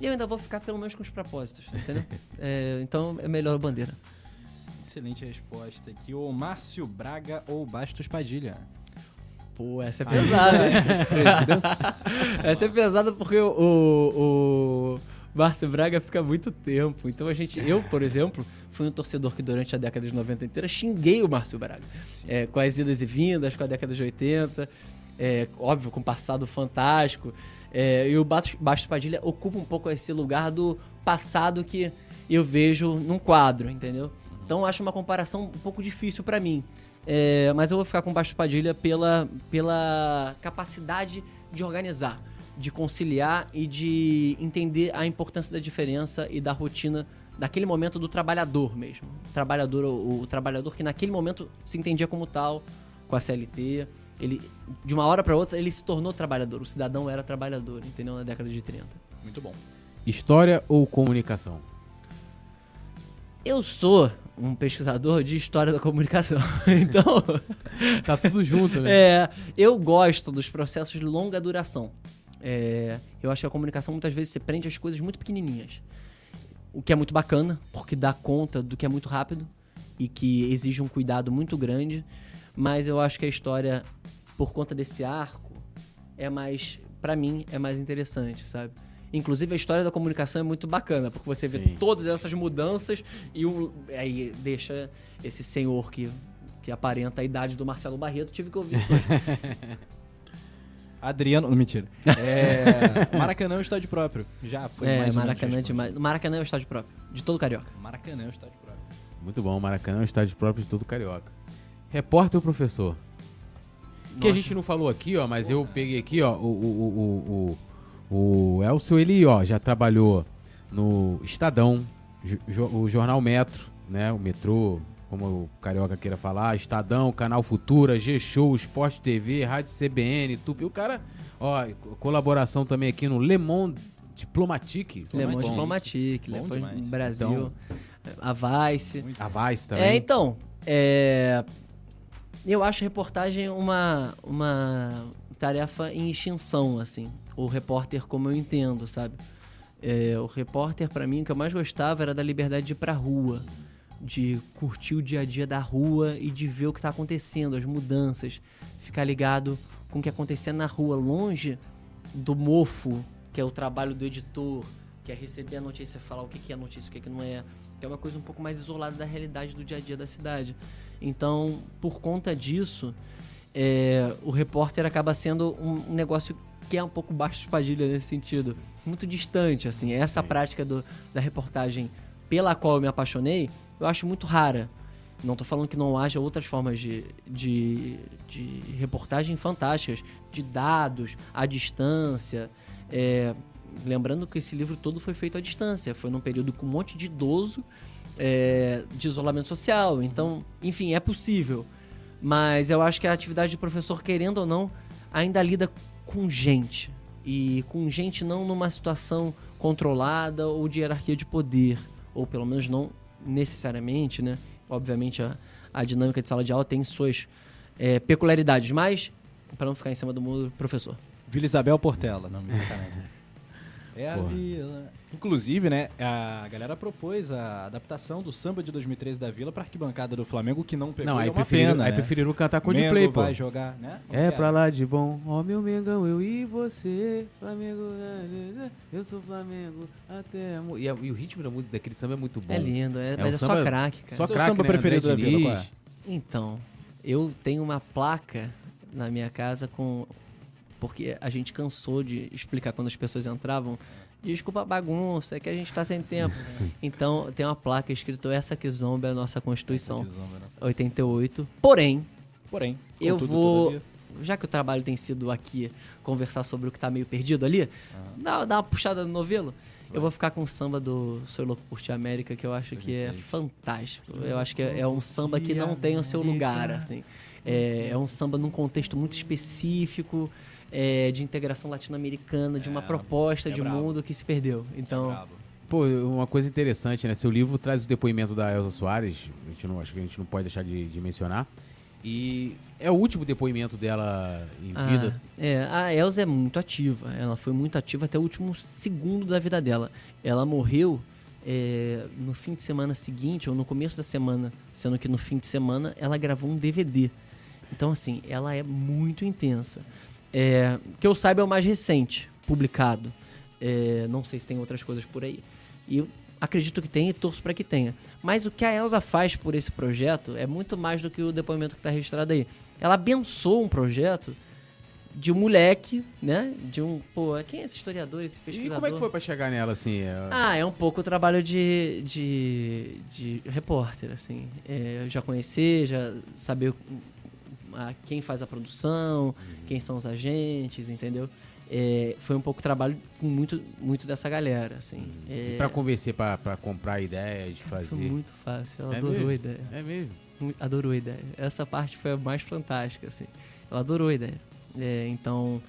eu ainda vou ficar pelo menos com os propósitos, entendeu? é, então é melhor a bandeira. Excelente resposta aqui. O Márcio Braga ou Bastos Padilha? Pô, essa é pesada. essa é pesada porque o, o, o Márcio Braga fica muito tempo. Então a gente, eu, por exemplo, fui um torcedor que durante a década de 90 inteira xinguei o Márcio Braga. É, com as idas e vindas, com a década de 80. É, óbvio, com um passado fantástico. É, e o Bastos Padilha ocupa um pouco esse lugar do passado que eu vejo num quadro, entendeu? Então acho uma comparação um pouco difícil para mim. É, mas eu vou ficar com o Baixo Padilha pela, pela capacidade de organizar, de conciliar e de entender a importância da diferença e da rotina daquele momento do trabalhador mesmo. O trabalhador, o, o trabalhador que naquele momento se entendia como tal, com a CLT. Ele, de uma hora para outra, ele se tornou trabalhador. O cidadão era trabalhador, entendeu? Na década de 30. Muito bom. História ou comunicação? Eu sou um pesquisador de história da comunicação. então. tá tudo junto, né? É. Eu gosto dos processos de longa duração. É, eu acho que a comunicação muitas vezes se prende às coisas muito pequenininhas. O que é muito bacana, porque dá conta do que é muito rápido e que exige um cuidado muito grande. Mas eu acho que a história, por conta desse arco, é mais. para mim, é mais interessante, sabe? Inclusive, a história da comunicação é muito bacana, porque você vê Sim. todas essas mudanças e o, aí deixa esse senhor que, que aparenta a idade do Marcelo Barreto, tive que ouvir isso hoje. Adriano, não, mentira. É, Maracanã é um estádio próprio. Já foi é, mais Maracanã, demais. Maracanã é o estádio próprio, de todo carioca. Maracanã é o estádio próprio. Muito bom, Maracanã é o estádio próprio de todo carioca. Repórter ou professor? Nossa. Que a gente não falou aqui, ó, mas eu peguei aqui, ó, o, o, o, o o Elcio, ele, ó, já trabalhou no Estadão, o Jornal Metro, né? O metrô, como o Carioca queira falar, Estadão, Canal Futura, G-Show, Esporte TV, Rádio CBN, Tupi. O cara, ó, colaboração também aqui no Le Monde Diplomatique. Le Monde Diplomatique, Le Monde Brasil, então, a Vice. A Vice também. É, então, é, eu acho a reportagem uma, uma tarefa em extinção, assim o repórter como eu entendo, sabe? É, o repórter, para mim, o que eu mais gostava era da liberdade de ir pra rua, de curtir o dia a dia da rua e de ver o que tá acontecendo, as mudanças, ficar ligado com o que acontecia na rua, longe do mofo, que é o trabalho do editor, que é receber a notícia e falar o que é notícia, o que não é, que é uma coisa um pouco mais isolada da realidade do dia a dia da cidade. Então, por conta disso, é, o repórter acaba sendo um negócio que é um pouco baixo de espadilha nesse sentido. Muito distante, assim. Essa Sim. prática do, da reportagem pela qual eu me apaixonei, eu acho muito rara. Não estou falando que não haja outras formas de, de, de reportagem fantásticas, de dados, à distância. É, lembrando que esse livro todo foi feito à distância, foi num período com um monte de idoso, é, de isolamento social. Então, enfim, é possível. Mas eu acho que a atividade de professor, querendo ou não, ainda lida com gente. E com gente não numa situação controlada ou de hierarquia de poder. Ou pelo menos não necessariamente, né? Obviamente a, a dinâmica de sala de aula tem suas é, peculiaridades, mas para não ficar em cima do muro, professor. Vila Isabel Portela, não me sacanagem. É a Vila. Inclusive, né, a galera propôs a adaptação do samba de 2013 da Vila pra arquibancada do Flamengo, que não pegou. Não, aí, é preferiram, pena, aí né? preferiram cantar Coldplay, pô. vai jogar, né? é pra lá de bom, ó meu Mengão, eu e você, Flamengo, eu sou Flamengo, até... E, a, e, o ritmo da música daquele samba é muito bom. É lindo, é, é mas é samba, só craque, cara. Só craque, samba né? preferido André da Vila, qual é? Então, eu tenho uma placa na minha casa com... Porque a gente cansou de explicar quando as pessoas entravam desculpa a bagunça, é que a gente está sem tempo. Então, tem uma placa escrito essa que zomba é a nossa Constituição. Essa que zomba é nossa 88. Porém, porém, eu vou já que o trabalho tem sido aqui conversar sobre o que está meio perdido ali, ah. dá, dá uma puxada no novelo. Vai. Eu vou ficar com o samba do Sou Louco por Ti América, que eu acho que é fantástico. Eu acho que é, é um samba que não tem o seu lugar, assim. É, é um samba num contexto muito específico é, de integração latino-americana, de uma é, proposta é de bravo. mundo que se perdeu. Então. É Pô, uma coisa interessante, né? Seu livro traz o depoimento da Elza Soares, a gente não, acho que a gente não pode deixar de, de mencionar. E é o último depoimento dela em ah, vida. É, a Elza é muito ativa. Ela foi muito ativa até o último segundo da vida dela. Ela morreu é, no fim de semana seguinte, ou no começo da semana, sendo que no fim de semana ela gravou um DVD. Então, assim, ela é muito intensa. É, que eu saiba é o mais recente publicado. É, não sei se tem outras coisas por aí. E eu acredito que tem e torço para que tenha. Mas o que a Elsa faz por esse projeto é muito mais do que o depoimento que está registrado aí. Ela abençoou um projeto de um moleque, né? De um. Pô, quem é esse historiador, esse pesquisador? E como é que foi pra chegar nela, assim? É... Ah, é um pouco o trabalho de, de, de repórter, assim. É, já conhecer, já saber a quem faz a produção, uhum. quem são os agentes, entendeu? É, foi um pouco trabalho com muito, muito dessa galera, assim. Uhum. É, e pra convencer pra, pra comprar ideia de fazer? Foi muito fácil, ela é adorou mesmo? a ideia. É mesmo? Adorou a ideia. Essa parte foi a mais fantástica, assim. Ela adorou a ideia. É, então,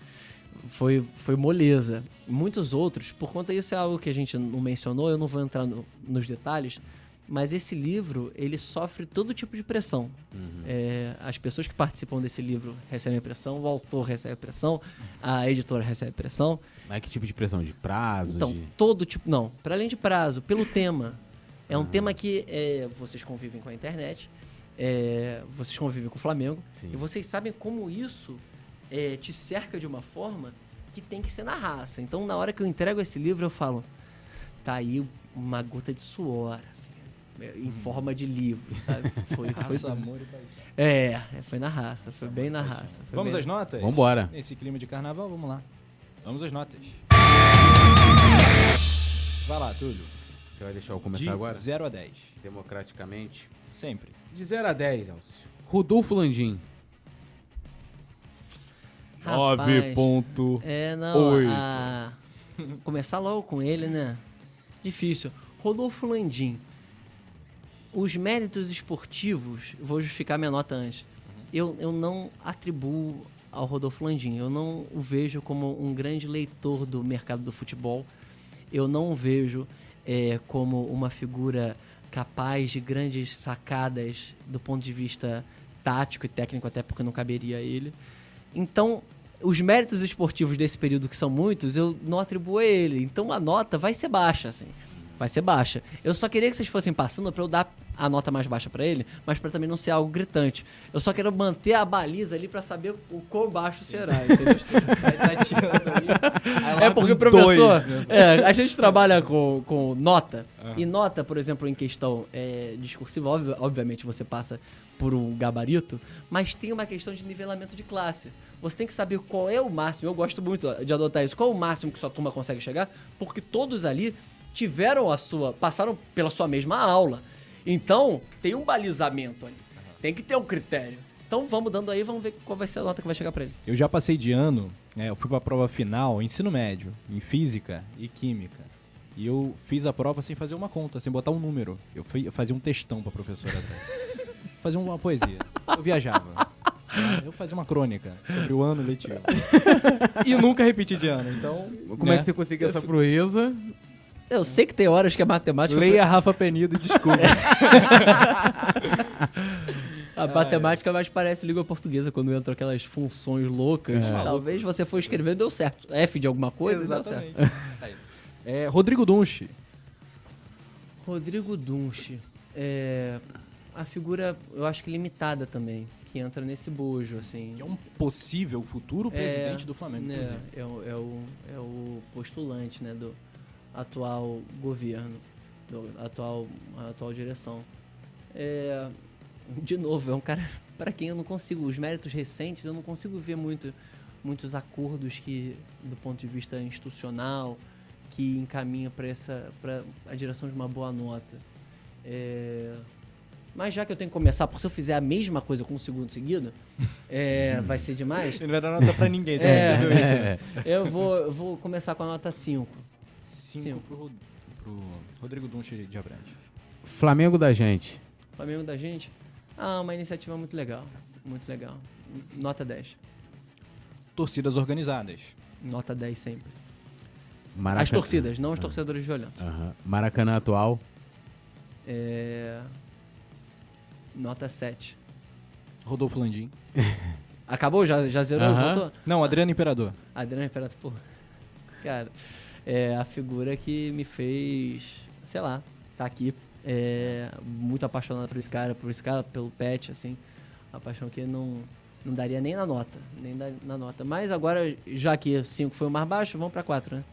foi, foi moleza. Muitos outros, por conta disso é algo que a gente não mencionou, eu não vou entrar no, nos detalhes, mas esse livro, ele sofre todo tipo de pressão. Uhum. É, as pessoas que participam desse livro recebem pressão, o autor recebe pressão, a editora recebe pressão. Mas que tipo de pressão? De prazo? Então, de... todo tipo. Não, para além de prazo, pelo tema. É um uhum. tema que é, vocês convivem com a internet, é, vocês convivem com o Flamengo, Sim. e vocês sabem como isso é, te cerca de uma forma que tem que ser na raça. Então, na hora que eu entrego esse livro, eu falo: tá aí uma gota de suor, assim em forma de livro, sabe? Foi, foi raça, amor e paixão. É, é, foi na raça, foi bem na raça. Vamos bem... às notas? Vambora. Nesse clima de carnaval, vamos lá. Vamos às notas. Vai lá, Túlio. Você vai deixar eu começar de agora? De 0 a 10. Democraticamente. Sempre. De 0 a 10, Elcio. Rodolfo Landim. 9.8. É, não. A... Começar logo com ele, né? Difícil. Rodolfo Landim os méritos esportivos, vou justificar minha nota antes. Uhum. Eu, eu não atribuo ao Rodolfo Landim. Eu não o vejo como um grande leitor do mercado do futebol. Eu não o vejo é, como uma figura capaz de grandes sacadas do ponto de vista tático e técnico, até porque não caberia a ele. Então, os méritos esportivos desse período, que são muitos, eu não atribuo a ele. Então, a nota vai ser baixa, assim. Vai ser baixa. Eu só queria que vocês fossem passando para eu dar a nota mais baixa para ele, mas para também não ser algo gritante. Eu só quero manter a baliza ali para saber o quão baixo será, entendeu? é porque professor. Dois, né? é, a gente trabalha com, com nota, uhum. e nota, por exemplo, em questão é, discursiva, obviamente você passa por um gabarito, mas tem uma questão de nivelamento de classe. Você tem que saber qual é o máximo. Eu gosto muito de adotar isso. Qual é o máximo que sua turma consegue chegar? Porque todos ali tiveram a sua. passaram pela sua mesma aula. Então, tem um balizamento ali. Tem que ter um critério. Então, vamos dando aí, vamos ver qual vai ser a nota que vai chegar para ele. Eu já passei de ano, né, eu fui para a prova final, ensino médio, em física e química. E eu fiz a prova sem fazer uma conta, sem botar um número. Eu, fui, eu fazia um textão pra professora atrás. fazia uma poesia. Eu viajava. Eu fazia uma crônica sobre o ano letivo. e nunca repeti de ano, então... Como né? é que você conseguiu essa proeza? Eu sei que tem horas que a matemática... Leia foi... Rafa Penido e desculpa. A matemática mais parece língua portuguesa quando entram aquelas funções loucas. É. Talvez você for escrevendo deu certo. F de alguma coisa Exatamente. deu certo. é, Rodrigo Dunche. Rodrigo Dunche. É, a figura, eu acho que limitada também, que entra nesse bojo, assim. Que é um possível futuro é, presidente é, do Flamengo, é, inclusive. É, é, o, é o postulante, né, do atual governo, do atual, atual direção. É, de novo, é um cara para quem eu não consigo, os méritos recentes, eu não consigo ver muito, muitos acordos que, do ponto de vista institucional, que encaminha para essa para a direção de uma boa nota. É, mas já que eu tenho que começar, porque se eu fizer a mesma coisa com um segundo seguido, é, vai ser demais. Ele não vai dar nota para ninguém, já é, percebeu isso? É. Eu vou, eu vou começar com a nota 5. 5 pro, pro Rodrigo Dunche de Abrante. Flamengo da gente. Flamengo da gente? Ah, uma iniciativa muito legal. Muito legal. Nota 10. Torcidas organizadas. Nota 10 sempre. Maracanã. As torcidas, não os torcedores violentos. Uhum. Maracanã atual. É... Nota 7. Rodolfo Landim. Acabou? Já, já zerou? Uhum. Voltou? Não, Adriano Imperador. Adriano Imperador, pô. Cara, é a figura que me fez, sei lá, tá aqui é, muito apaixonado por esse cara, por esse cara, pelo pet, assim. Uma paixão que não, não daria nem na nota, nem da, na nota. Mas agora, já que 5 foi o mais baixo, vamos pra 4, né?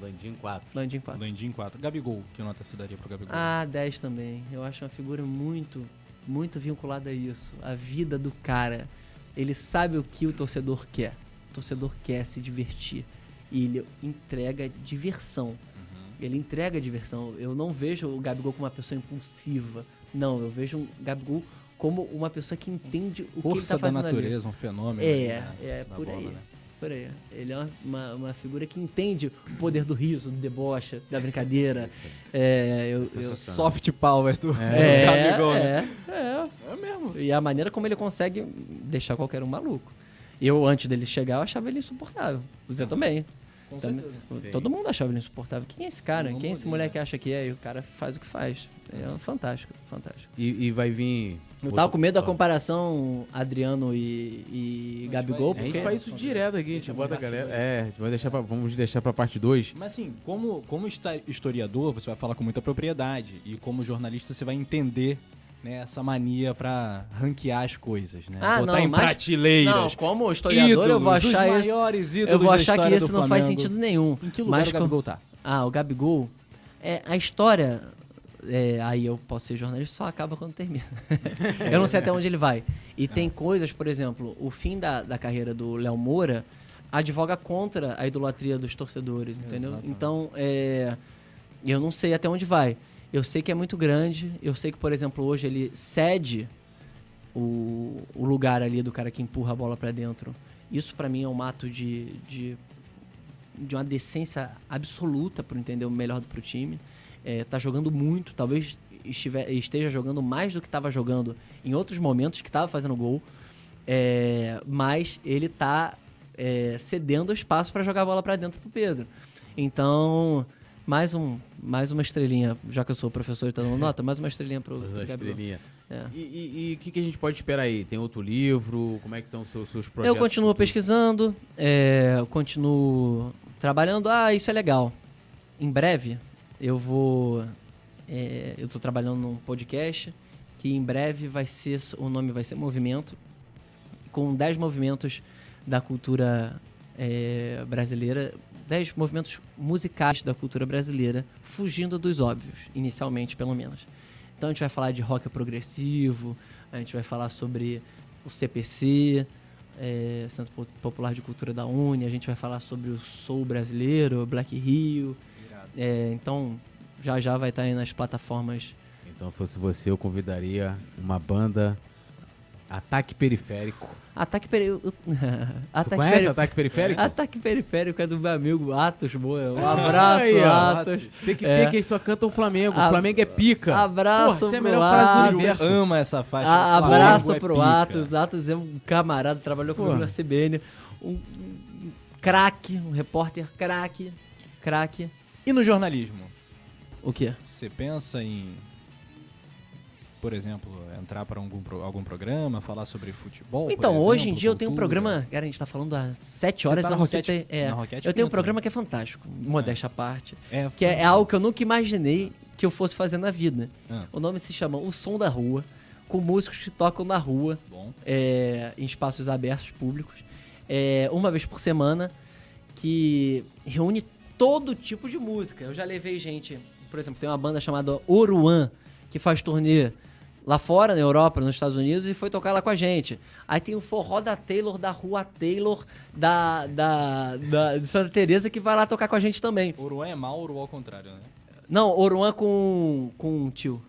Landim 4. Landim 4. Landim 4. Gabigol, que nota você daria pro Gabigol? Ah, 10 também. Eu acho uma figura muito, muito vinculada a isso. A vida do cara. Ele sabe o que o torcedor quer. O torcedor quer se divertir. E ele entrega diversão ele entrega diversão. Eu não vejo o Gabigol como uma pessoa impulsiva. Não, eu vejo o Gabigol como uma pessoa que entende o Força que ele tá fazendo da natureza, ali. um fenômeno. É, né, é, por bola, aí. Né? Por aí. Ele é uma, uma, figura que entende o poder do riso, do deboche, da brincadeira. É, eu, eu... Soft power do, é, do Gabigol, é, né? É, é. É mesmo. E a maneira como ele consegue deixar qualquer um maluco. Eu, antes dele chegar, eu achava ele insuportável. Você também. Com Também, certeza. Todo mundo achava ele insuportável. Quem é esse cara? Quem é esse moleque que acha que é? E o cara faz o que faz. É fantástico, fantástico. E, e vai vir. Eu tava com medo da comparação Adriano e, e Gabigol. Vai, porque... A gente faz isso direto aqui, a gente bota a galera. É, vai deixar pra, vamos deixar pra parte 2. Mas assim, como, como historiador, você vai falar com muita propriedade. E como jornalista, você vai entender né, essa mania para ranquear as coisas, né? Ah, Botar não, em mas, prateleiras. Não, como historiador ídolos, eu vou achar os maiores ídolos Eu vou achar que esse não faz sentido nenhum. Em que lugar mas, o Gabigol tá? Ah, o Gabigol é a história é, aí eu posso ser jornalista, só acaba quando termina. eu não sei até onde ele vai. E tem coisas, por exemplo, o fim da, da carreira do Léo Moura advoga contra a idolatria dos torcedores, entendeu? Exatamente. Então, é, eu não sei até onde vai. Eu sei que é muito grande. Eu sei que, por exemplo, hoje ele cede o, o lugar ali do cara que empurra a bola para dentro. Isso para mim é um ato de, de, de uma decência absoluta para entender o melhor pro time. É, tá jogando muito, talvez estiver, esteja jogando mais do que estava jogando em outros momentos que estava fazendo gol. É, mas ele tá é, cedendo espaço para jogar a bola para dentro pro Pedro. Então, mais, um, mais uma estrelinha, já que eu sou professor e tá dando nota, mais uma estrelinha pro mais uma Estrelinha. É. E o que, que, a gente pode esperar aí? Tem outro livro? Como é que estão os seus, seus projetos? Eu continuo pesquisando, é, eu continuo trabalhando. Ah, isso é legal. Em breve, eu vou... É, eu estou trabalhando num podcast que em breve vai ser... O nome vai ser Movimento, com 10 movimentos da cultura é, brasileira 10 movimentos musicais da cultura brasileira, fugindo dos óbvios, inicialmente pelo menos. Então a gente vai falar de rock progressivo, a gente vai falar sobre o CPC, é, Centro Popular de Cultura da Uni, a gente vai falar sobre o soul brasileiro, Black Rio. É, então já já vai estar aí nas plataformas. Então, se fosse você, eu convidaria uma banda Ataque periférico. Ataque periférico. Ataque conhece perif... Ataque periférico? Ataque periférico é do meu amigo Atos Boa. Um abraço, Aí, Atos. Tem que é. ter que eles só cantam o Flamengo. O Flamengo é pica. Abraço Porra, é a melhor frase do universo. ama essa faixa. A, abraço é pro pica. Atos. Atos é um camarada, trabalhou comigo na CBN. Um, um craque, um repórter craque. Craque. E no jornalismo? O quê? Você pensa em por exemplo, entrar para algum, algum programa, falar sobre futebol? Então, exemplo, hoje em dia cultura. eu tenho um programa. Cara, a gente está falando há sete horas. Tá na Roquete, tem, é, na Roquete eu tenho um programa né? que é fantástico, modéstia à parte. É, que é, é, algo que eu nunca imaginei que eu fosse fazer na vida. Ah. O nome se chama O Som da Rua, com músicos que tocam na rua, é, em espaços abertos públicos, é, uma vez por semana, que reúne todo tipo de música. Eu já levei gente, por exemplo, tem uma banda chamada Oruan, que faz turnê lá fora, na Europa, nos Estados Unidos, e foi tocar lá com a gente. Aí tem o forró da Taylor, da Rua Taylor, da, da, da de Santa Teresa que vai lá tocar com a gente também. Oruan é Mauro ou ao contrário, né? Não, Oruan com, com tio.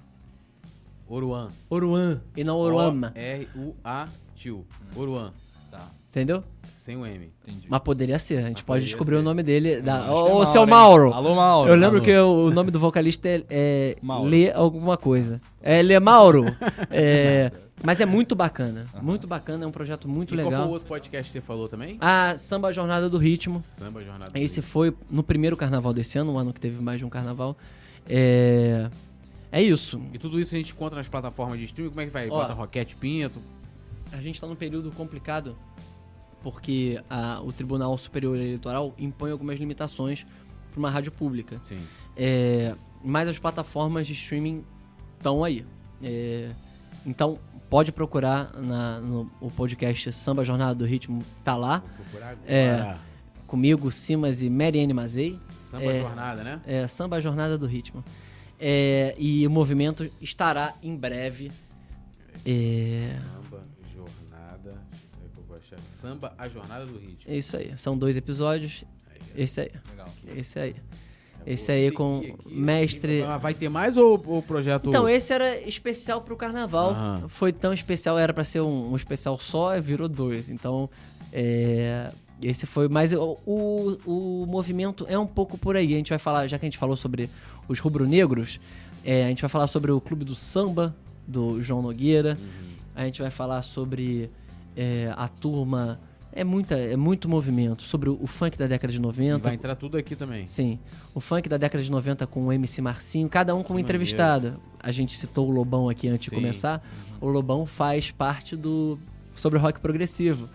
Oruan. Oruan, e não Oruama. R-U-A, tio. Oruan. Entendeu? Sem o M. Entendi. Mas poderia ser. A gente Mas pode descobrir ser. o nome dele. Da... Ô, é seu Mauro. Alô, Mauro. Eu lembro Alô. que o nome do vocalista é, é Lê alguma coisa. É Lê Mauro. é... Mas é muito bacana. Uhum. Muito bacana, é um projeto muito e legal. Qual foi o outro podcast que você falou também? Ah, Samba Jornada do Ritmo. Samba Jornada do Esse Ritmo. foi no primeiro carnaval desse ano, um ano que teve mais de um carnaval. É. É isso. E tudo isso a gente encontra nas plataformas de streaming? Como é que vai? Ó, Bota Roquete Pinto? A gente tá num período complicado porque a, o Tribunal Superior Eleitoral impõe algumas limitações para uma rádio pública. Sim. É, mas as plataformas de streaming estão aí. É, então, pode procurar na, no o podcast Samba Jornada do Ritmo, tá lá. Vou procurar agora. É, comigo, Simas e Mariane Mazei. Samba é, Jornada, né? É, Samba Jornada do Ritmo. É, e o movimento estará em breve. É... Samba A Jornada do Ritmo. É isso aí. São dois episódios. Aí, esse aí. Legal. Esse aí. Esse aí com aqui, mestre. Vai ter mais ou o projeto. Então, esse era especial pro carnaval. Aham. Foi tão especial, era para ser um, um, especial só, virou dois. Então, é, esse foi mais. O, o, o, movimento é um pouco por aí. A gente vai falar, já que a gente falou sobre os rubro-negros, é, a gente vai falar sobre o Clube do Samba, do João Nogueira. Uhum. A gente vai falar sobre é, a turma é, muita, é muito movimento. Sobre o, o funk da década de 90. E vai entrar tudo aqui também. Sim. O funk da década de 90 com o MC Marcinho, cada um com uma entrevistada. A gente citou o Lobão aqui antes Sim. de começar. Uhum. O Lobão faz parte do. sobre rock progressivo.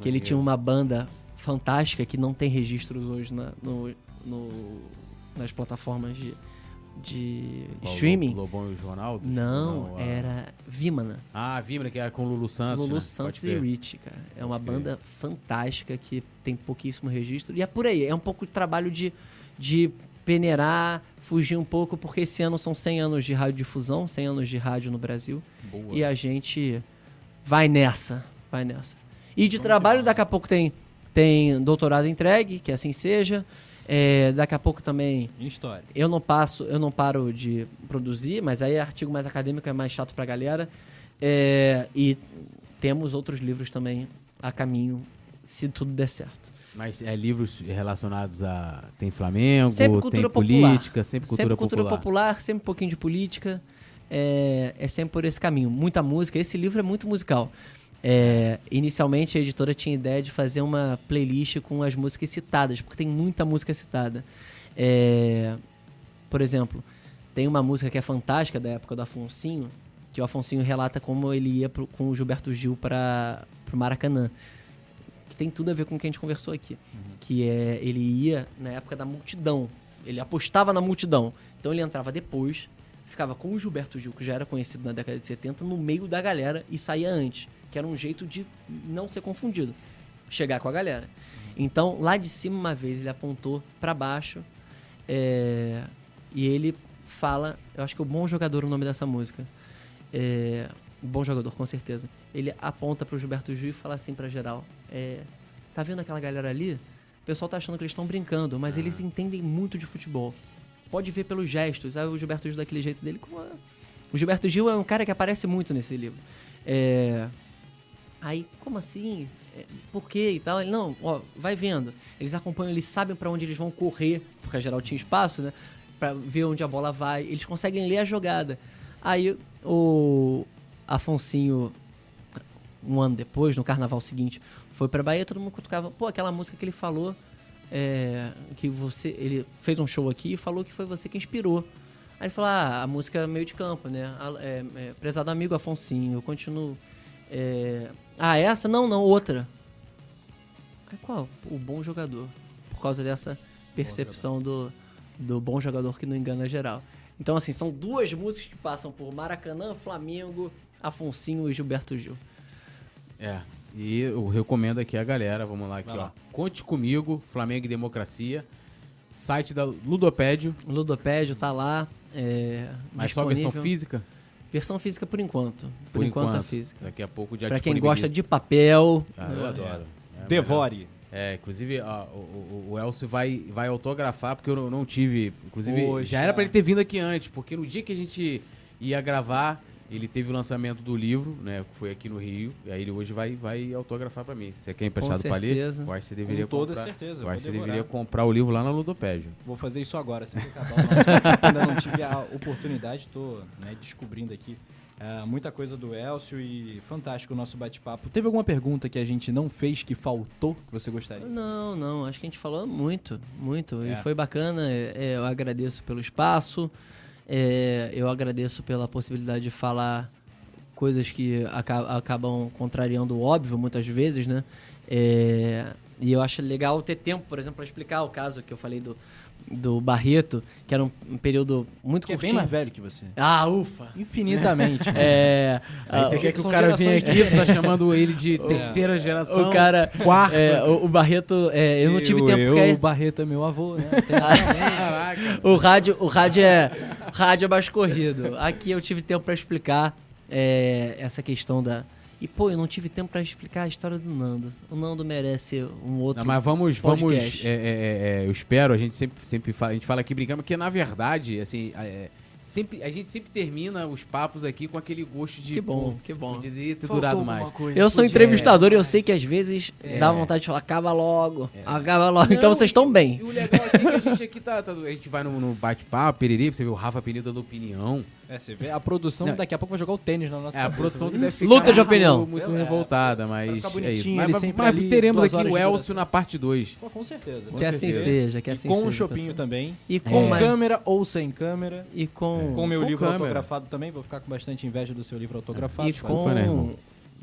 Que ele tinha uma banda fantástica que não tem registros hoje na, no, no, nas plataformas de, de Qual, streaming. Lobão e o Jornal? Não, não era Vimana. Ah, Vimana, que era com Lulu Santos. Lulu né? Santos e Rich, cara. É uma banda fantástica que tem pouquíssimo registro. E é por aí, é um pouco de trabalho de, de peneirar, fugir um pouco, porque esse ano são 100 anos de radiodifusão, 100 anos de rádio no Brasil. Boa. E a gente vai nessa, vai nessa. E de Vamos trabalho, daqui a pouco tem, tem doutorado entregue, que assim seja. É, daqui a pouco também. Em história. Eu não passo, eu não paro de produzir, mas aí é artigo mais acadêmico é mais chato pra galera. É, e temos outros livros também a caminho, se tudo der certo. Mas é livros relacionados a. Tem Flamengo, sempre cultura tem popular. política, sempre cultura sempre cultura popular. popular, sempre um pouquinho de política. É, é sempre por esse caminho. Muita música. Esse livro é muito musical. É, inicialmente a editora tinha ideia de fazer uma playlist com as músicas citadas, porque tem muita música citada. É, por exemplo, tem uma música que é fantástica da época do Afonsinho, que o Afonsinho relata como ele ia pro, com o Gilberto Gil para o Maracanã. Que tem tudo a ver com o que a gente conversou aqui. Uhum. Que é, ele ia na época da multidão. Ele apostava na multidão. Então ele entrava depois, ficava com o Gilberto Gil, que já era conhecido na década de 70, no meio da galera e saía antes que era um jeito de não ser confundido, chegar com a galera. Então, lá de cima, uma vez, ele apontou para baixo é, e ele fala, eu acho que é o Bom Jogador o nome dessa música. É, bom Jogador, com certeza. Ele aponta pro Gilberto Gil e fala assim pra geral, é, tá vendo aquela galera ali? O pessoal tá achando que eles estão brincando, mas eles entendem muito de futebol. Pode ver pelos gestos. Aí o Gilberto Gil daquele jeito dele. Como a... O Gilberto Gil é um cara que aparece muito nesse livro. É, Aí, como assim? É, por quê e tal? Ele, não, ó, vai vendo. Eles acompanham, eles sabem para onde eles vão correr, porque geral tinha espaço, né? Pra ver onde a bola vai. Eles conseguem ler a jogada. Aí o Afonsinho, um ano depois, no carnaval seguinte, foi pra Bahia, todo mundo cutucava, pô, aquela música que ele falou, é, que você. Ele fez um show aqui e falou que foi você que inspirou. Aí ele falou, ah, a música é meio de campo, né? É, é, prezado amigo Afonsinho, eu continuo. É... Ah, essa? Não, não, outra. Aí qual? O bom jogador. Por causa dessa percepção do, do bom jogador que não engana geral. Então, assim, são duas músicas que passam por Maracanã, Flamengo, Afonsinho e Gilberto Gil. É, e eu recomendo aqui a galera, vamos lá aqui, lá. ó. Conte comigo, Flamengo e Democracia. Site da Ludopédio. Ludopédio tá lá. É, Mas só versão física? Versão física por enquanto. Por, por enquanto, enquanto, a física. Daqui a pouco já Pra quem gosta de papel. Ah, eu é. adoro. É, Devore. É, inclusive ó, o, o, Elcio vai, vai autografar, porque eu não, não tive. Inclusive, Poxa. já era para ele ter vindo aqui antes, porque no dia que a gente ia gravar, ele teve o lançamento do livro, né? Que foi aqui no Rio. E aí ele hoje vai, vai autografar para mim. Você quer emprestado para ler? Eu acho que você deveria Com toda comprar. certeza. Eu acho que você deveria comprar o livro lá na Ludopédio. Vou fazer isso agora, assim que acabar o nosso Ainda não tive a oportunidade, estou né, descobrindo aqui é, muita coisa do Elcio e fantástico o nosso bate-papo. Teve alguma pergunta que a gente não fez que faltou que você gostaria? Não, não. Acho que a gente falou muito, muito. É. E foi bacana. É, eu agradeço pelo espaço. É, eu agradeço pela possibilidade de falar coisas que acabam contrariando o óbvio muitas vezes, né? É, e eu acho legal ter tempo, por exemplo, para explicar o caso que eu falei do, do Barreto, que era um, um período muito que curtinho. é bem mais velho que você. Ah, ufa! Infinitamente. é, Aí você quer que o cara venha aqui, tá chamando ele de terceira é. geração, o cara, quarta. É, o, o, Barreto, é, eu não tive eu, tempo eu, porque... O Barreto é meu avô, né? Caraca. o rádio, o rádio é, rádio é mais corrido. Aqui eu tive tempo para explicar é, essa questão da e, pô, eu não tive tempo para explicar a história do Nando. O Nando merece um outro. Não, mas vamos, podcast. vamos. É, é, é, eu espero, a gente sempre, sempre fala, a gente fala aqui brincando, porque na verdade, assim. É, sempre, a gente sempre termina os papos aqui com aquele gosto de. Que bom, que bom. Poderia ter durado mais. Eu sou entrevistador e eu sei que às vezes é. dá vontade de falar, acaba logo, é. acaba logo. Então Não, então vocês estão bem. E o legal aqui é que a gente aqui tá. tá a gente vai no, no bate-papo, periri, você vê o Rafa Penido dando opinião. É, você vê a produção Não. daqui a pouco vai jogar o tênis na nossa É, a produção deve ficar Luta de opinião. muito é, revoltada, mas é isso. Mas, mas teremos aqui o Elcio na parte 2. Com certeza. Que assim seja, que assim com seja. Com o Chopinho também. E com é. câmera ou sem câmera. E com... Com meu livro câmera. autografado também. Vou ficar com bastante inveja do seu livro autografado. E com né,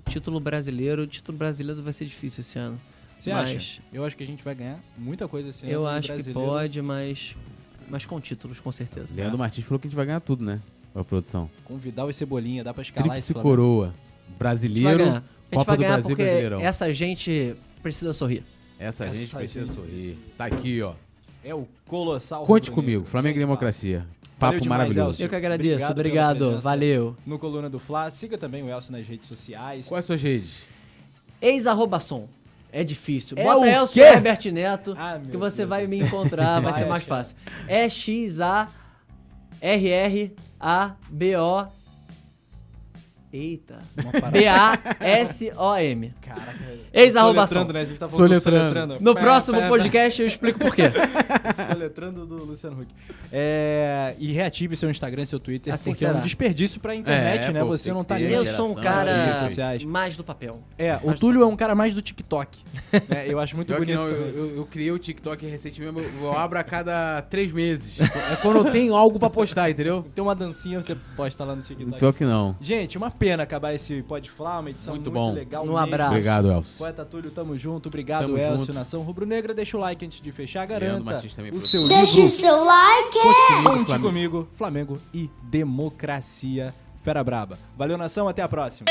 título brasileiro. O título brasileiro vai ser difícil esse ano. Você mas... acha? Eu acho que a gente vai ganhar muita coisa esse ano. Eu acho que pode, mas... Mas com títulos, com certeza. Leandro Martins falou que a gente vai ganhar tudo, né? A produção. Com Vidal e Cebolinha, dá pra escalar Tríplice coroa. Brasileiro, Copa do Brasil Brasileirão. Essa gente precisa sorrir. Essa, essa gente precisa gente sorrir. Tá aqui, ó. É o colossal. Conte comigo, Flamengo e Democracia. Papo demais, maravilhoso. Elcio. Eu que agradeço, obrigado, obrigado valeu. No Coluna do Fla, siga também o Elcio nas redes sociais. Quais suas redes? Ex-som. É difícil. É Bota Elcio Herbert Neto, ah, que você Deus vai Deus me encontrar, vai, vai ser mais fácil. É X-A R-R-A-B-O. Eita. B-A-S-O-M. Caraca. Ex-arrobação. né? A gente tá falando soletrando. soletrando. No próximo podcast eu explico por quê. soletrando do Luciano Huck. É, e reative seu Instagram, seu Twitter, assim porque será. é um desperdício pra internet, é, né? Pô, Você não tá nem... Eu sou um cara mais do papel. É, mais o Túlio é um cara mais do TikTok. é, eu acho muito Pior bonito. Não, eu, eu, eu, criei o TikTok recentemente, eu abro a cada três meses. é quando eu tenho algo pra postar, entendeu? Tem uma dancinha, você posta lá no TikTok. TikTok não. Gente, uma pena acabar esse Pode Falar, uma edição muito, muito bom. legal. Um mesmo. abraço. Obrigado, Elcio. Poeta Túlio, tamo junto. Obrigado, tamo Elcio. Junto. Nação Rubro-Negra, deixa o like antes de fechar. Garanta o seu Deixa o seu like. Conte comigo, comigo, Flamengo e democracia. Fera Braba. Valeu, nação. Até a próxima.